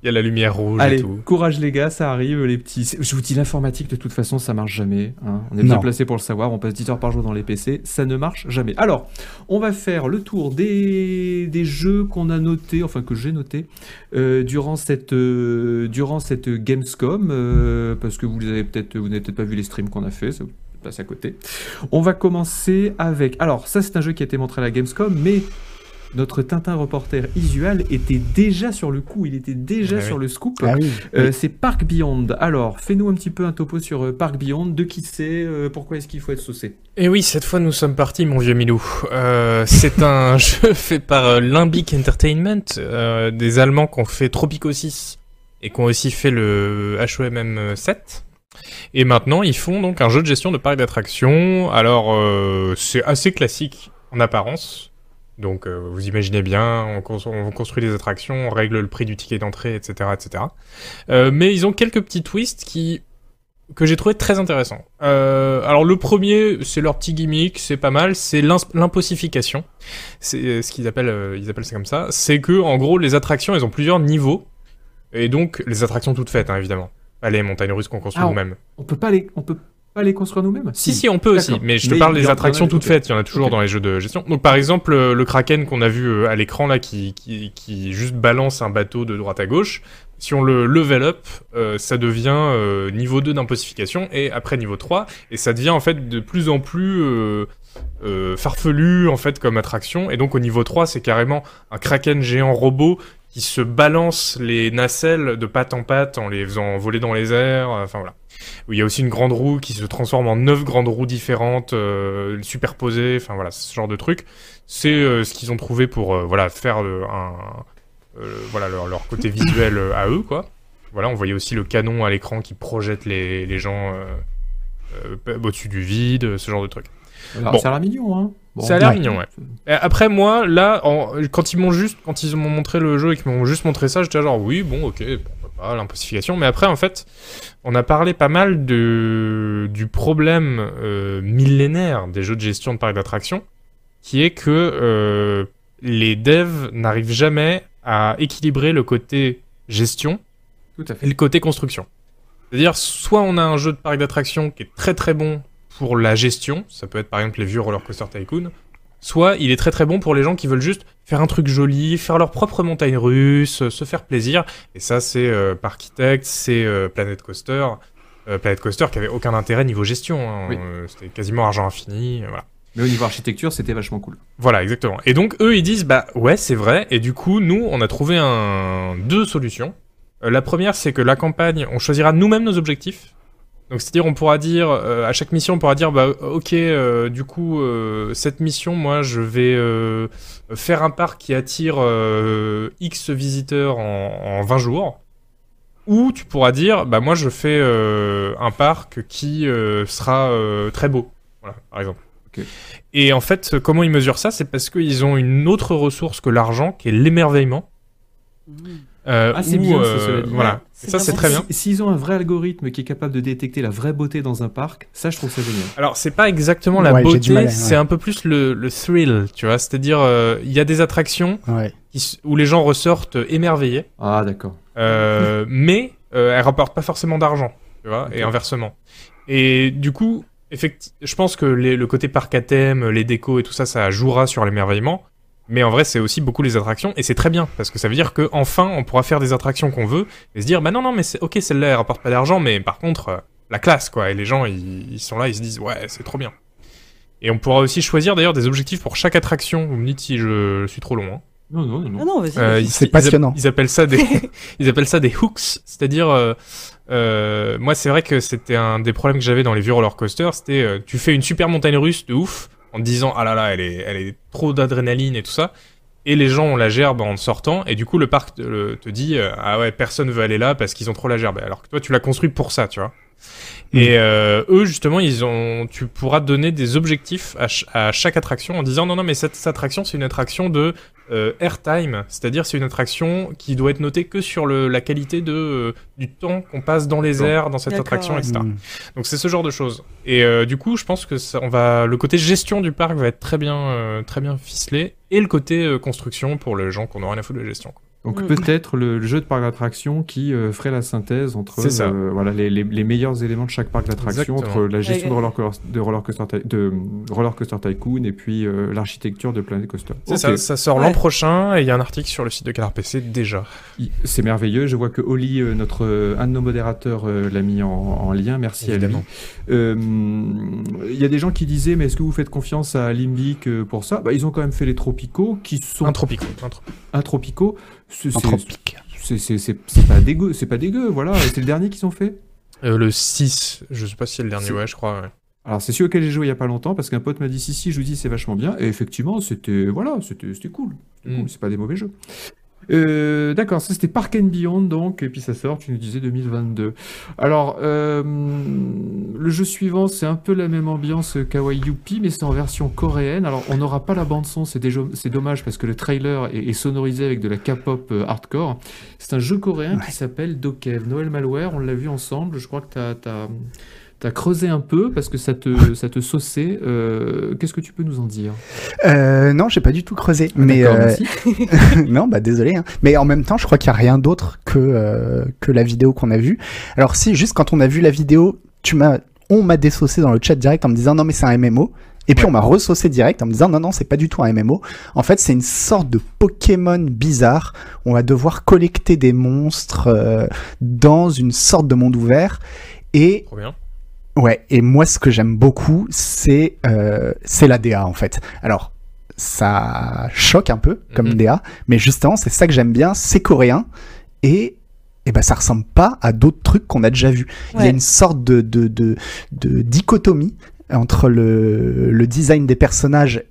Il y a la lumière rouge et Allez, tout. courage les gars, ça arrive les petits. C'est- Je vous dis l'informatique de toute façon ça marche jamais. hein. On est bien placé pour le savoir. On passe 10 heures par jour dans les PC, ça ne marche jamais. Alors, on va faire le tour des, des jeux qu'on a notés, enfin que j'ai notés euh, durant cette euh, durant cette Gamescom euh, parce que vous les avez peut-être vous n'avez peut-être pas vu les streams qu'on a fait. Ça passe à côté. On va commencer avec. Alors ça c'est un jeu qui a été montré à la Gamescom, mais notre Tintin reporter Isual était déjà sur le coup, il était déjà Ah oui. sur le scoop. Ah oui. Euh, c'est Park Beyond. Alors, fais-nous un petit peu un topo sur euh, Park Beyond. De qui c'est euh, Pourquoi est-ce qu'il faut être saucé? Et oui, cette fois nous sommes partis, mon vieux Milou. Euh, c'est un jeu fait par Limbic Entertainment, euh, des Allemands qui ont fait Tropico 6 et qui ont aussi fait le HOMM 7. Et maintenant, ils font donc un jeu de gestion de parc d'attractions. Alors, euh, c'est assez classique en apparence. Donc, euh, vous imaginez bien, on, cons- on construit des attractions, on règle le prix du ticket d'entrée, etc., etc. Euh, mais ils ont quelques petits twists qui que j'ai trouvé très intéressant. Euh, alors le premier, c'est leur petit gimmick, c'est pas mal, c'est l'impossification. C'est ce qu'ils appellent, ils appellent ça comme ça. C'est que en gros les attractions, elles ont plusieurs niveaux et donc les attractions toutes faites, hein, évidemment. Pas les montagnes russes qu'on construit Ah, nous-mêmes. On peut pas les, on peut, pas les construire nous-mêmes Si, si, on peut aussi. Mais je te Mais parle des attractions toutes faites. Il y en a toujours dans les jeux de gestion. Donc, par exemple, euh, le Kraken qu'on a vu euh, à l'écran là, qui, qui, qui juste balance un bateau de droite à gauche. Si on le level up, euh, ça devient euh, niveau 2 d'impossification et après niveau 3. Et ça devient en fait de plus en plus euh, euh, farfelu en fait comme attraction. Et donc au niveau 3, c'est carrément un Kraken géant robot qui se balance les nacelles de patte en patte en les faisant voler dans les airs. euh, Enfin voilà. Il y a aussi une grande roue qui se transforme en neuf grandes roues différentes, euh, superposées, enfin voilà, ce genre de truc. C'est euh, ce qu'ils ont trouvé pour euh, voilà faire un, voilà leur, leur côté visuel à eux quoi. Voilà, on voyait aussi le canon à l'écran qui projette les, les gens au-dessus du vide, ce genre de truc. Alors, Bon. Ça a l'air mignon, hein. Bon. Ça a l'air Ouais. mignon, ouais. Et après moi, là, en- quand ils m'ont juste, quand ils m'ont montré le jeu et qu'ils m'ont juste montré ça, j'étais genre oui, bon, ok, pourquoi pas l'impossification. Mais après, en fait, on a parlé pas mal de du problème euh, millénaire des jeux de gestion de parcs d'attractions, qui est que euh, les devs n'arrivent jamais à équilibrer le côté gestion Tout à et le côté construction. C'est-à-dire, soit on a un jeu de parc d'attractions qui est très très bon pour la gestion, ça peut être par exemple les vieux Roller Coaster Tycoon, soit il est très très bon pour les gens qui veulent juste faire un truc joli, faire leur propre montagne russe, se faire plaisir. Et ça, c'est euh, Parkitect, c'est euh, Planet Coaster. Euh, Planet Coaster qui avait aucun intérêt niveau gestion, hein. Oui. Euh, c'était quasiment argent infini, euh, voilà. Mais au niveau architecture, c'était vachement cool. Voilà, exactement. Et donc eux, ils disent bah ouais, c'est vrai. Et du coup, nous, on a trouvé un deux solutions. Euh, la première, c'est que la campagne, on choisira nous-mêmes nos objectifs. Donc c'est-à-dire, on pourra dire euh, à chaque mission, on pourra dire bah ok, euh, du coup, euh, cette mission, moi, je vais euh, faire un parc qui attire euh, X visiteurs en, en 20 jours. Ou tu pourras dire bah moi, je fais euh, un parc qui euh, sera euh, très beau. Voilà, par exemple. Ok. Et en fait, comment ils mesurent ça? C'est parce qu'ils ont une autre ressource que l'argent, qui est l'émerveillement. Euh, Ah, c'est bien, euh. Voilà. Ça, c'est très bien. Si- S'ils ont un vrai algorithme qui est capable de détecter la vraie beauté dans un parc, ça, je trouve ça génial. Alors, c'est pas exactement la Ouais, beauté, ouais. c'est un peu plus le, le thrill, tu vois. C'est-à-dire, euh, il y a des attractions Ouais. qui s- où les gens ressortent émerveillés, Ah, d'accord. euh, mais euh, elles rapportent pas forcément d'argent, tu vois, et inversement. Et du coup, effecti- je pense que les- le côté parc à thème, les décos et tout ça, ça jouera sur l'émerveillement. Mais en vrai, c'est aussi beaucoup les attractions, et c'est très bien, parce que ça veut dire que enfin, on pourra faire des attractions qu'on veut, et se dire, bah non, non, mais c'est ok, celle-là, elle rapporte pas d'argent, mais par contre, euh, la classe, quoi. Et les gens, ils, ils sont là, ils se disent, ouais, c'est trop bien. Et on pourra aussi choisir d'ailleurs des objectifs pour chaque attraction. Vous me dites si je suis trop long. Hein. Non, non, non. non. Ah non, vas-y. Euh, C'est passionnant. Ils, appellent ça des, ils appellent ça des hooks, c'est-à-dire, euh, euh, moi c'est vrai que c'était un des problèmes que j'avais dans les vieux roller coasters, c'était euh, tu fais une super montagne russe de ouf en disant ah là là elle est, elle est trop d'adrénaline et tout ça, et les gens ont la gerbe en sortant. Et du coup le parc te, te dit euh, ah ouais personne veut aller là parce qu'ils ont trop la gerbe, alors que toi tu l'as construit pour ça, tu vois. Et euh, eux justement ils ont, tu pourras donner des objectifs à, ch- à chaque attraction en disant non non mais cette, cette attraction c'est une attraction de euh, airtime, c'est-à-dire c'est une attraction qui doit être notée que sur le, la qualité de euh, du temps qu'on passe dans les airs dans cette attraction, ouais. etc. Mm. Donc c'est ce genre de choses. Et euh, du coup, je pense que ça, on va le côté gestion du parc va être très bien euh, très bien ficelé et le côté euh, construction pour les gens qu'on aura rien à foutre de gestion. quoi. Donc Mm. peut-être le, le jeu de parc d'attraction qui euh, ferait la synthèse entre euh, voilà les, les, les meilleurs éléments de chaque parc d'attraction entre la gestion Ouais, de roller coaster de roller coaster, de euh, roller coaster tycoon et puis euh, l'architecture de Planet Coaster. C'est Ok. ça, ça sort Ouais. l'an prochain et il y a un article sur le site de Canard PC déjà. C'est merveilleux. Je vois que Oli, euh, notre un de nos modérateurs, euh, l'a mis en, en lien. Merci Évidemment. à lui. Euh, Il y a des gens qui disaient, mais est-ce que vous faites confiance à Limbic pour ça? Bah, Ils ont quand même fait les tropicaux, qui sont Un tropico. un tropico. un tropicaux. C'est- c'est- Anthropique. C'est c'est- c'est- c'est pas dégueu, c'est pas dégueu. Voilà, c'est le dernier qu'ils ont fait? Euh, le 6, je sais pas si c'est le dernier, C'est- ouais, je crois. ouais. Alors c'est celui auquel j'ai joué il y a pas longtemps parce qu'un pote m'a dit si si je vous dis c'est vachement bien et effectivement c'était voilà c'était c'était cool, C'était Mm. cool, c'est pas des mauvais jeux. Euh, D'accord, ça c'était Park and Beyond donc et puis ça sort tu nous disais 2022. Alors euh, le jeu suivant c'est un peu la même ambiance Kawaii Yuppie mais c'est en version coréenne. Alors on n'aura pas la bande son c'est dommage parce que le trailer est, est sonorisé avec de la K-pop euh, hardcore. C'est un jeu coréen qui s'appelle Dokev. Noël Malware on l'a vu ensemble. Je crois que t'as as, T'as creusé un peu parce que ça te, ça te sauçait. Euh, Qu'est-ce que tu peux nous en dire? Euh, non, j'ai pas du tout creusé. Ah, mais euh, merci. non, bah désolé. hein. Mais en même temps, je crois qu'il y a rien d'autre que euh, que la vidéo qu'on a vue. Alors si, juste quand on a vu la vidéo, tu m'as on m'a désaucé dans le chat direct en me disant non mais c'est un MMO. Et puis on m'a ressaucé direct en me disant non non c'est pas du tout un MMO. En fait c'est une sorte de Pokémon bizarre. On va devoir collecter des monstres euh, dans une sorte de monde ouvert. Et Trop bien. Ouais, et moi ce que j'aime beaucoup, c'est euh, c'est la DA en fait. Alors ça choque un peu comme Mhm. DA, mais justement c'est ça que j'aime bien, c'est coréen et et ben ça ressemble pas à d'autres trucs qu'on a déjà vus. Il y a une sorte de de, de, de dichotomie entre le, le design des personnages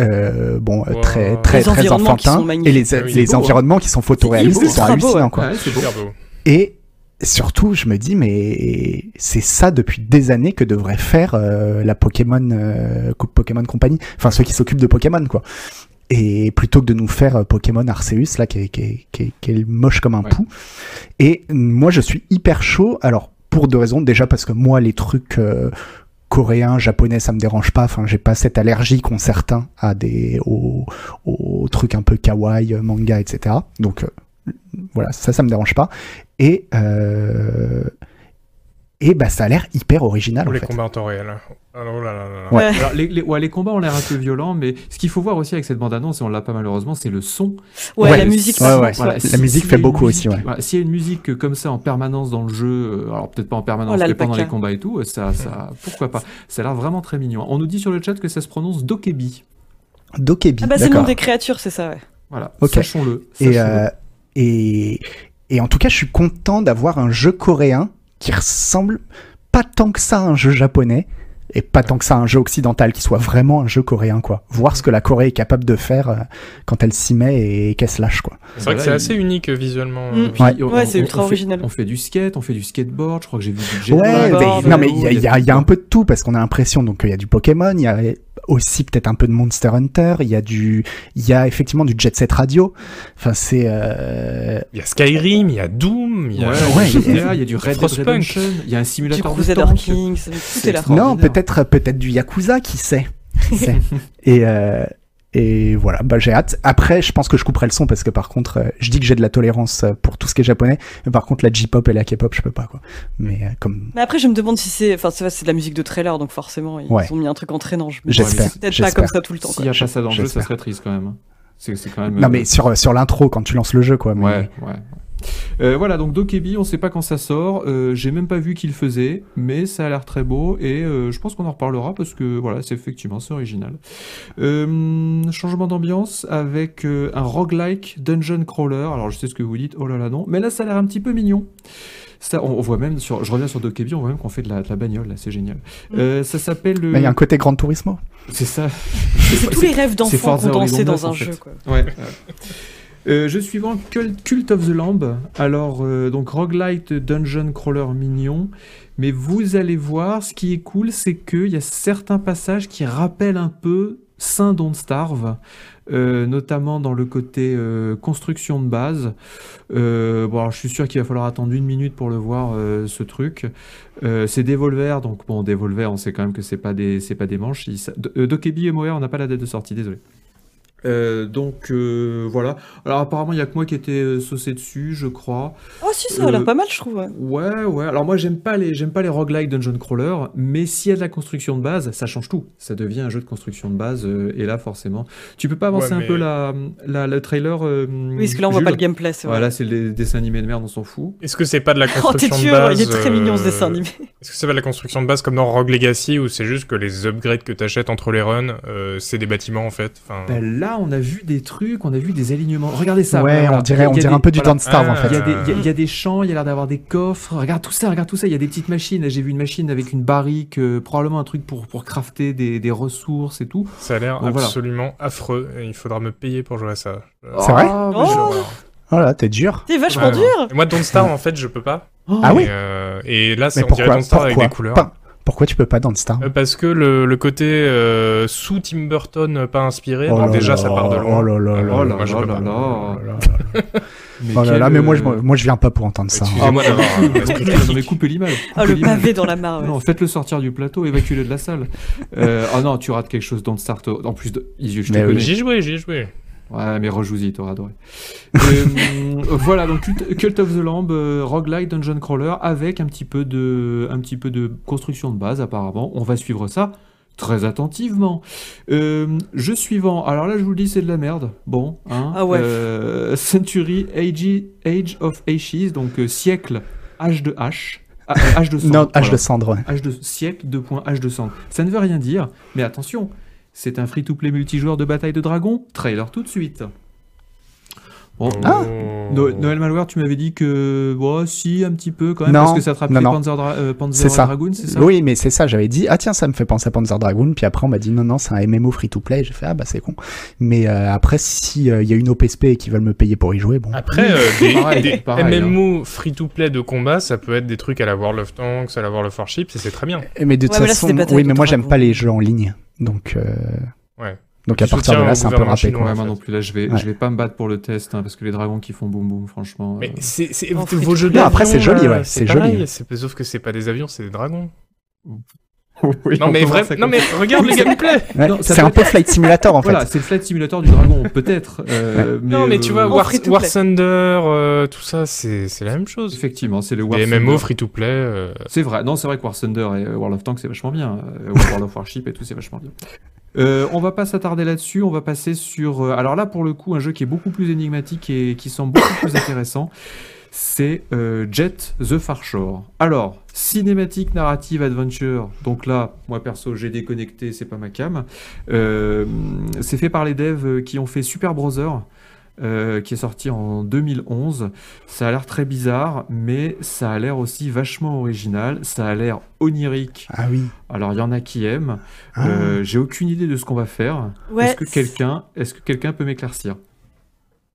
euh, bon euh, très très Les très sont et les, oui, les hein. environnements qui sont photoréalistes, C'est ils sont hallucinants ouais. quoi. Ouais, c'est beau. Super beau. Et surtout, je me dis, mais c'est ça depuis des années que devrait faire euh, la Pokémon, euh, Pokémon Company, enfin ceux qui s'occupent de Pokémon, quoi. Et plutôt que de nous faire euh, Pokémon Arceus, là, qui est, qui est- qui est- qui est moche comme un Ouais. pou. Et moi, je suis hyper chaud. Alors, pour deux raisons. Déjà, parce que moi, les trucs euh, coréens, japonais, ça me dérange pas. Enfin, j'ai pas cette allergie qu'ont certains à des, aux, aux trucs un peu kawaii, euh, manga, etc. Donc, euh, voilà, ça, ça me dérange pas. Et, euh, et bah, ça a l'air hyper original, Pour en les fait. combats en temps réel. Là là là là. Ouais. Alors, les, les- ouais, les combats ont l'air un peu violents, mais ce qu'il faut voir aussi avec cette bande-annonce, et on l'a pas malheureusement, c'est le son. Ouais, Ouais, la musique. La si- musique fait beaucoup musique- aussi, ouais. voilà, S'il y a une musique comme ça en permanence dans le jeu, euh, alors peut-être pas en permanence, Oh, mais pendant les combats et tout, ça, ça, pourquoi pas Ça a l'air vraiment très mignon. On nous dit sur le chat que ça se prononce Dokebi. Dokebi, Ah bah c'est le nom des créatures, c'est ça, ouais. Voilà, Ok. sachons-le. Et, euh, et, et en tout cas, je suis content d'avoir un jeu coréen qui ressemble pas tant que ça à un jeu japonais et pas tant que ça à un jeu occidental qui soit vraiment un jeu coréen quoi. Voir ce que la Corée est capable de faire euh, quand elle s'y met et qu'elle se lâche quoi. C'est vrai que c'est assez unique euh, visuellement. Mm. euh, Puis, Ouais. Ouais, c'est ultra on fait- original. On fait du skate, on fait du skateboard, je crois que j'ai vu du Ouais, mais- board, non mais y y il y a un peu de tout parce qu'on a l'impression donc il y a du Pokémon, il y a aussi peut-être un peu de Monster Hunter, il y a du, il y a effectivement du Jet Set Radio. Enfin c'est, euh, Il y a Skyrim, il y a Doom, il y a. Ouais, Ouais, il y a il y a- GTA, il y a du Red Dead. Redemption, il y a un Du simulateur de Crusader tank. Kings, tout C'est est là. non peut-être peut-être du Yakuza qui sait. Qui sait. et euh, et voilà, bah j'ai hâte. Après, je pense que je couperai le son parce que par contre, euh, je dis que j'ai de la tolérance euh, pour tout ce qui est japonais, mais par contre la J-pop et la K-pop, je peux pas quoi. Mais euh, comme Mais après, je me demande si c'est. Enfin, c'est c'est de la musique de trailer, donc forcément, ils Ouais. ont mis un truc entraînant. Je J'espère, peut-être pas comme ça tout le temps. S'il quoi. a pas ça dans le jeu, ça serait triste quand même. hein. C'est c'est quand même. non mais sur sur l'intro quand tu lances le jeu quoi. mais- Ouais, ouais. Euh, voilà, donc Dokebi, on sait pas quand ça sort. Euh, J'ai même pas vu qu'il faisait, mais ça a l'air très beau et euh, je pense qu'on en reparlera parce que voilà, c'est effectivement c'est original. Euh, changement d'ambiance avec euh, un roguelike dungeon crawler. Alors je sais ce que vous dites, oh là là non, mais là ça a l'air un petit peu mignon. Ça, on, on voit même sur, je reviens sur Dokebi, on voit même qu'on fait de la, de la bagnole, là, c'est génial. Euh, ça s'appelle. euh, Mais il y a un côté Grand Turismo. C'est ça. C'est tous les rêves d'enfants condensés dans 9, un en jeu, quoi. Ouais. Euh, jeu suivant, Cult, of the Lamb. Alors, euh, donc roguelite dungeon crawler mignon. Mais vous allez voir, ce qui est cool, c'est qu'il y a certains passages qui rappellent un peu Saint Don't Starve, euh, notamment dans le côté euh, construction de base. Euh, bon, alors, je suis sûr qu'il va falloir attendre une minute pour le voir, ce truc. C'est Devolver, donc bon, Devolver, on sait quand même que c'est pas des, c'est pas des manches. Il- ça- Dokebi et Moer, on n'a pas la date de sortie, désolé. Euh, donc euh, voilà. Alors apparemment il y a que moi qui était euh, saucé dessus, je crois. Oh, si, ça a l'air pas mal, je trouve. ouais. Ouais, ouais. Alors moi j'aime pas les j'aime pas les roguelike dungeon crawler, mais s'il y a de la construction de base, ça change tout. Ça devient un jeu de construction de base euh, et là forcément, tu peux pas avancer Ouais, un peu la, la le trailer. euh, Oui, parce que là, on voit Jules pas le gameplay, c'est vrai. Voilà, c'est les dessins animés de merde, on s'en fout. Est-ce que c'est pas de la Oh, construction de dur, base il est très mignon ce dessin animé. Est-ce que c'est pas de la construction de base comme dans Rogue Legacy où c'est juste que les upgrades que t'achètes entre les runs, euh, c'est des bâtiments en fait enfin... Ben là, on a vu des trucs, on a vu des alignements. Regardez ça. ouais, voilà. on dirait on dirait des- un peu du voilà. Don't Starve en Ah, fait. Il y, a des, il y a- il y a des champs, il y a l'air d'avoir des coffres. Regarde tout ça, regarde tout ça. Il y a des petites machines. J'ai vu une machine avec une barrique, euh, probablement un truc pour, pour crafter des, des ressources et tout. Ça a l'air voilà. absolument affreux et il faudra me payer pour jouer à ça. C'est vrai Ah, Oh. Voilà, t'es dur. T'es vachement Ouais. dur Et moi, Don't Starve, en fait, je peux pas. Oh. Ah oui Et, euh, et là, c'est on dirait Don't Starve avec des couleurs. Pas- Pourquoi tu peux pas dans le Star Euh, Parce que le, le côté euh, sous Tim Burton euh, pas inspiré, Oh donc déjà ça part de loin. Oh là là Euh, là là moi, là là. Mais Oh là quel, là, mais moi je, moi je viens pas pour entendre ça. Un esprit Non, mais critique. coupez l'image. Ah, le pavé dans la mare, ouais. Non, faites-le sortir du plateau, évacuez-le de la salle. Euh, oh non, tu rates quelque chose dans le start. En plus, de... je te connais. J'y ai joué, j'y ai joué. Ouais, mais rejoues-y, t'auras adoré. Euh, voilà, donc Cult, Cult of the Lamb, euh, roguelike dungeon crawler avec un petit peu de, un petit peu de construction de base apparemment. On va suivre ça très attentivement. Euh, jeu suivant, alors là je vous le dis c'est de la merde. Bon, hein. Ah ouais. Euh, Century Age, Age of Ashes, donc euh, siècle H de H. Ah, H de cendre, Non, H voilà. de cendre. ouais. H de siècle, 2 points H de cendre. Ça ne veut rien dire, mais attention, c'est un free-to-play multijoueur de bataille de dragons. Trailer tout de suite. Bon, Ah. Oh. No- Noël Malware, tu m'avais dit que, bon, si, un petit peu quand même, Non, parce que ça te rappelait non, non. Panzer, Dra- euh, Panzer C'est ça. Dragoon, c'est ça? Oui, mais c'est ça, j'avais dit, ah tiens, ça me fait penser à Panzer Dragoon, puis après on m'a dit, non, non, c'est un MMO free-to-play, j'ai fait, ah bah c'est con. Mais euh, après, si il y a une OPSP et qu'ils veulent me payer pour y jouer, bon. Après, euh, des, Pareil, des pareil, MMO free-to-play de combat, ça peut être des trucs à la World of Tanks, à la World of Warships, et c'est très bien. Mais de toute Ouais, là, façon, bataille oui, mais moi j'aime pas les jeux en ligne, donc. euh, Ouais. Donc à partir de là, c'est un peu quoi. Ouais, moi non plus, là, je vais, Ouais. je vais pas me battre pour le test, hein, parce que les dragons qui font boum boum, franchement. Mais euh, c'est, vos jeux Non, d'avion, après, c'est joli, ouais, c'est c'est joli, sauf que c'est pas des avions, c'est des dragons. oui, Non on mais, vrai, non regarde le gameplay Ouais, c'est un peu Flight Simulator en fait. Voilà, c'est le flight simulator du dragon, peut-être. euh, Non mais tu vois, euh, War, free-to-play. War Thunder, euh, tout ça, c'est, c'est la même chose. Effectivement, c'est le War Des Thunder. MMO free-to-play. euh, C'est vrai, non, c'est vrai que War Thunder et World of Tanks c'est vachement bien. World of Warship et tout, c'est vachement bien. Euh, on va pas s'attarder là-dessus, on va passer sur. euh, alors là, pour le coup, un jeu qui est beaucoup plus énigmatique et qui semble beaucoup plus intéressant, c'est euh, Jet the Far Shore. Alors, cinématique narrative adventure. Donc là, moi perso, j'ai déconnecté, c'est pas ma cam. Euh, c'est fait par les devs qui ont fait Super Brother. euh, qui est sorti en 2011. Ça a l'air très bizarre, mais ça a l'air aussi vachement original. Ça a l'air onirique. Ah oui. Alors il y en a qui aiment. Ah. Euh, J'ai aucune idée de ce qu'on va faire. Ouais. Est-ce que quelqu'un, est-ce que quelqu'un peut m'éclaircir?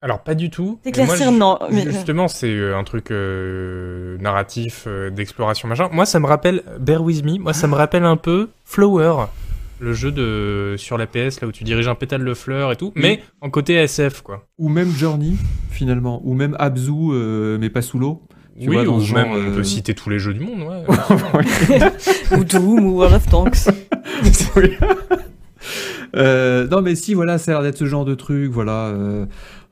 Alors pas du tout. Éclaircir, Mais moi, non, mais- Justement, c'est euh, un truc euh, narratif, euh, d'exploration, machin. Moi, ça me rappelle, bear with me, moi, ça me rappelle un peu Flower, le jeu de sur la PS, là où tu diriges un pétale de fleurs et tout, mais en côté SF, quoi. Ou même Journey finalement, ou même Abzu, euh, mais pas sous l'eau. Tu oui, vois, dans ou ce même, genre, on peut citer tous les jeux du monde, ouais. ou Doom, ou World of Tanks. Euh, non mais si voilà, ça a l'air d'être ce genre de truc, voilà.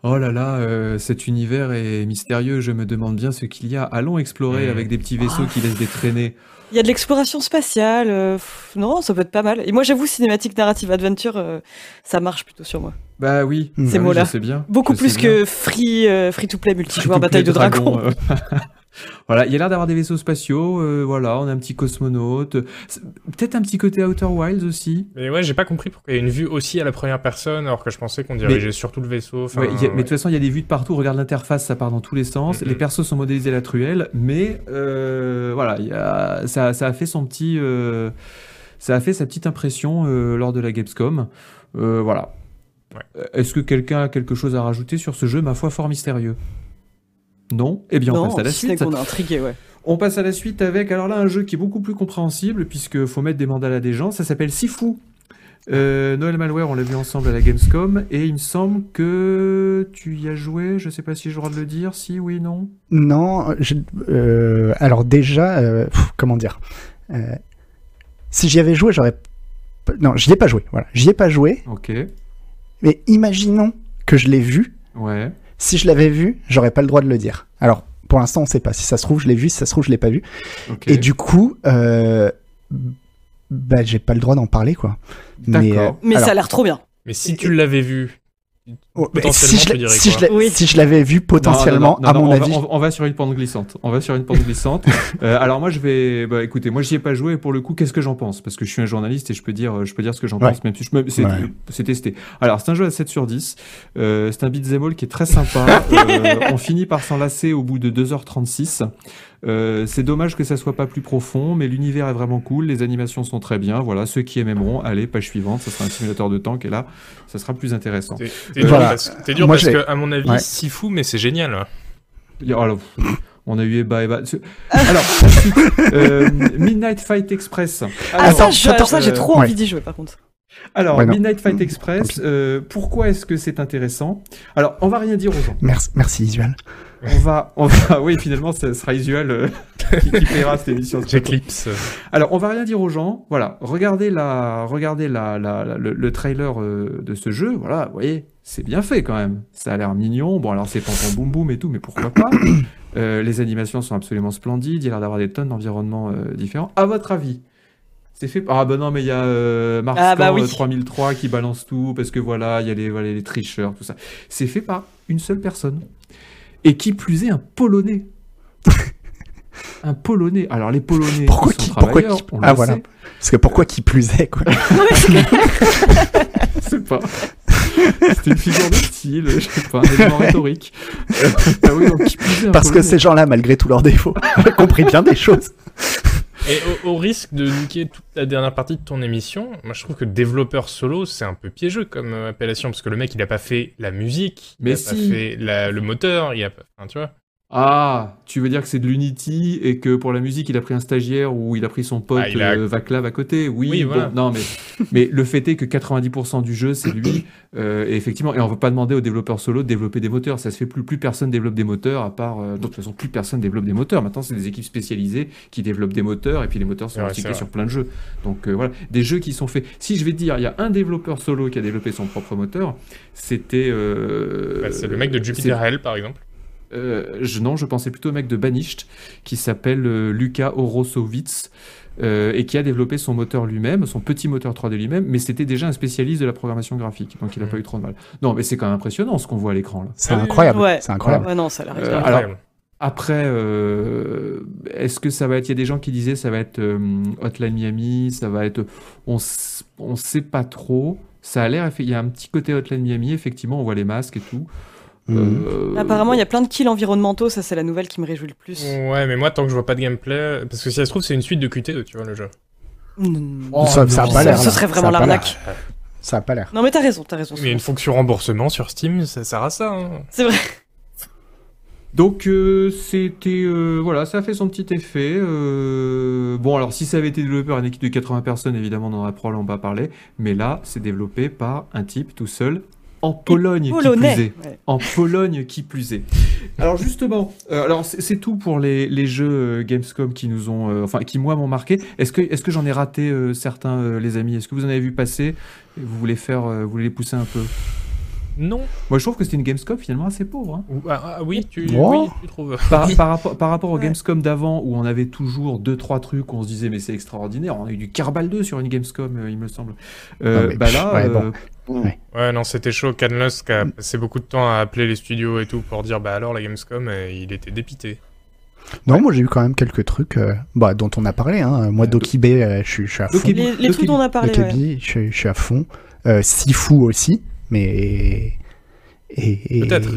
Oh là là, euh, cet univers est mystérieux. Je me demande bien ce qu'il y a. Allons explorer avec des petits vaisseaux qui laissent des traînées. Il y a de l'exploration spatiale. euh, pff, non, ça peut être pas mal. Et moi, j'avoue, cinématique narrative adventure, euh, ça marche plutôt sur moi. Bah oui, bah Ces oui, mots-là. Beaucoup je plus que free, free to play multijoueur bataille de dragons. voilà, il y a l'air d'avoir des vaisseaux spatiaux. euh, voilà, on a un petit cosmonaute. Peut-être un petit côté Outer Wilds aussi. Mais ouais, j'ai pas compris pourquoi il y a une vue aussi à la première personne, alors que je pensais qu'on dirigeait surtout le vaisseau. Ouais, Mais de toute façon, il y a des vues de partout. Regarde l'interface, ça part dans tous les sens. Les persos sont modélisés à la truelle, mais euh, voilà, il y a, ça, ça a fait son petit, euh, ça a fait sa petite impression lors de la Gamescom. Voilà. Ouais. Est-ce que quelqu'un a quelque chose à rajouter sur ce jeu, ma foi, fort mystérieux Non Eh bien, on non, passe à la suite. qu'on est intrigué, ouais. On passe à la suite avec, alors là, un jeu qui est beaucoup plus compréhensible, puisque faut mettre des mandales à des gens. Ça s'appelle Sifu. Euh, Noël Malware, on l'a vu ensemble à la Gamescom, et il me semble que tu y as joué. Je sais pas si j'ai le droit de le dire, si, oui, non. Non, je- euh, alors déjà, euh, pff, comment dire euh, Si j'y avais joué, j'aurais. Non, j'y ai pas joué. Voilà, j'y ai pas joué. Ok, Mais imaginons que je l'ai vu. ouais. Si je l'avais vu, j'aurais pas le droit de le dire. Alors, pour l'instant, on sait pas. Si ça se trouve, je l'ai vu. Si ça se trouve, je l'ai pas vu. Et du coup, euh, bah, j'ai pas le droit d'en parler, quoi. Mais, euh, D'accord. Mais alors, ça a l'air trop bien. Mais si tu l'avais vu, oh, si je tu l'ai- dirais si quoi je l'ai- Oui. si je l'avais vu potentiellement, Non, non, non, à non, mon on va- avis. on, va, on va sur une pente glissante. On va sur une pente glissante. Euh, alors moi, je vais. Bah, écoutez, moi, j'y ai pas joué. Et pour le coup, qu'est-ce que j'en pense? Parce que je suis un journaliste et je peux dire, je peux dire ce que j'en Ouais. pense, même si je me- c'est Ouais. testé. Alors, c'est un jeu à 7 sur 10. Euh, c'est un beat'em all qui est très sympa. Euh, on finit par s'en lasser au bout de 2h36. Euh, c'est dommage que ça soit pas plus profond, mais l'univers est vraiment cool. Les animations sont très bien. Voilà, ceux qui aimeront, allez, page suivante. Ça sera un simulateur de tank et là, ça sera plus intéressant. t'es Euh, dur, voilà. parce, dur Moi, parce que, à mon avis, Ouais. si fou, mais c'est génial. Alors, on a eu Eba, Eba. Alors, euh, Midnight Fight Express. Ah, Alors, ça, je- alors ça, j'ai euh, trop ouais. envie d'y jouer, par contre. Alors, Ouais. Midnight Fight Express, euh, pourquoi est-ce que c'est intéressant? Alors, on va rien dire aux gens. Merci, merci Isuel. On va, on va, oui, finalement, ce sera Isuel euh, qui, qui paiera cette émission. J'éclipse. Alors, on va rien dire aux gens. Voilà, regardez la, regardez la, la- la- le, le trailer euh, de ce jeu. Voilà, vous voyez, c'est bien fait quand même. Ça a l'air mignon. Bon, alors c'est pam boum boum et tout, mais pourquoi pas? Euh, Les animations sont absolument splendides. Il y a l'air d'avoir des tonnes d'environnements euh, différents. À votre avis c'est fait. Ah bah non, mais il y a euh, Mars Ah bah Camp, oui. euh, 3003 qui balance tout parce que voilà, il y a les, voilà, les tricheurs, tout ça. C'est fait par une seule personne. Et qui plus est, un Polonais. un Polonais. Alors les Polonais, Pourquoi ils sont qui- pourquoi qui- on Ah, le voilà. sait. Parce que pourquoi qui plus est, quoi. Je sais pas. C'était une figure de style, je sais pas, un élément rhétorique. Ah oui, donc qui plus est un Parce que ces gens-là, malgré tous leurs défauts, ont compris bien des choses. Et au, au risque de niquer toute la dernière partie de ton émission, moi je trouve que développeur solo c'est un peu piégeux comme euh, appellation parce que le mec il a pas fait la musique, Mais il a si. pas fait la- le moteur, il a pas, tu vois. Ah, tu veux dire que c'est de l'Unity et que pour la musique, il a pris un stagiaire ou il a pris son pote Ah, a- euh, Vaclav à côté? Oui, Oui, bon, voilà. non, mais, mais le fait est que 90% du jeu, c'est lui. euh, et effectivement, et on ne va pas demander aux développeurs solo de développer des moteurs. Ça se fait plus. Plus personne développe des moteurs à part. euh, de toute façon, plus personne développe des moteurs. Maintenant, c'est des équipes spécialisées qui développent des moteurs et puis les moteurs sont Ouais, c'est vrai. sur plein de jeux. Donc euh, voilà, des jeux qui sont faits. Si je vais te dire, il y a un développeur solo qui a développé son propre moteur, c'était. euh, Bah, c'est le mec de Jupiter Hell par exemple. Euh, je, non, je pensais plutôt au mec de Banished qui s'appelle euh, Luka Orosowicz euh, et qui a développé son moteur lui-même, son petit moteur 3D lui-même, mais c'était déjà un spécialiste de la programmation graphique, donc il n'a Mhm. pas eu trop de mal. Non, mais c'est quand même impressionnant ce qu'on voit à l'écran là. C'est incroyable. Ouais. C'est incroyable. Ouais, non, ça a l'air Euh, extraordinaire. alors- Incroyable. Après, euh, est-ce que ça va être Il y a des gens qui disaient ça va être euh, Hotline Miami, ça va être, on on sait pas trop. Ça a l'air, il y a un petit côté Hotline Miami, effectivement, on voit les masques et tout. Euh, Apparemment, il y a plein de kills environnementaux, ça c'est la nouvelle qui me réjouit le plus. Ouais, mais moi tant que je vois pas de gameplay, parce que si ça se trouve c'est une suite de QTE, tu vois le jeu. Mm. Oh, ça, ça a pas l'air. Là. serait Ça vraiment a l'arnaque. Ça a pas l'air. Non mais t'as raison, t'as raison. Mais une fonction remboursement sur Steam, ça sert à ça. Hein. C'est vrai. Donc euh, c'était euh, voilà, ça a fait son petit effet. euh, bon alors si ça avait été développé par une équipe de 80 personnes, évidemment on n'en aurait probablement pas parlé. Mais là, c'est développé par un type tout seul en Pologne qui plus est. Ouais. En Pologne qui plus est. Alors justement, euh, alors c'est tout pour les, les jeux euh, Gamescom qui nous ont, euh, enfin qui moi m'ont marqué. Est-ce que est-ce que j'en ai raté euh, certains, les amis? Est-ce que vous en avez vu passer? Vous voulez faire, vous voulez les pousser un peu? Non. Moi je trouve que c'était une Gamescom finalement assez pauvre. hein. Ah, ah oui, tu, Oh. oui, tu trouves. Par, par rapport, par rapport au Ouais. Gamescom d'avant, où on avait toujours deux trois trucs, où on se disait mais c'est extraordinaire. On a eu du Carbal 2 sur une Gamescom, euh, il me semble. Euh, Non, mais bah pff, là, ouais, euh, bon. Ouais, non, c'était chaud. Canlos qui a passé beaucoup de temps à appeler les studios et tout pour dire bah alors la Gamescom, et il était dépité. Non, moi j'ai eu quand même quelques trucs euh, bah, dont on a parlé. Hein. Moi, Euh, Dokibe, euh, je suis à fond. Les, trucs dont on a parlé. je, suis- je suis à fond. Euh, Sifu aussi, mais. Et, et- Peut-être.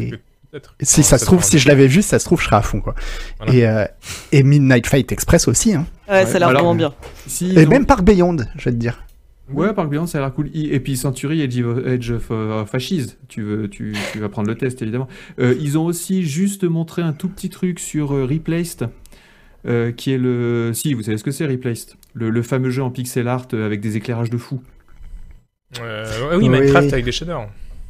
Si Non, ça se trouve, si je l'avais vu, ça se trouve, je serais à fond, quoi. Voilà. Et, euh, et Midnight Fight Express aussi, hein. Ouais, ça a l'air vraiment bien. si Et ont- même Park Beyond, je vais te dire. Ouais, Park Beyond, ça a l'air cool. Et puis Century Edge of, Edge of euh, Fascism, tu, veux, tu, tu vas prendre le test évidemment. Euh, ils ont aussi juste montré un tout petit truc sur euh, Replaced, euh, qui est le. Si, vous savez ce que c'est Replaced? Le, le fameux jeu en pixel art avec des éclairages de fou. Euh, oui, Oui. Minecraft avec des shaders.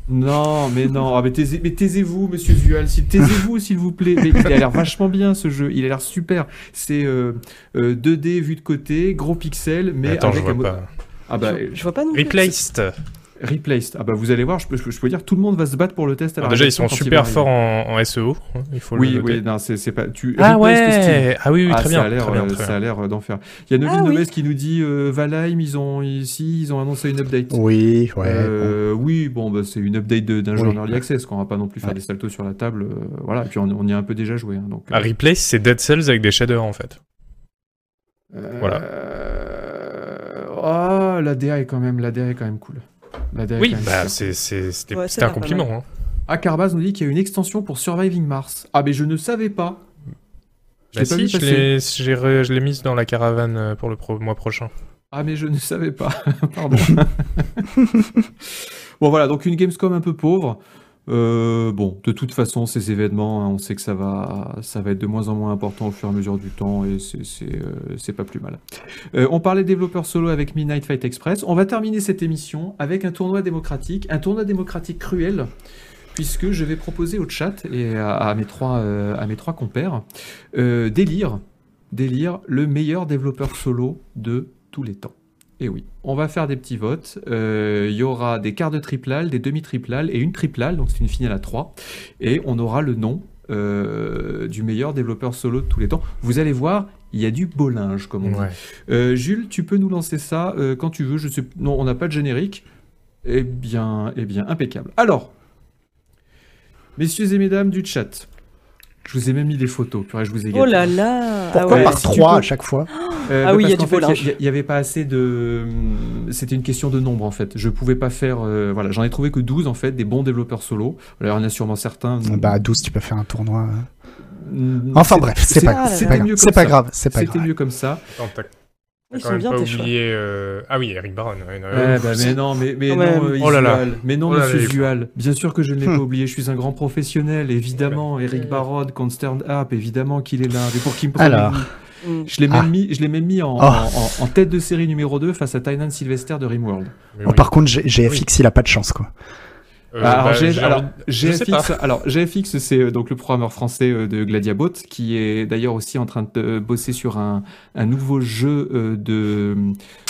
Non, mais non, ah, mais taisez- mais taisez-vous, monsieur s'il- taisez-vous s'il vous plaît. Mais il a l'air vachement bien ce jeu, il a l'air super. C'est euh, euh, 2D vu de côté, gros pixels, mais Attends, je avec un vois mo- pas. Ah bah, je, je vois pas non plus. Replaced. Replaced. Ah bah vous allez voir, je peux, je peux- dire, tout le monde va se battre pour le test à la Alors déjà, ils sont quand il super forts en, en SEO. hein, il faut le Oui, noter. oui, non, c'est c'est pas. Tu, Ah ouais Ah oui, oui, Ah, très ça bien. a l'air, très bien, euh, très ça a l'air euh, d'enfer. Il y a Novin Ah oui. Noves qui nous dit euh, Valheim, ils ont ici, ils ont annoncé une update. Oui, ouais. Euh, Oui, bon, bah, c'est une update de- d'un jeu en early access, qu'on va pas non plus faire Ouais. des saltos sur la table, euh, voilà. Et puis on, on y a un peu déjà joué, hein, donc. Ah, Replace, c'est Dead Cells avec des shaders en fait. euh, voilà. euh, Oh, la DA est quand même, la DA est quand même cool. La Oui, bah c'était Ouais, un compliment. Hein. Ah, Carbaz nous dit qu'il y a une extension pour Surviving Mars. Ah, mais je ne savais pas. Je Bah si, je l'ai mise dans la caravane euh, pour le pro- mois prochain. Ah mais je ne savais pas, pardon. bon voilà, donc une Gamescom un peu pauvre. Euh, bon, de toute façon, ces événements, hein, on sait que ça va, ça va être de moins en moins important au fur et à mesure du temps, et c'est, euh, pas plus mal. Euh, on parlait développeurs solo avec Midnight Fight Express. On va terminer cette émission avec un tournoi démocratique, un tournoi démocratique cruel, puisque je vais proposer au chat et à, à mes trois, à mes trois compères d'élire, d'élire le meilleur développeur solo de tous les temps. Et oui, on va faire des petits votes. Euh, Il y aura des quarts de triplal, des demi-triplal et une triplal, donc c'est une finale à 3. Et on aura le nom euh, du meilleur développeur solo de tous les temps. Vous allez voir, il y a du beau linge, comme on dit. Euh, Jules, tu peux nous lancer ça quand tu veux. Je sais, non, on n'a pas de générique. Eh bien, eh bien, impeccable. Alors, messieurs et mesdames du chat, je vous ai même mis des photos. Purée, je vous ai Oh gâté. là là Pourquoi ah ouais. par trois à chaque fois Euh, Ah bah, oui, il y a du. Il n'y avait pas assez de. C'était une question de nombre en fait. Je pouvais pas faire. euh, voilà, j'en ai trouvé que 12 en fait, des bons développeurs solo. Alors, il y en a sûrement certains. Bah, à 12, tu peux faire un tournoi. Enfin bref, c'est pas, Ah, pas grave. mieux C'est comme pas ça. grave, c'est pas C'était mieux comme ça. Ils quand sont même bien pas oublié. euh, Ah oui, Eric Baron. ouais, non, Ouais, bah, mais non, mais, mais Quand non, euh, Oh là là. Mais non, Oh là monsieur les- Zual. Bien sûr que je ne l'ai Hmm. pas oublié. Je suis un grand professionnel, évidemment. Eric Barod, Concerned App, évidemment qu'il est là. Mais pour qui me Alors. Mm. Je l'ai Ah. même mis, je l'ai même mis en, Oh. en, en- en tête de série numéro 2 face à Tynan Sylvester de Rimworld. oui. par contre, GFX, il a pas de chance, quoi. Euh, alors, bah, alors, sais GFX, alors, GFX, c'est euh, donc le programmeur français euh, de Gladiabot, qui est d'ailleurs aussi en train de bosser sur un, un nouveau jeu de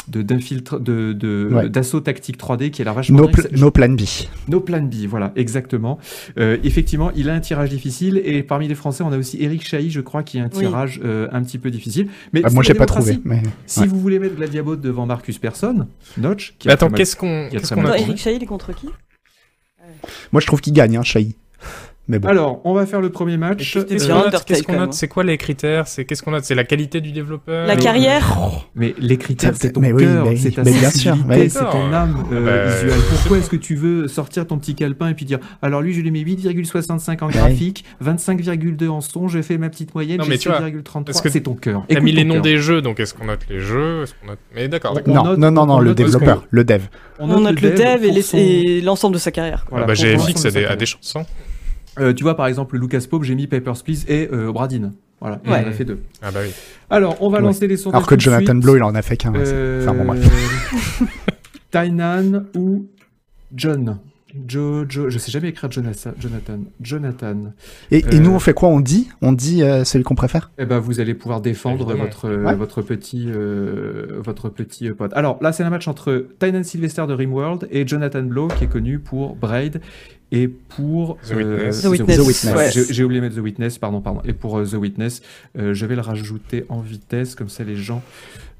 de d'infiltre de de- Ouais. d'assaut tactique 3D qui est la vachement No, pl- no plan B. No Plan B, voilà, exactement. Euh, effectivement, il a un tirage difficile et parmi les Français, on a aussi Eric Chahi, je crois, qui a un Oui. tirage euh, un petit peu difficile. Mais Ah, c'est moi, j'ai pas trouvé. Mais... Si Ouais. vous voulez mettre Gladiabot devant Marcus Persson, Notch, qui a attends, qu'est-ce qu'on Attends, tourné. Eric Chahi, il est contre qui? Moi, je trouve qu'il gagne, hein, Shai. Mais bon. Alors, on va faire le premier match. Qu'est-ce C'est qu'on note C'est quoi les critères C'est qu'est-ce qu'on note C'est la qualité du développeur La mais- carrière Mais les critères, c'est ton mais cœur, c'est ta sensibilité, c'est ton âme euh, Bah, visuelle. je Pourquoi est-ce que tu veux sortir ton petit calepin et puis dire alors lui je lui mets 8,65 en graphique, 25,2 en son, j'ai fait ma petite moyenne, j'ai mais tu vois, 7,33. parce que C'est ton cœur. T'as mis les noms des jeux, donc est-ce qu'on note les jeux note Mais d'accord, On- d'accord. Non, non, non, non, on le note- développeur, le dev. On note le dev et l'ensemble de sa carrière. Ah bah, GFX a des, a Euh, tu vois par exemple Lucas Pope, j'ai mis Papers, Please et euh, Bradin. Voilà, Ouais. on a fait deux. Ah bah oui. Alors, on va Ouais. lancer les sondages. Alors que Jonathan suite. Blow, il en a fait qu'un. Euh, Enfin, bon, bref. Tainan ou John? Joe, Joe, je sais jamais écrire Jonathan. Jonathan. Jonathan. Et, et Euh, nous, on fait quoi? On dit On dit euh, celui qu'on préfère? Eh ben, vous allez pouvoir défendre Évidemment. votre, euh, Ouais. votre petit, euh, votre petit euh, pote. Alors là, c'est un match entre Tynan Sylvester de Rimworld et Jonathan Blow, qui est connu pour Braid et pour The Witness. The Witness, The Witness. Ouais, ouais. J'ai j'ai oublié de mettre The Witness, pardon, pardon. Et pour euh, The Witness, euh, je vais le rajouter en vitesse, comme ça les gens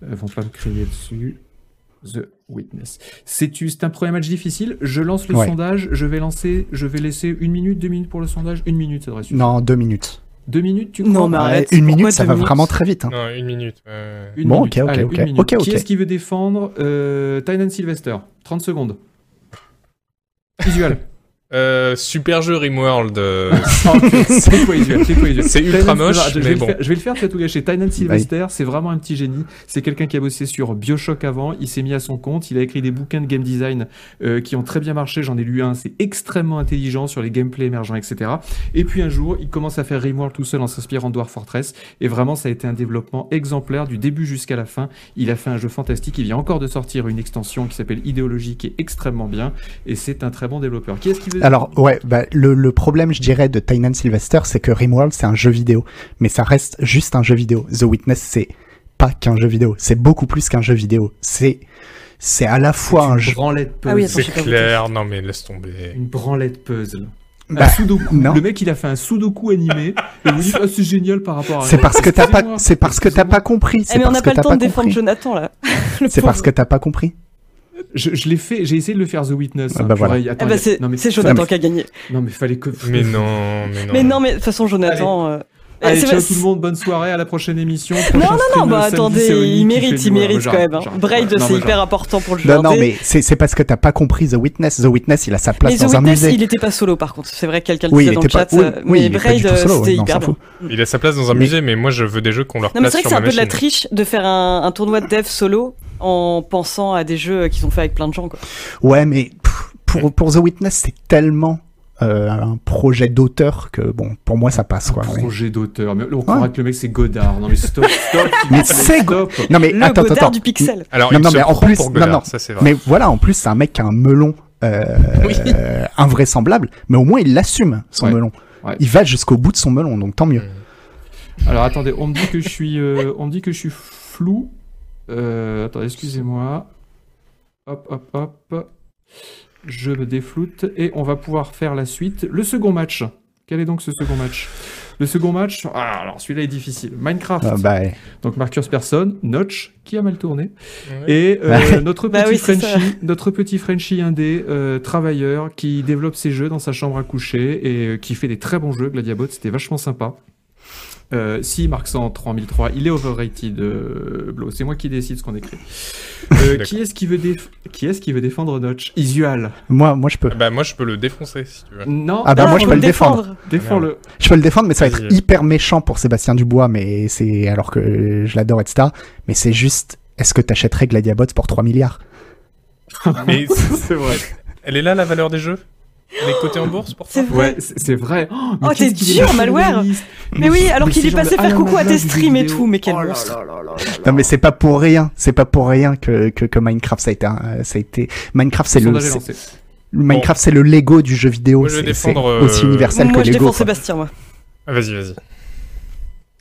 euh, vont pas me crier dessus. The Witness. C'est c'est un premier match difficile. Je lance le Ouais. sondage. Je vais lancer. Je vais laisser une minute, deux minutes pour le sondage. Une minute, ça devrait suffire. Non, deux minutes. Deux minutes, tu Non, mais arrête. une minute, ça va minutes vraiment très vite. hein. Non, une minute. euh, Une Bon, minute. ok, ok, Allez, ok. une minute. Ok, ok. Qui est-ce qui veut défendre euh, Tynan Sylvester? 30 secondes. Visual. Euh, super jeu Rimworld. euh, c'est quoi Isuel C'est quoi Isuel C'est ultra moche, je, mais vais le bon. faire, je vais le faire, tu vas tout gâcher. Tynan Sylvester, c'est vraiment un petit génie. C'est quelqu'un qui a bossé sur Bioshock avant. Il s'est mis à son compte. Il a écrit des bouquins de game design euh, qui ont très bien marché. J'en ai lu un. C'est extrêmement intelligent sur les gameplays émergents, etc. Et puis un jour, il commence à faire Rimworld tout seul en s'inspirant de Dwarf Fortress. Et vraiment, ça a été un développement exemplaire du début jusqu'à la fin. Il a fait un jeu fantastique. Il vient encore de sortir une extension qui s'appelle Idéologie qui est extrêmement bien. Et c'est un très bon développeur. Qui est-ce qui veut Alors, ouais, bah, le, le problème, je dirais, de Tynan Sylvester, c'est que Rimworld, c'est un jeu vidéo. Mais ça reste juste un jeu vidéo. The Witness, c'est pas qu'un jeu vidéo. C'est beaucoup plus qu'un jeu vidéo. C'est, c'est à la fois un une jeu. branlette puzzle. Ah oui, C'est clair. Non, mais laisse tomber. Une branlette puzzle. Bah, un sudoku. non. Le mec, il a fait un sudoku animé. et vous dites, ah, c'est génial par rapport à. C'est parce que t'as pas, c'est parce que t'as pas compris. Eh, C'est mais on n'a pas le temps de défendre. Jonathan là. C'est parce que t'as pas compris. Je, je l'ai fait, j'ai essayé de le faire The Witness. Ah hein, bah purée, voilà. attends, Eh ben, il y a- c'est non, mais, c'est Jonathan Non, mais- qui a gagné. non, mais fallait que. Mais non, mais non. Mais non, mais de toute façon, Jonathan. euh, Allez, c'est- ciao c'est- tout le monde, bonne soirée, à la prochaine émission. Non, Prochain non, stream, non, bah attendez, il mérite, il mérite quand même. hein. Braid, non, c'est hyper important pour le jeu. Non, non, mais c'est, c'est parce que t'as pas compris The Witness. The Witness, il a sa place Mais The dans un Witness, musée. il était pas solo par contre. C'est vrai que quelqu'un le Oui, disait il dans le était pas- chat. oui, euh, oui, mais Braid, solo, c'était non, hyper fout. Il a sa place dans un musée, mais moi je veux des jeux qu'on leur Non, mais place c'est vrai que sur c'est ma un peu de la triche de faire un tournoi de dev solo en pensant à des jeux qu'ils ont fait avec plein de gens. Quoi. Ouais, mais pour, pour The Witness, c'est tellement euh, un projet d'auteur que, bon, pour moi, ça passe, quoi. mais- Projet d'auteur. Mais on croirait que le mec c'est Godard. Non mais stop, stop. Mais c'est stop. Non, mais Le attends, Godard attends. du pixel. Alors, Non, il non, se mais en plus- pour non, Godard, non. ça c'est vrai. Mais voilà, en plus, c'est un mec qui a un melon euh, Oui. euh, invraisemblable, mais au moins il l'assume, son Ouais. melon. Ouais. Il va jusqu'au bout de son melon, donc tant mieux. Alors attendez, on me dit que je suis, euh, on me dit que je suis flou. Euh, attendez, excusez-moi. hop, hop, hop. Je me défloute et on va pouvoir faire la suite. Le second match. Quel est donc ce second match? Le second match, ah, alors celui-là est difficile. Minecraft. Ah, bah, ouais. Donc Marcus Persson, Notch, qui a mal tourné. Ouais. Et euh, notre, Bah petit oui, c'est Frenchie, notre petit Frenchie indé, euh, travailleur, qui développe ses jeux dans sa chambre à coucher et euh, qui fait des très bons jeux. Gladiabot, c'était vachement sympa. Euh, si marque ça en 3003, il est overrated, euh, Blo. C'est moi qui décide ce qu'on écrit. Euh, qui est-ce qui veut déf- qui est-ce qui veut défendre Notch Isual. Moi, moi, je peux. Bah, moi, je peux le défoncer si tu veux. Non, Ah bah, Ah, moi, je peux le défendre. défends-le. Je peux le défendre, mais ça va être hyper méchant pour Sébastien Dubois, mais c'est alors que je l'adore, etc. Mais c'est juste, est-ce que t'achèterais Gladiabots pour 3 milliards? Mais C'est vrai. elle est là la valeur des jeux? Est cotée en bourse pour toi C'est vrai. Ouais, c'est vrai. Oh, mais Oh, t'es dur, Malware. Mais oui, alors mais qu'il est passé de faire coucou à tes streams et tout, mais quel Oh là monstre. là là là là Non, mais c'est pas pour rien. C'est pas pour rien que, que, que Minecraft ça a été, un- ça a été. Minecraft c'est Le c'est-. Minecraft c'est le Lego du jeu vidéo. Moi, je C'est défendre, euh, aussi universel Moi, que je Lego. défends quoi. Sébastien, moi. Ah, Vas-y, vas-y.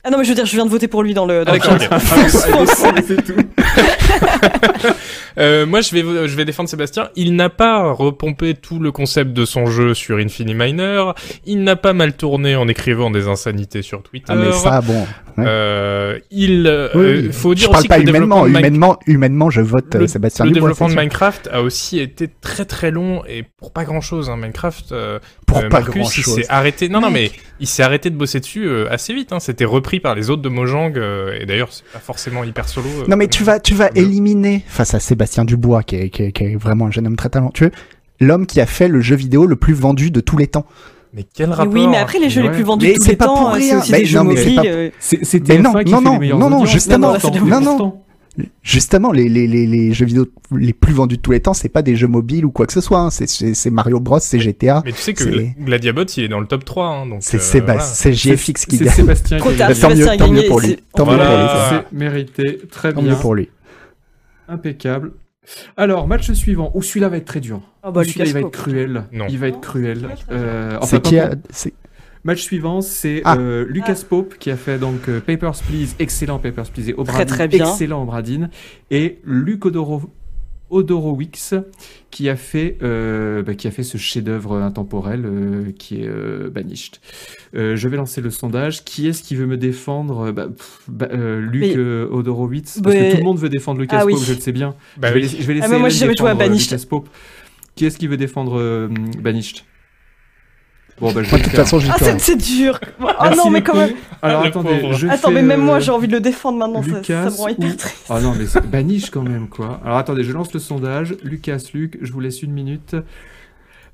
Ah non, mais je veux dire, je viens de voter pour lui dans le. Dans Ah, le c'est tout. Euh, moi, je vais, je vais défendre Sébastien. Il n'a pas repompé tout le concept de son jeu sur Infiniminer. Il n'a pas mal tourné en écrivant des insanités sur Twitter. Ah, mais ça, bon. ouais. Euh, il euh, Oui, euh, oui. faut dire je parle aussi pas que le humainement. de Humainement, humainement, je vote le, Sébastien le Dubois. développement de. Minecraft a aussi été très très long et pour pas grand chose. Hein. Minecraft, euh, Pour pas Marcus, grand il chose. s'est arrêté. Non non mais il s'est arrêté de bosser dessus assez vite. Hein. C'était repris par les autres de Mojang et d'ailleurs c'est pas forcément hyper solo. Non mais tu vas, tu vas éliminer face à Sébastien Dubois, qui est, qui est, qui est vraiment un jeune homme très talentueux, l'homme qui a fait le jeu vidéo le plus vendu de tous les temps. Mais quel Mais rapport oui, mais après, les jeux Ouais. les plus vendus Mais de tous c'est les pas temps, c'est aussi Mais des jeux non, mais c'est mobiles. pas- euh, C'est c'est Mais non, TF1 qui non, fait non, les non, non, justement, c'est- non, non. Justement, les, les, les, les jeux vidéo les plus vendus de tous les temps, c'est pas des jeux mobiles ou quoi que ce soit. hein. C'est- C'est c'est Mario Bros, c'est GTA. Mais tu sais que C'est- Gla- Gladiabot, il est dans le top 3. Hein, C'est euh, voilà. c'est JFX qui C'est gagne. Sébastien Trop qui tard, a Tant gagné. mieux, Sébastien tant pour lui. c'est- Tant mieux pour lui. C'est mérité. Très Tant mieux bien. pour lui. Impeccable. Alors, match suivant. Oh, celui-là va être très dur. Ah bah, celui-là, il va être cruel. Non. Il va être cruel. Euh, enfin, qui a. Match suivant, c'est Ah. euh, Lucas Pope qui a fait donc euh, Papers, Please, excellent Papers, Please et Obradine, très bien. excellent Obradine, et Luc Odoro, Odorowicz qui a fait euh, bah, qui a fait ce chef-d'œuvre intemporel euh, qui est euh, Banished. Euh, je vais lancer le sondage. Qui est-ce qui veut me défendre Bah, pff, bah, euh, Luc Mais- Odorowicz, parce Mais- que tout le monde veut défendre Lucas Ah oui. Pope, je le sais bien. Bah je, vais oui. je vais laisser Ah, moi, défendre, Banished. Lucas Pope. Qui est-ce qui veut défendre euh, Banished Bon, bah, je vais de toute faire. façon, j'y Ah, c'est dur. Oh Merci non, mais quand beaucoup. même. Alors Ah, le attendez, pauvre. je Attends, fais, mais même moi, euh, j'ai envie de le défendre maintenant. ça- Ça, me rend hyper ou- triste. Ah non, mais c'est baniche quand même, quoi. Alors attendez, je lance le sondage. Lucas, Luc, je vous laisse une minute.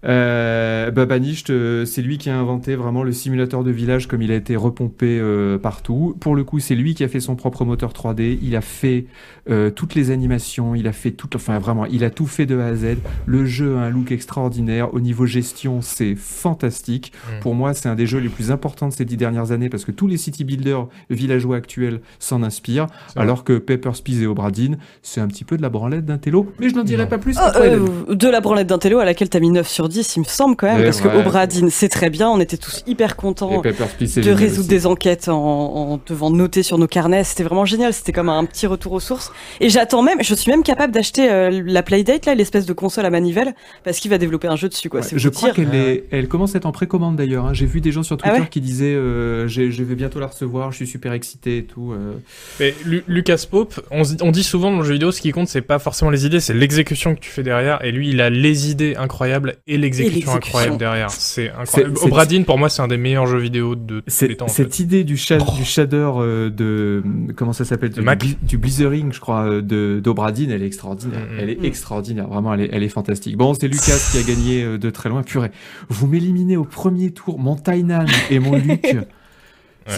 Euh, bah, euh, c'est lui qui a inventé vraiment le simulateur de village comme il a été repompé euh, partout. Pour le coup, c'est lui qui a fait son propre moteur 3D. Il a fait euh, toutes les animations, il a fait tout, enfin vraiment, il a tout fait de A à Z. Le jeu a un look extraordinaire. Au niveau gestion, c'est fantastique. Mm. Pour moi, c'est un des jeux les plus importants de ces dix dernières années parce que tous les city builders villageois actuels s'en inspirent. Alors que Papers, Please et Obradine, c'est un petit peu de la branlette d'un télo. Mais je n'en dirai Non. pas plus. Oh, Hélène. euh, de la branlette d'un télo à laquelle t'as mis 9 sur 10, il me semble quand même, parce que ouais. Obradine, c'est très bien, on était tous hyper contents de résoudre aussi. des enquêtes en, en devant noter sur nos carnets, c'était vraiment génial, c'était comme un petit retour aux sources. Et j'attends même, je suis même capable d'acheter euh, la Playdate, là, l'espèce de console à manivelle, parce qu'il va développer un jeu dessus, quoi. Ouais, c'est je crois qu'elle est, elle commence à être en précommande d'ailleurs. hein. J'ai vu des gens sur Ah Twitter ouais qui disaient euh, j'ai- je vais bientôt la recevoir, je suis super excité et tout. euh. Mais Lu- Lucas Pope, on, on dit souvent dans le jeu vidéo, ce qui compte, c'est pas forcément les idées, c'est l'exécution que tu fais derrière. Et lui, il a les idées incroyables et l'exécution incroyable derrière. C'est incroyable. Obradine, pour moi, c'est un des meilleurs jeux vidéo de tous les temps. en cette fait. idée du, sha- du shader euh, de comment ça s'appelle du, Mac. bli- du blithering, je crois, euh, de d'Obradine, elle est extraordinaire. Mm, mm. Elle est Mm. extraordinaire, vraiment, elle est, elle est fantastique. Bon, c'est Lucas qui a gagné euh, de très loin. Purée, vous m'éliminez au premier tour, mon Tainan et mon Luc.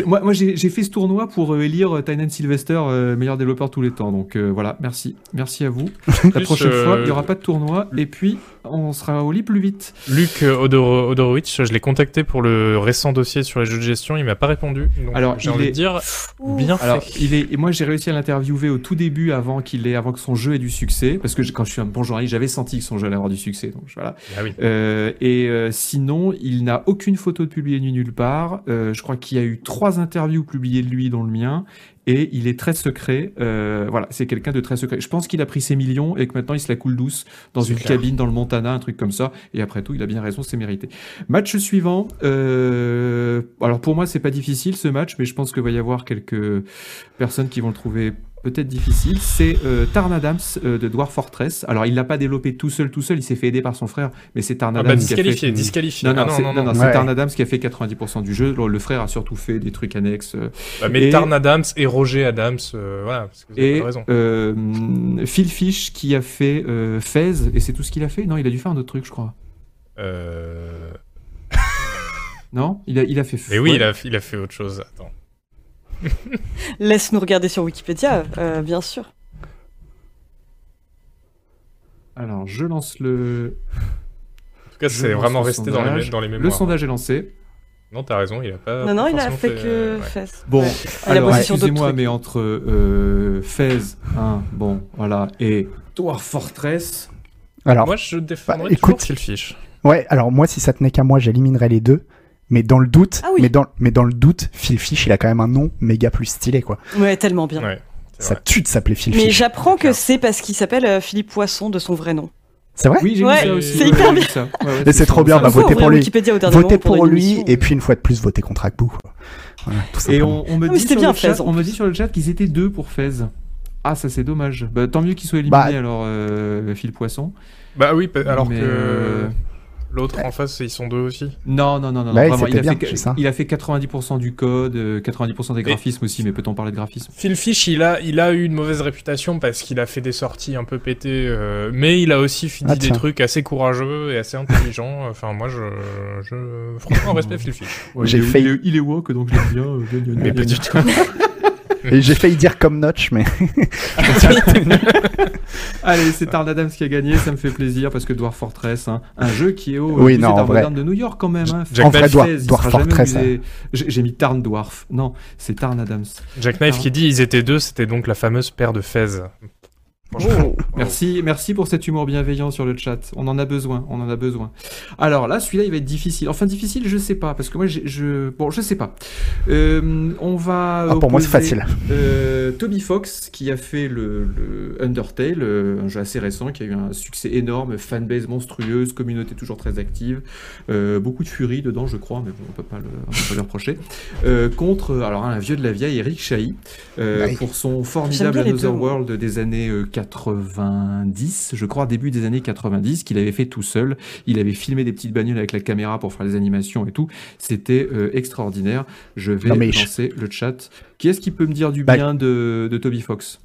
Moi, moi j'ai fait ce tournoi pour élire Tynan Sylvester euh, meilleur développeur de tous les temps. Donc euh, voilà, merci. Merci à vous. La prochaine euh, fois, il n'y aura pas de tournoi. Et puis, on sera au lit plus vite. Luc euh, Odoro- Odorowicz, je l'ai contacté pour le récent dossier sur les jeux de gestion, il m'a pas répondu. Donc Alors, j'ai envie est- de dire, Ouh. bien Alors, fait. il est, et moi, j'ai réussi à l'interviewer au tout début avant qu'il ait, avant que son jeu ait du succès. Parce que je- quand je suis un bon journaliste, j'avais senti que son jeu allait avoir du succès. Donc voilà. Ah oui. Euh, et euh, sinon, il n'a aucune photo de publiée nulle part. Euh, je crois qu'il y a eu trois interviews publiées de lui, dont le mien. Et il est très secret. Euh, voilà, c'est quelqu'un de très secret. Je pense qu'il a pris ses millions et que maintenant il se la coule douce dans une clair. cabine dans le Montana, un truc comme ça. Et après tout, il a bien raison, c'est mérité. Match suivant. Euh, alors pour moi, c'est pas difficile ce match, mais je pense qu'il va y avoir quelques personnes qui vont le trouver peut-être difficile. C'est euh, Tarn Adams euh, de Dwarf Fortress. Alors il l'a pas développé tout seul, tout seul. Il s'est fait aider par son frère, mais c'est Tarn Ah Adams bah qui a fait. disqualifié, disqualifié. Non, non, Ah c'est non, non, non, non, c'est Ouais. Tarn Adams qui a fait 90% du jeu. Le, le frère a surtout fait des trucs annexes. euh, Bah, mais Et- Tarn Adams et Roger Adams, euh, voilà, parce que vous avez Et raison. euh, Phil Fish qui a fait euh, Fez, et c'est tout ce qu'il a fait? Non, il a dû faire un autre truc, je crois. Euh... Non? Il a, il a fait Mais oui, ouais. il, a, il a fait autre chose. Attends. Laisse-nous regarder sur Wikipédia, euh, bien sûr. Alors, je lance le. En tout cas, je c'est vraiment le resté dans les, dans les Le mémoires. sondage est lancé. Non, t'as raison, il a pas. non, non, il a forcément fait que euh, ouais. fesses. Bon, Ouais. Alors, excusez-moi, mais entre euh, Fez, hein, bon, voilà, et Dwarf Fortress. Alors, Moi, je défendrais Bah, toujours écoute. Phil Fish. ouais, alors moi, si ça tenait qu'à moi, j'éliminerais les deux. Mais dans le doute, Ah oui. mais dans, mais dans le doute, Phil Fish, il a quand même un nom méga plus stylé, quoi. Ouais, tellement bien. Ouais, Ça vrai. tue de s'appeler Phil Mais Fish. j'apprends que c'est parce qu'il s'appelle euh, Philippe Poisson de son vrai nom. C'est vrai? Oui, j'ai Ouais, vu ça aussi. c'est hyper bien. vu ça. Ouais, ouais, Et c'est trop bien, bah, votez pour lui. Wikipédia au dernier Votez pour pendant lui, et puis une fois de plus, votez contre Akbou. quoi. Voilà, tout Et simplement. on, on me Ah, mais dit sur bien, le chat, on me dit sur le chat qu'ils étaient deux pour Fez. Ah, ça c'est dommage. Bah, tant mieux qu'ils soient éliminés Bah, alors, euh, Phil Poisson. Bah oui, alors Mais, que euh, l'autre en face, ils sont deux aussi. Non, non, non, non. Non, vraiment, il, a bien, fait, c'est ça. il a fait 90% du code, euh, 90% des graphismes aussi, mais peut-on parler de graphisme? Phil Fish, il a, il a eu une mauvaise réputation parce qu'il a fait des sorties un peu pétées, euh, mais il a aussi dit Ah, des trucs assez courageux et assez intelligents. Enfin, moi, je, je franchement, respect Phil Fish. Ouais, il, est, failli- il, est, il est woke, donc je l'aime bien. euh, Mais pas du tout. Et j'ai failli dire comme Notch, mais Allez, c'est Tarn Adams qui a gagné, ça me fait plaisir parce que Dwarf Fortress, hein, un jeu qui est au Oui, musée non, en d'art vrai. moderne de New York quand même. Hein. Jack En vrai, Dwarf- Fez, il Dwarf sera jamais au Fortress, musée- J'ai mis Tarn Dwarf. Non, c'est Tarn Adams. Jack Knife qui dit ils étaient deux, c'était donc la fameuse paire de Fez. Oh. Merci, merci pour cet humour bienveillant sur le chat. On en a besoin, on en a besoin. Alors là, celui-là, il va être difficile. Enfin, difficile, je sais pas, parce que moi, je, bon, je sais pas. Euh, on va. Ah, pour moi, c'est facile. euh, Toby Fox, qui a fait le, le Undertale, euh, un jeu assez récent, qui a eu un succès énorme, fanbase monstrueuse, communauté toujours très active, euh, beaucoup de furie dedans, je crois, mais bon, on peut pas le, on peut pas lui reprocher. Contre, alors un vieux de la vieille, Eric Chahi, pour son formidable Another. World des années 90, je crois, début des années 90, qu'il avait fait tout seul. Il avait filmé des petites bagnoles avec la caméra pour faire les animations et tout. C'était euh, extraordinaire. Je vais Non, mais je- lancer le chat. Qui est-ce qui peut me dire du Bah- bien de, de Toby Fox?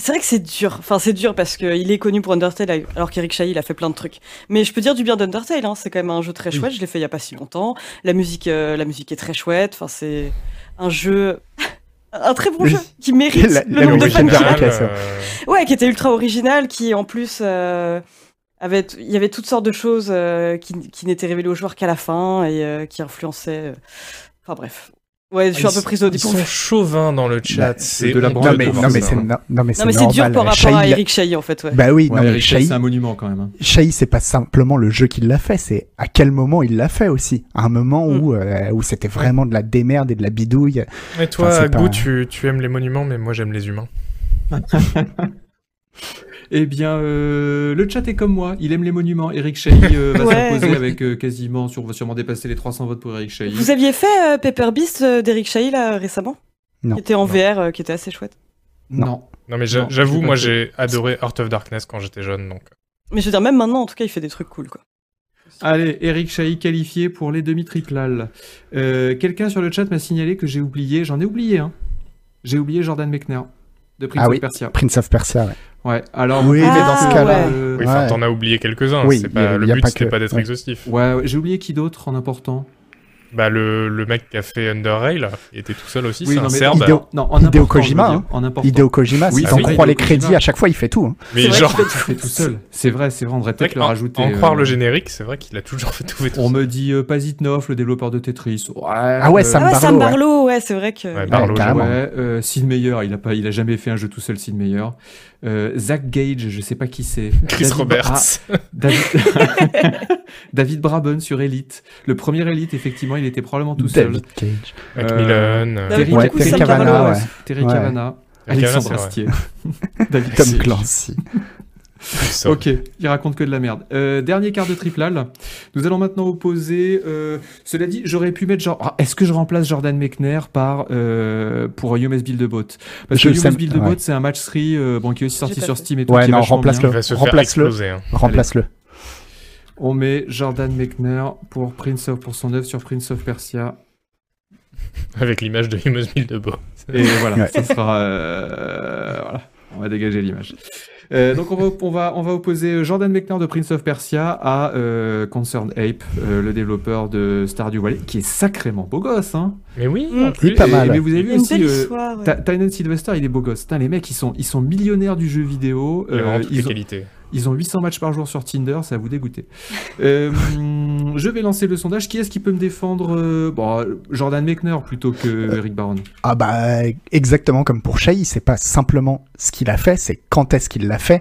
C'est vrai que c'est dur. Enfin, c'est dur parce qu'il est connu pour Undertale, alors qu'Eric Chahi, il a fait plein de trucs. Mais je peux dire du bien d'Undertale. Hein. C'est quand même un jeu très chouette. Je l'ai fait il y a pas si longtemps. La musique, euh, la musique est très chouette. Enfin, c'est un jeu, un très bon Oui. jeu qui mérite La- le la nombre de fans ça. euh, Ouais, qui était ultra original, qui en plus euh, avait, il y avait toutes sortes de choses euh, qui, qui n'étaient révélées aux joueurs qu'à la fin et euh, qui influençaient. Enfin bref. Ouais, je suis un peu prise au Ils sont chauvins dans le chat. Bah, c'est de la branle non, mais, non, mais c'est hein. no- non, mais c'est Non, mais c'est dur par rapport Chahi, à Eric Chahi, en fait, ouais. Bah oui, Ouais, non, mais Eric Chahi, c'est un monument quand même. hein. Chahi, c'est pas simplement le jeu qui l'a fait, c'est à quel moment il l'a fait aussi. À un moment où, euh, où c'était vraiment de la démerde et de la bidouille. Et toi, Enfin, c'est Agou, pas- tu, tu aimes les monuments, mais moi j'aime les humains. Eh bien, euh, le chat est comme moi. Il aime les monuments. Eric Chahi euh, va Ouais. s'imposer avec euh, quasiment, sur, va sûrement dépasser les 300 votes pour Eric Chahi. Vous aviez fait euh, Paper Beast euh, d'Eric Chahi, là, récemment? Non. Qui était en Non. VR, euh, qui était assez chouette. Non. Non, mais j'avoue, moi j'ai adoré Heart of Darkness quand j'étais jeune, donc. Mais je veux dire, même maintenant, en tout cas, il fait des trucs cool, quoi. Allez, Eric Chahi qualifié pour les demi-triplales. Euh, Quelqu'un sur le chat m'a signalé que j'ai oublié, j'en ai oublié, hein. J'ai oublié Jordan Mechner de Prince Ah of oui. Persia. Prince of Persia, ouais. Ouais, alors. Oui, mais dans ce cas-là, euh, Oui, enfin, Ouais. t'en as oublié quelques-uns. Oui, c'est y a- pas, le but, pas c'était que- pas d'être ouais. exhaustif. Ouais, ouais, j'ai oublié qui d'autre en important? Bah, le, le mec qui a fait Under Rail, il était tout seul aussi, Oui, c'est non, un mais serbe. Hideo- Non, en Hideo Kojima, hein. En important. Hideo Kojima, Oui, si ah t'en oui, crois les crédits, Kojima. à chaque fois, il fait tout. hein. Mais C'est vrai genre, qu'il fait tout seul. C'est vrai, c'est vrai, on devrait peut-être le rajouter. en euh, croire le générique, c'est vrai qu'il a toujours fait tout. fait tout On seul. me dit euh, Pazitnov, le développeur de Tetris. Ouais, Ah ouais, euh, Sam ah ouais, Barlow, Sam ouais. Barlow, ouais, c'est vrai que. Ouais, Barlow. Ouais, euh, Sid Meier, il a pas, il a jamais fait un jeu tout seul, Sid Meier. Euh, Zach Gage, je sais pas qui c'est. Chris David- Roberts. ah, David... David Braben sur Elite. Le premier Elite, effectivement, il était probablement tout seul. David Cage. Macmillan. euh, Terry, Ouais, Terry Cavana, ouais. Terry. Cavana, Alexandre Astier, David Tom. Clancy. Ok, il raconte que de la merde. Euh, dernier quart de triplal. Nous allons maintenant opposer. euh, cela dit, j'aurais pu mettre genre. ah, Est-ce que je remplace Jordan Mechner par euh, pour UMS Build-A-Bot Parce Je que UMS Build-A-Bot, ouais. c'est un match 3 euh, bon, qui est aussi sorti sur. Steam et tout. Ouais, qui est non, remplace-le. Il va se faire Remplace-le. hein. Remplace-le. On met Jordan Mechner pour Prince of pour son œuvre sur Prince of Persia. Avec l'image de Humus Build-A-Bot. Et voilà, Ouais. ça sera. euh, voilà, on va dégager l'image. Euh, donc on va, on, va, on va opposer Jordan Mechner de Prince of Persia à euh, Concerned Ape, euh, le développeur de Stardew Valley, qui est sacrément beau gosse. Hein. Mais oui, Mm. en plus. Oui, pas Et- mal. Mais vous avez vu une aussi. euh, histoire. ouais. Tynan Sylvester, il est beau gosse. Putain, les mecs, ils sont, ils sont millionnaires du jeu vidéo. Il Euh, ils, ont, qualités. Ils ont 800 matchs par jour sur Tinder, ça va vous dégoûter. Euh, je vais lancer le sondage. Qui est-ce qui peut me défendre euh, bon, Jordan Mechner plutôt que Eric Baron Ah bah exactement comme pour Shai, c'est pas simplement ce qu'il a fait, c'est quand est-ce qu'il l'a fait.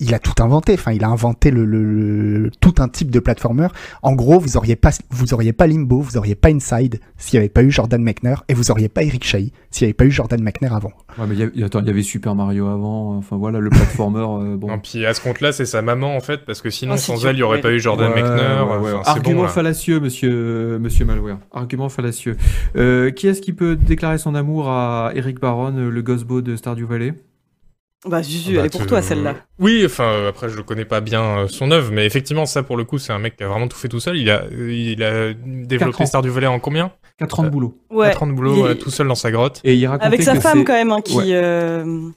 Il a tout inventé, enfin il a inventé le, le- le- tout un type de platformer. En gros, vous auriez pas vous auriez pas Limbo, vous auriez pas Inside s'il n'y avait pas eu Jordan Mechner et vous auriez pas Eric Shai s'il n'y avait pas eu Jordan Mechner avant. Ouais, mais il y avait- attends, il y avait Super Mario avant. Enfin voilà, le platformer. euh, bon. Non, puis à ce compte-là, c'est sa maman en fait, parce que sinon, Ah, si sans elle, il n'y aurait pas eu Jordan Ouais, Mechner. ouais. Enfin, Argument bon, fallacieux, monsieur, monsieur Malware. Argument fallacieux. Euh, qui est-ce qui peut déclarer son amour à Eric Baron, le Gosbo de Stardew Valley? Bah, Zuzu, Bah, elle est pour toi, celle-là. Oui, enfin euh, après je connais pas bien euh, son œuvre, mais effectivement ça pour le coup c'est un mec qui a vraiment tout fait tout seul. Il a, euh, il a développé Stardew Valley en combien? 4 ans de Euh, boulot. Ouais. 4 ans de boulot est- tout seul dans sa grotte. Et il racontait Avec sa que femme, quand même, hein, qui, Ouais. euh,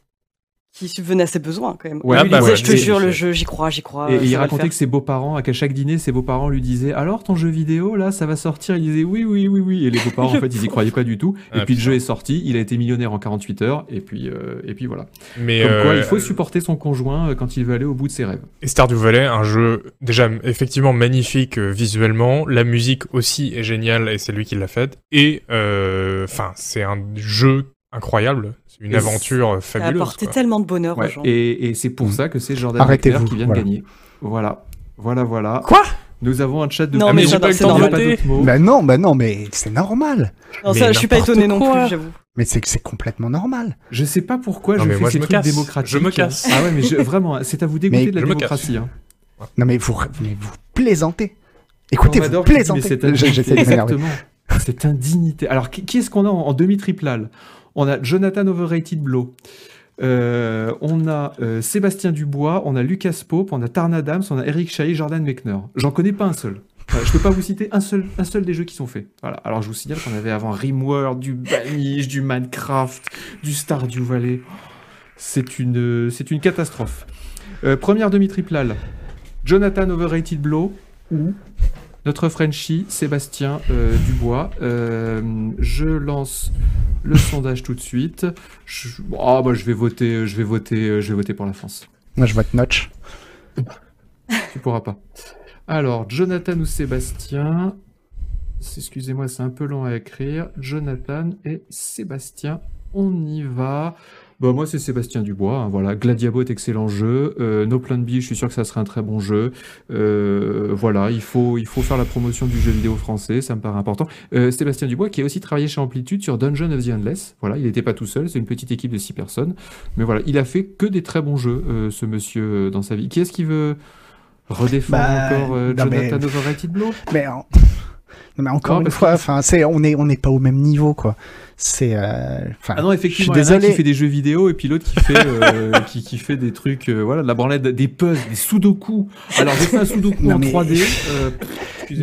qui subvenait à ses besoins, quand même. Ouais, Lui, ah bah disait, ouais, je te jure, le jeu, j'y crois, j'y crois. Et euh, il racontait que ses beaux-parents, à qu'à chaque dîner, ses beaux-parents lui disaient Alors ton jeu vidéo, là, ça va sortir Il disait Oui, oui, oui, oui. Et les beaux-parents, en fait, ils y croyaient pas du tout. Et Ah, puis le jeu est sorti, il a été millionnaire en 48 heures, et puis, euh, et puis voilà. Mais Comme quoi, euh, il faut supporter son conjoint euh, quand il veut aller au bout de ses rêves. Et Stardew Valley, un jeu déjà effectivement magnifique euh, visuellement, la musique aussi est géniale et c'est lui qui l'a faite. Et euh, enfin, c'est un jeu incroyable, une Et aventure euh, Ça a fabuleuse. apporté quoi. tellement de bonheur aux gens. et, et c'est pour ça que c'est Jordan Mechner qui vient voilà. de gagner. Voilà, voilà, voilà. Quoi? Nous avons un chat de Non, Ah, mais mais j'ai j'adore, pas eu le temps de. Bah non, bah non, mais c'est normal. Non, mais ça, je suis pas étonné non plus, j'avoue. Mais c'est que c'est complètement normal. Je sais pas pourquoi Non, je fais moi, ces je trucs démocratiques. Je me casse. Ah ouais, mais je- vraiment, c'est à vous dégoûter Mais de la démocratie. hein. Non mais vous, mais vous plaisantez. Écoutez, vous plaisantez. Exactement. Cette indignité. Alors, qui, est-ce qu'on a en, demi-triplal? On a Jonathan Overrated Blow. Euh, on a euh, Sébastien Dubois, on a Lucas Pope, on a Tarn Adams, on a Eric Chahi, Jordan Mechner. J'en connais pas un seul. Voilà, je peux pas vous citer un seul, des jeux qui sont faits. Voilà. Alors je vous signale qu'on avait avant Rimworld, du Banish, du Minecraft, du Stardew Valley. C'est une, c'est une catastrophe. Euh, première demi-triplale. Jonathan Overrated Blow ou notre Frenchie Sébastien euh, Dubois. Euh, je lance le sondage tout de suite. Je, ah, bah, je vais voter, je vais voter, je vais voter pour la France. Moi je vote Notch. Tu pourras pas. Alors, Jonathan ou Sébastien? Excusez-moi, c'est un peu long à écrire. Jonathan et Sébastien, on y va. Bah, moi, c'est Sébastien Dubois. hein, voilà, Gladiabot, excellent jeu. Euh, no Plan B, je suis sûr que ça serait un très bon jeu. Euh, voilà, il faut, il faut faire la promotion du jeu vidéo français, ça me paraît important. Euh, Sébastien Dubois, qui a aussi travaillé chez Amplitude sur Dungeon of the Endless. Voilà, il n'était pas tout seul, c'est une petite équipe de six personnes. Mais voilà, il a fait que des très bons jeux, euh, ce monsieur, euh, dans sa vie. Qui est-ce qui veut redéfendre Bah, encore euh, non, mais- Jonathan Overrated Blow Mais, en- mais encore Non, une fois, enfin, c'est on est on n'est pas au même niveau quoi. C'est euh, enfin. Ah non, effectivement, je il suis y en a un qui désolé. fait des jeux vidéo et puis l'autre qui fait euh, qui, qui fait des trucs, euh, voilà, de la branlette, des puzzles, des sudoku. Alors j'ai fait un sudoku Non, en mais- 3D. euh.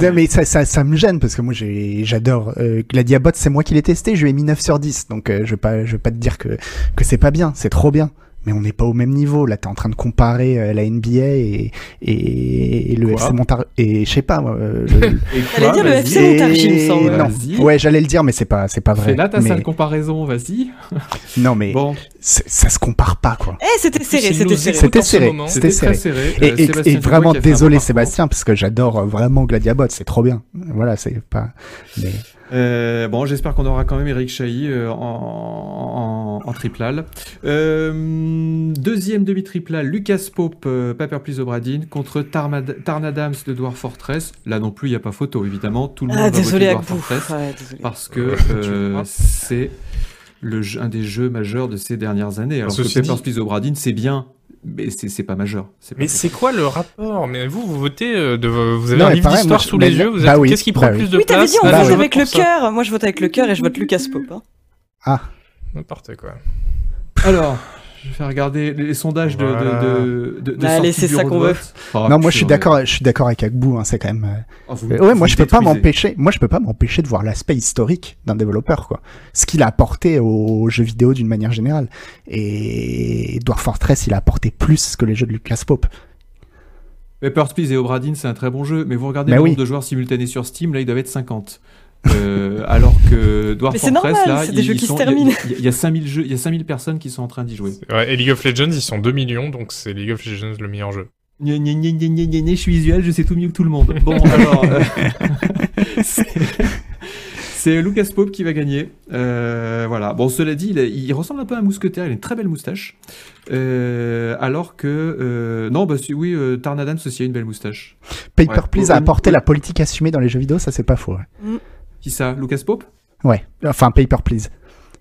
Non, mais ça, ça, ça me gêne parce que moi j'adore euh, Gladiabot, c'est moi qui l'ai testé, je lui ai mis 9 sur 10, donc euh, je vais pas, je vais pas te dire que, que c'est pas bien, c'est trop bien. Mais on n'est pas au même niveau. Là, t'es en train de comparer euh, la NBA et, et, et le Quoi FC Montar et je sais pas. moi, euh, J'allais dire le. FC Montargis, il me semble. non. Ouais, j'allais le dire, mais c'est pas, c'est pas vrai. Là ta mais, sale comparaison, vas-y. non, mais Bon, ça se compare pas, quoi. Eh, c'était serré, c'était serré. C'était serré. C'était serré. serré. Et, Euh, et- vraiment désolé. Sébastien parce que j'adore euh, vraiment Gladiabot, c'est trop bien. Voilà, c'est pas. Mais Euh, bon, j'espère qu'on aura quand même Eric Chahi euh, en, en triplal. Euh, deuxième demi-triplal, Lucas Pope, euh, Paper Please Obradin contre Tarmad- Tarn Adams de Dwarf Fortress. Là non plus, il n'y a pas photo, évidemment. Tout le monde Ah, va désolé voter Dwarf vous. Fortress Ouais, désolé. parce que euh, c'est le jeu- un des jeux majeurs de ces dernières années. Alors que Ceci Papers, dit- Please Obradin, c'est bien, mais c'est c'est pas majeur. Mais c'est quoi le rapport? Mais vous, vous votez euh, de, vous avez Non, un livre d'histoire sous les yeux. Vous bah êtes, oui, qu'est-ce qui bah prend oui. plus de Oui, t'avais place dit on Bah vote je oui. avec vote le cœur. Moi, je vote avec le cœur et je vote Lucas Pope. hein. Ah, N'importe quoi. Alors, je vais faire regarder les sondages de, Voilà. de, de, de, de Allez, sortie c'est ça qu'on veut. Oh, non, moi je suis purée. d'accord, je suis d'accord avec Agbou, hein, c'est quand même. euh, Oh, vous me- Euh, ouais, vous moi je peux pas m'empêcher. Moi je peux pas m'empêcher de voir l'aspect historique d'un développeur, quoi. Ce qu'il a apporté aux jeux vidéo d'une manière générale. Et Dwarf Fortress, il a apporté plus que les jeux de Lucas Pope. Papers, Please et Obradin, c'est un très bon jeu, mais vous regardez le oui. nombre de joueurs simultanés sur Steam, là, ils doivent être 50. Euh, alors que Dwarf Fortress, normal, là, c'est des ils jeux qui se sont- il y a- terminent. Il y, y a 5000 jeux, il y a 5000 personnes qui sont en train d'y jouer. Ouais, et League of Legends, ils sont 2 millions, donc c'est League of Legends le meilleur jeu. Gna, gna, gna, je suis visuel, je sais tout mieux que tout le monde. Bon, alors, euh, c'est- Lucas Pope qui va gagner. Euh, voilà. Bon, cela dit, il, il ressemble un peu à un mousquetaire, il a une très belle moustache. Euh, alors que, euh, non, bah si- oui, euh, Tarn Adams aussi a une belle moustache. Paper Ouais. Please a apporté la politique assumée dans les jeux vidéo, ça c'est pas faux. ouais. Qui ça, Lucas Pope? Ouais, enfin Paper Please.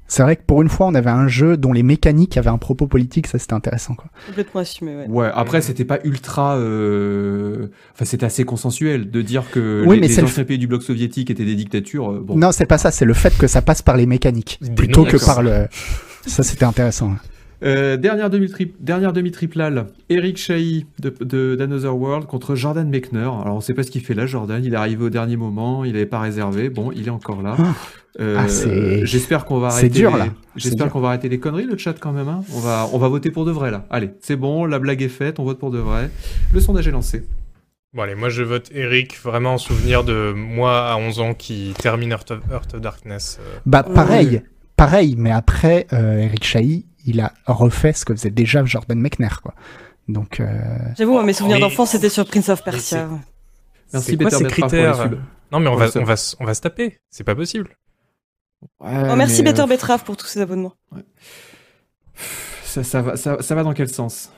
C'est vrai que pour une fois, on avait un jeu dont les mécaniques avaient un propos politique, ça c'était intéressant. Quoi. Complètement assumé, ouais. Ouais. Après, c'était pas ultra. euh, Enfin, c'était assez consensuel de dire que Oui, les, mais les le anciens pays du bloc soviétique étaient des dictatures. euh, Bon. Non, c'est pas ça, c'est le fait que ça passe par les mécaniques, plutôt que par le... Ça c'était intéressant. Euh, dernière demi-tri- dernière demi-triplale, Eric Chahi de, d'Another World contre Jordan Mechner. Alors on sait pas ce qu'il fait là, Jordan. Il est arrivé au dernier moment, il avait pas réservé. Bon, il est encore là. Ah. Euh, Ah, c'est- J'espère qu'on va arrêter. dur, les- J'espère qu'on va arrêter les conneries, le chat quand même. hein. On va, on va voter pour de vrai là. Allez, c'est bon, la blague est faite, on vote pour de vrai. Le sondage est lancé. Bon, allez, moi je vote Eric, vraiment en souvenir de moi à 11 ans qui termine Heart of, Darkness. euh. Bah pareil, pareil, mais après, euh, Eric Chahi, il a refait ce que faisait déjà Jordan Mechner, quoi. Donc, euh, J'avoue, moi, mes souvenirs Mais- d'enfance, c'était sur Prince of Persia. Merci quoi ces critères. Non, mais on va, on, va, on va se taper, c'est pas possible. Oh, merci Better Betrave pour tous ces abonnements. Ça, ça va, ça, ça va dans quel sens?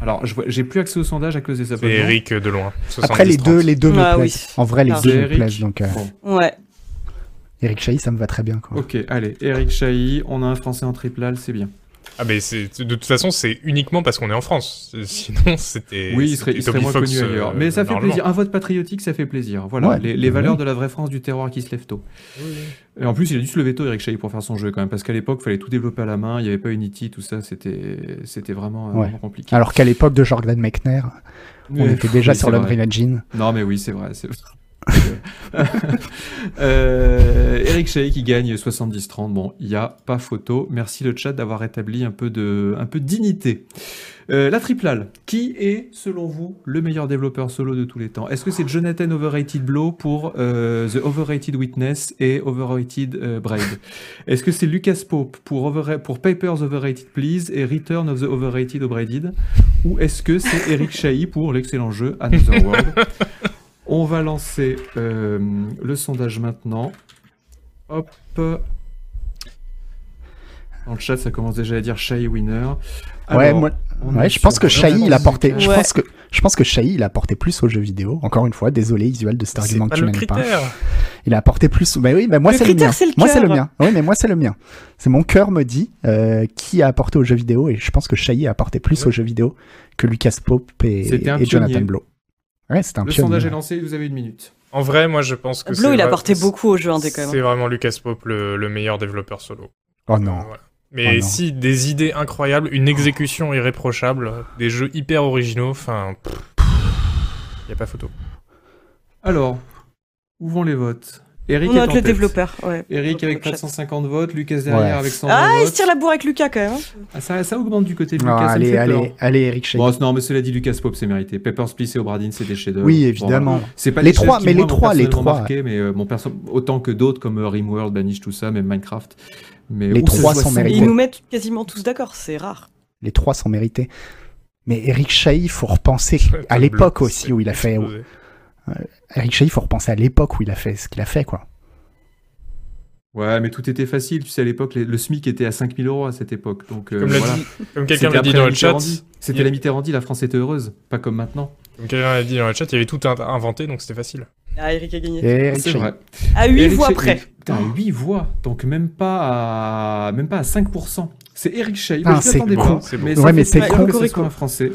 Alors, j'ai plus accès au sondage à cause des abonnements. Eric euh, de loin. après les 70-30. deux, les deux me Ah plaisent. oui. En vrai, les Ah. deux C'est me Eric. plaisent. Donc, euh, Bon. Ouais. Eric Chahi, ça me va très bien, quoi. Ok, allez, Eric Chahi, on a un Français en triplal, c'est bien. Ah, mais c'est- de toute façon, c'est uniquement parce qu'on est en France. Euh, Sinon, c'était. oui, il serait, c'était il serait moins Fox, connu ailleurs. euh, Mais ça fait plaisir. Un vote patriotique, ça fait plaisir. Voilà, Ouais. les, les Oui. valeurs de la vraie France du terroir qui se lève tôt. Oui. Et en plus, il a dû se lever tôt, Eric Chahi, pour faire son jeu quand même, parce qu'à l'époque, il fallait tout développer à la main, il n'y avait pas Unity, tout ça, c'était c'était vraiment, euh, Ouais. vraiment compliqué. Alors qu'à l'époque de Jordan Mechner, on Mais- était déjà oui, sur l'Unreal. Engine. Non, mais oui, c'est vrai. euh, Eric Chahi qui gagne 70-30. Bon, il n'y a pas photo. Merci le chat d'avoir rétabli un peu de, un peu de dignité. Euh, la triplale. Qui est, selon vous, le meilleur développeur solo de tous les temps? Est-ce que c'est Jonathan Overrated Blow pour euh, The Overrated Witness et Overrated Braid? Est-ce que c'est Lucas Pope pour Papers Overrated Please et Return of the Overrated O'Braided? Ou est-ce que c'est Eric Chahi pour l'excellent jeu Another World? On va lancer euh, le sondage maintenant. Hop. Dans le chat, ça commence déjà à dire Shy Winner. ouais, moi, ouais, je pense que Chahi, il a porté. Je pense que, je pense que il a apporté plus aux jeux vidéo. Encore une fois, désolé, Isuel, de cet argument que tu mènes pas. Il a apporté plus. Bah oui, bah moi Le c'est le critère, mien. c'est le moi c'est le mien. Oui, mais moi c'est le mien. C'est mon cœur me dit euh, qui a apporté aux jeux vidéo et je pense que Chahi a apporté plus Ouais. aux jeux vidéo que Lucas Pope et, Jonathan. Blow. Ouais, c'était un Le pionnier. sondage est lancé, vous avez une minute. En vrai, moi, je pense que c'est il a vrai- apporté beaucoup au jeu indé quand même. C'est vraiment Lucas Pope le, le meilleur développeur solo. Oh non. Voilà. Mais Oh non. si, des idées incroyables, une exécution irréprochable, des jeux hyper originaux, enfin. Il a pas photo. Alors, où vont les votes? Eric On est note en le tête. développeur, ouais. Eric avec Le chat. 450 votes, Lucas derrière Ouais. avec 120 Ah, il votes. se tire la bourre avec Lucas quand même. hein. Ah, ça, ça augmente du côté de Lucas, allez, allez, allez, Eric Chahi. Bon, non, mais cela dit, Lucas Pope, c'est mérité. Papers, Please et Obradin, c'est des chefs-d'œuvre. Oui, évidemment. C'est pas Les trois, mais les trois, les trois. marqué, mais euh, mon perso- autant que d'autres comme euh, Rimworld, Banish, tout ça, même Minecraft. Mais Les trois sont mérités. ils nous mettent quasiment tous d'accord, c'est rare. Les trois sont mérités. Mais Eric Chahi, faut repenser à l'époque aussi où il a fait. Explosé. Eric Chahi, faut repenser à l'époque où il a fait ce qu'il a fait, quoi. Ouais, mais tout était facile. Tu sais, à l'époque, le SMIC était à 5000 euros à cette époque. Donc, euh, Comme l'a voilà. dit- comme quelqu'un C'était l'a dit après dans la le chat. C'était a- la Mitterrandi, la France était heureuse. Pas comme maintenant. comme quelqu'un l'a dit dans le chat, il y avait tout inventé, donc c'était facile. Ah, Eric a gagné. C'est vrai. À 8 Eric voix près. mais Putain, 8 voix. Donc, même pas à, même pas à 5%. C'est Eric Chahi. Ah, c'est m'attendais bon, c'est. Mais Ouais, ça mais c'est con. que ce Cocorico. soit un Français.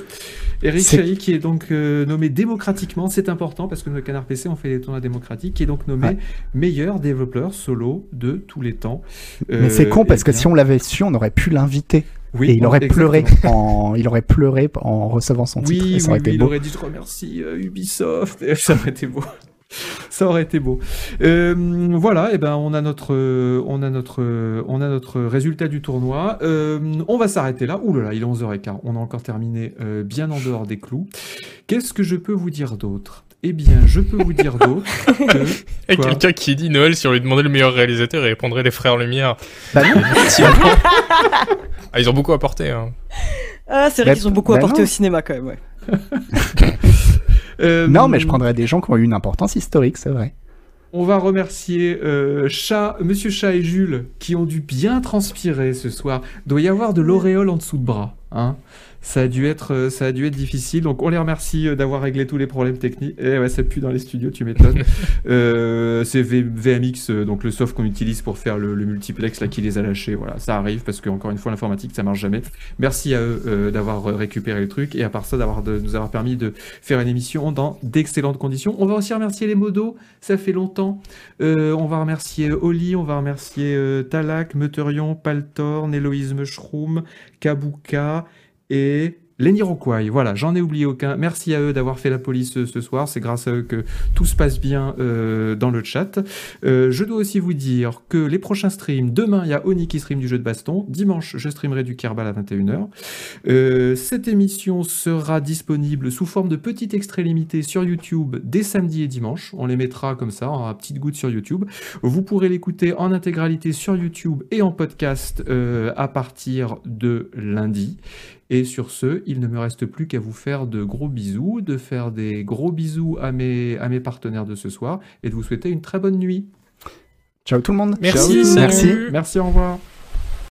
Eric Chahi qui est donc euh, nommé démocratiquement, c'est important parce que le Canard PC on fait des tournois démocratiques, qui est donc nommé Ouais. meilleur développeur solo de tous les temps. Mais c'est Euh, con parce eh que si on l'avait su, on aurait pu l'inviter. oui, et il aurait pleuré en, il aurait pleuré en recevant son titre. Et ça oui, aurait oui, il aurait dit je remercie euh, Ubisoft. Et ça aurait été beau. Ça aurait été beau. Euh, voilà, et ben on a notre, euh, on a notre, euh, on a notre résultat du tournoi. Euh, on va s'arrêter là. Ouh là là, il est 11h15. On a encore terminé euh, bien en dehors des clous. Qu'est-ce que je peux vous dire d'autre? Eh bien, je peux vous dire d'autre que quelqu'un qui dit Noël, si on lui demandait le meilleur réalisateur, il répondrait les frères Lumière. Bah non, ah, ils ont beaucoup apporté. Hein. Ah, c'est vrai Bah, qu'ils ont beaucoup bah apporté non. au cinéma quand même, ouais. Euh, non, mais je prendrais des gens qui ont eu une importance historique, c'est vrai. On va remercier euh, Chat, Monsieur Chat et Jules qui ont dû bien transpirer ce soir. Doit y avoir de l'auréole en dessous de bras, hein. Ça a dû être, euh, ça a dû être difficile. Donc on les remercie euh, d'avoir réglé tous les problèmes techniques. Et ouais, ça pue dans les studios, tu m'étonnes. euh, c'est VMX, euh, donc le soft qu'on utilise pour faire le, le multiplex là qui les a lâchés. Voilà, ça arrive parce que encore une fois l'informatique ça marche jamais. Merci à eux euh, d'avoir récupéré le truc et à part ça d'avoir de nous avoir permis de faire une émission dans d'excellentes conditions. On va aussi remercier les modos, ça fait longtemps. Euh, on va remercier Oli, on va remercier Talak, Meuterion, Paltorn, Héloïse Mushroom, Kabuka et Leniroquai. Voilà, j'en ai oublié aucun. Merci à eux d'avoir fait la police euh, ce soir. C'est grâce à eux que tout se passe bien euh, dans le chat. Euh, je dois aussi vous dire que les prochains streams, demain il y a Oni qui stream du jeu de baston. Dimanche, je streamerai du Kerbal à 21h. Euh, cette émission sera disponible sous forme de petit extrait limité sur YouTube dès samedi et dimanche. On les mettra comme ça, en petite goutte sur YouTube. Vous pourrez l'écouter en intégralité sur YouTube et en podcast à partir de lundi. Et sur ce, il ne me reste plus qu'à vous faire de gros bisous, de faire des gros bisous à mes, à mes partenaires de ce soir et de vous souhaiter une très bonne nuit. Ciao tout le monde. Merci. Merci. Merci, au revoir.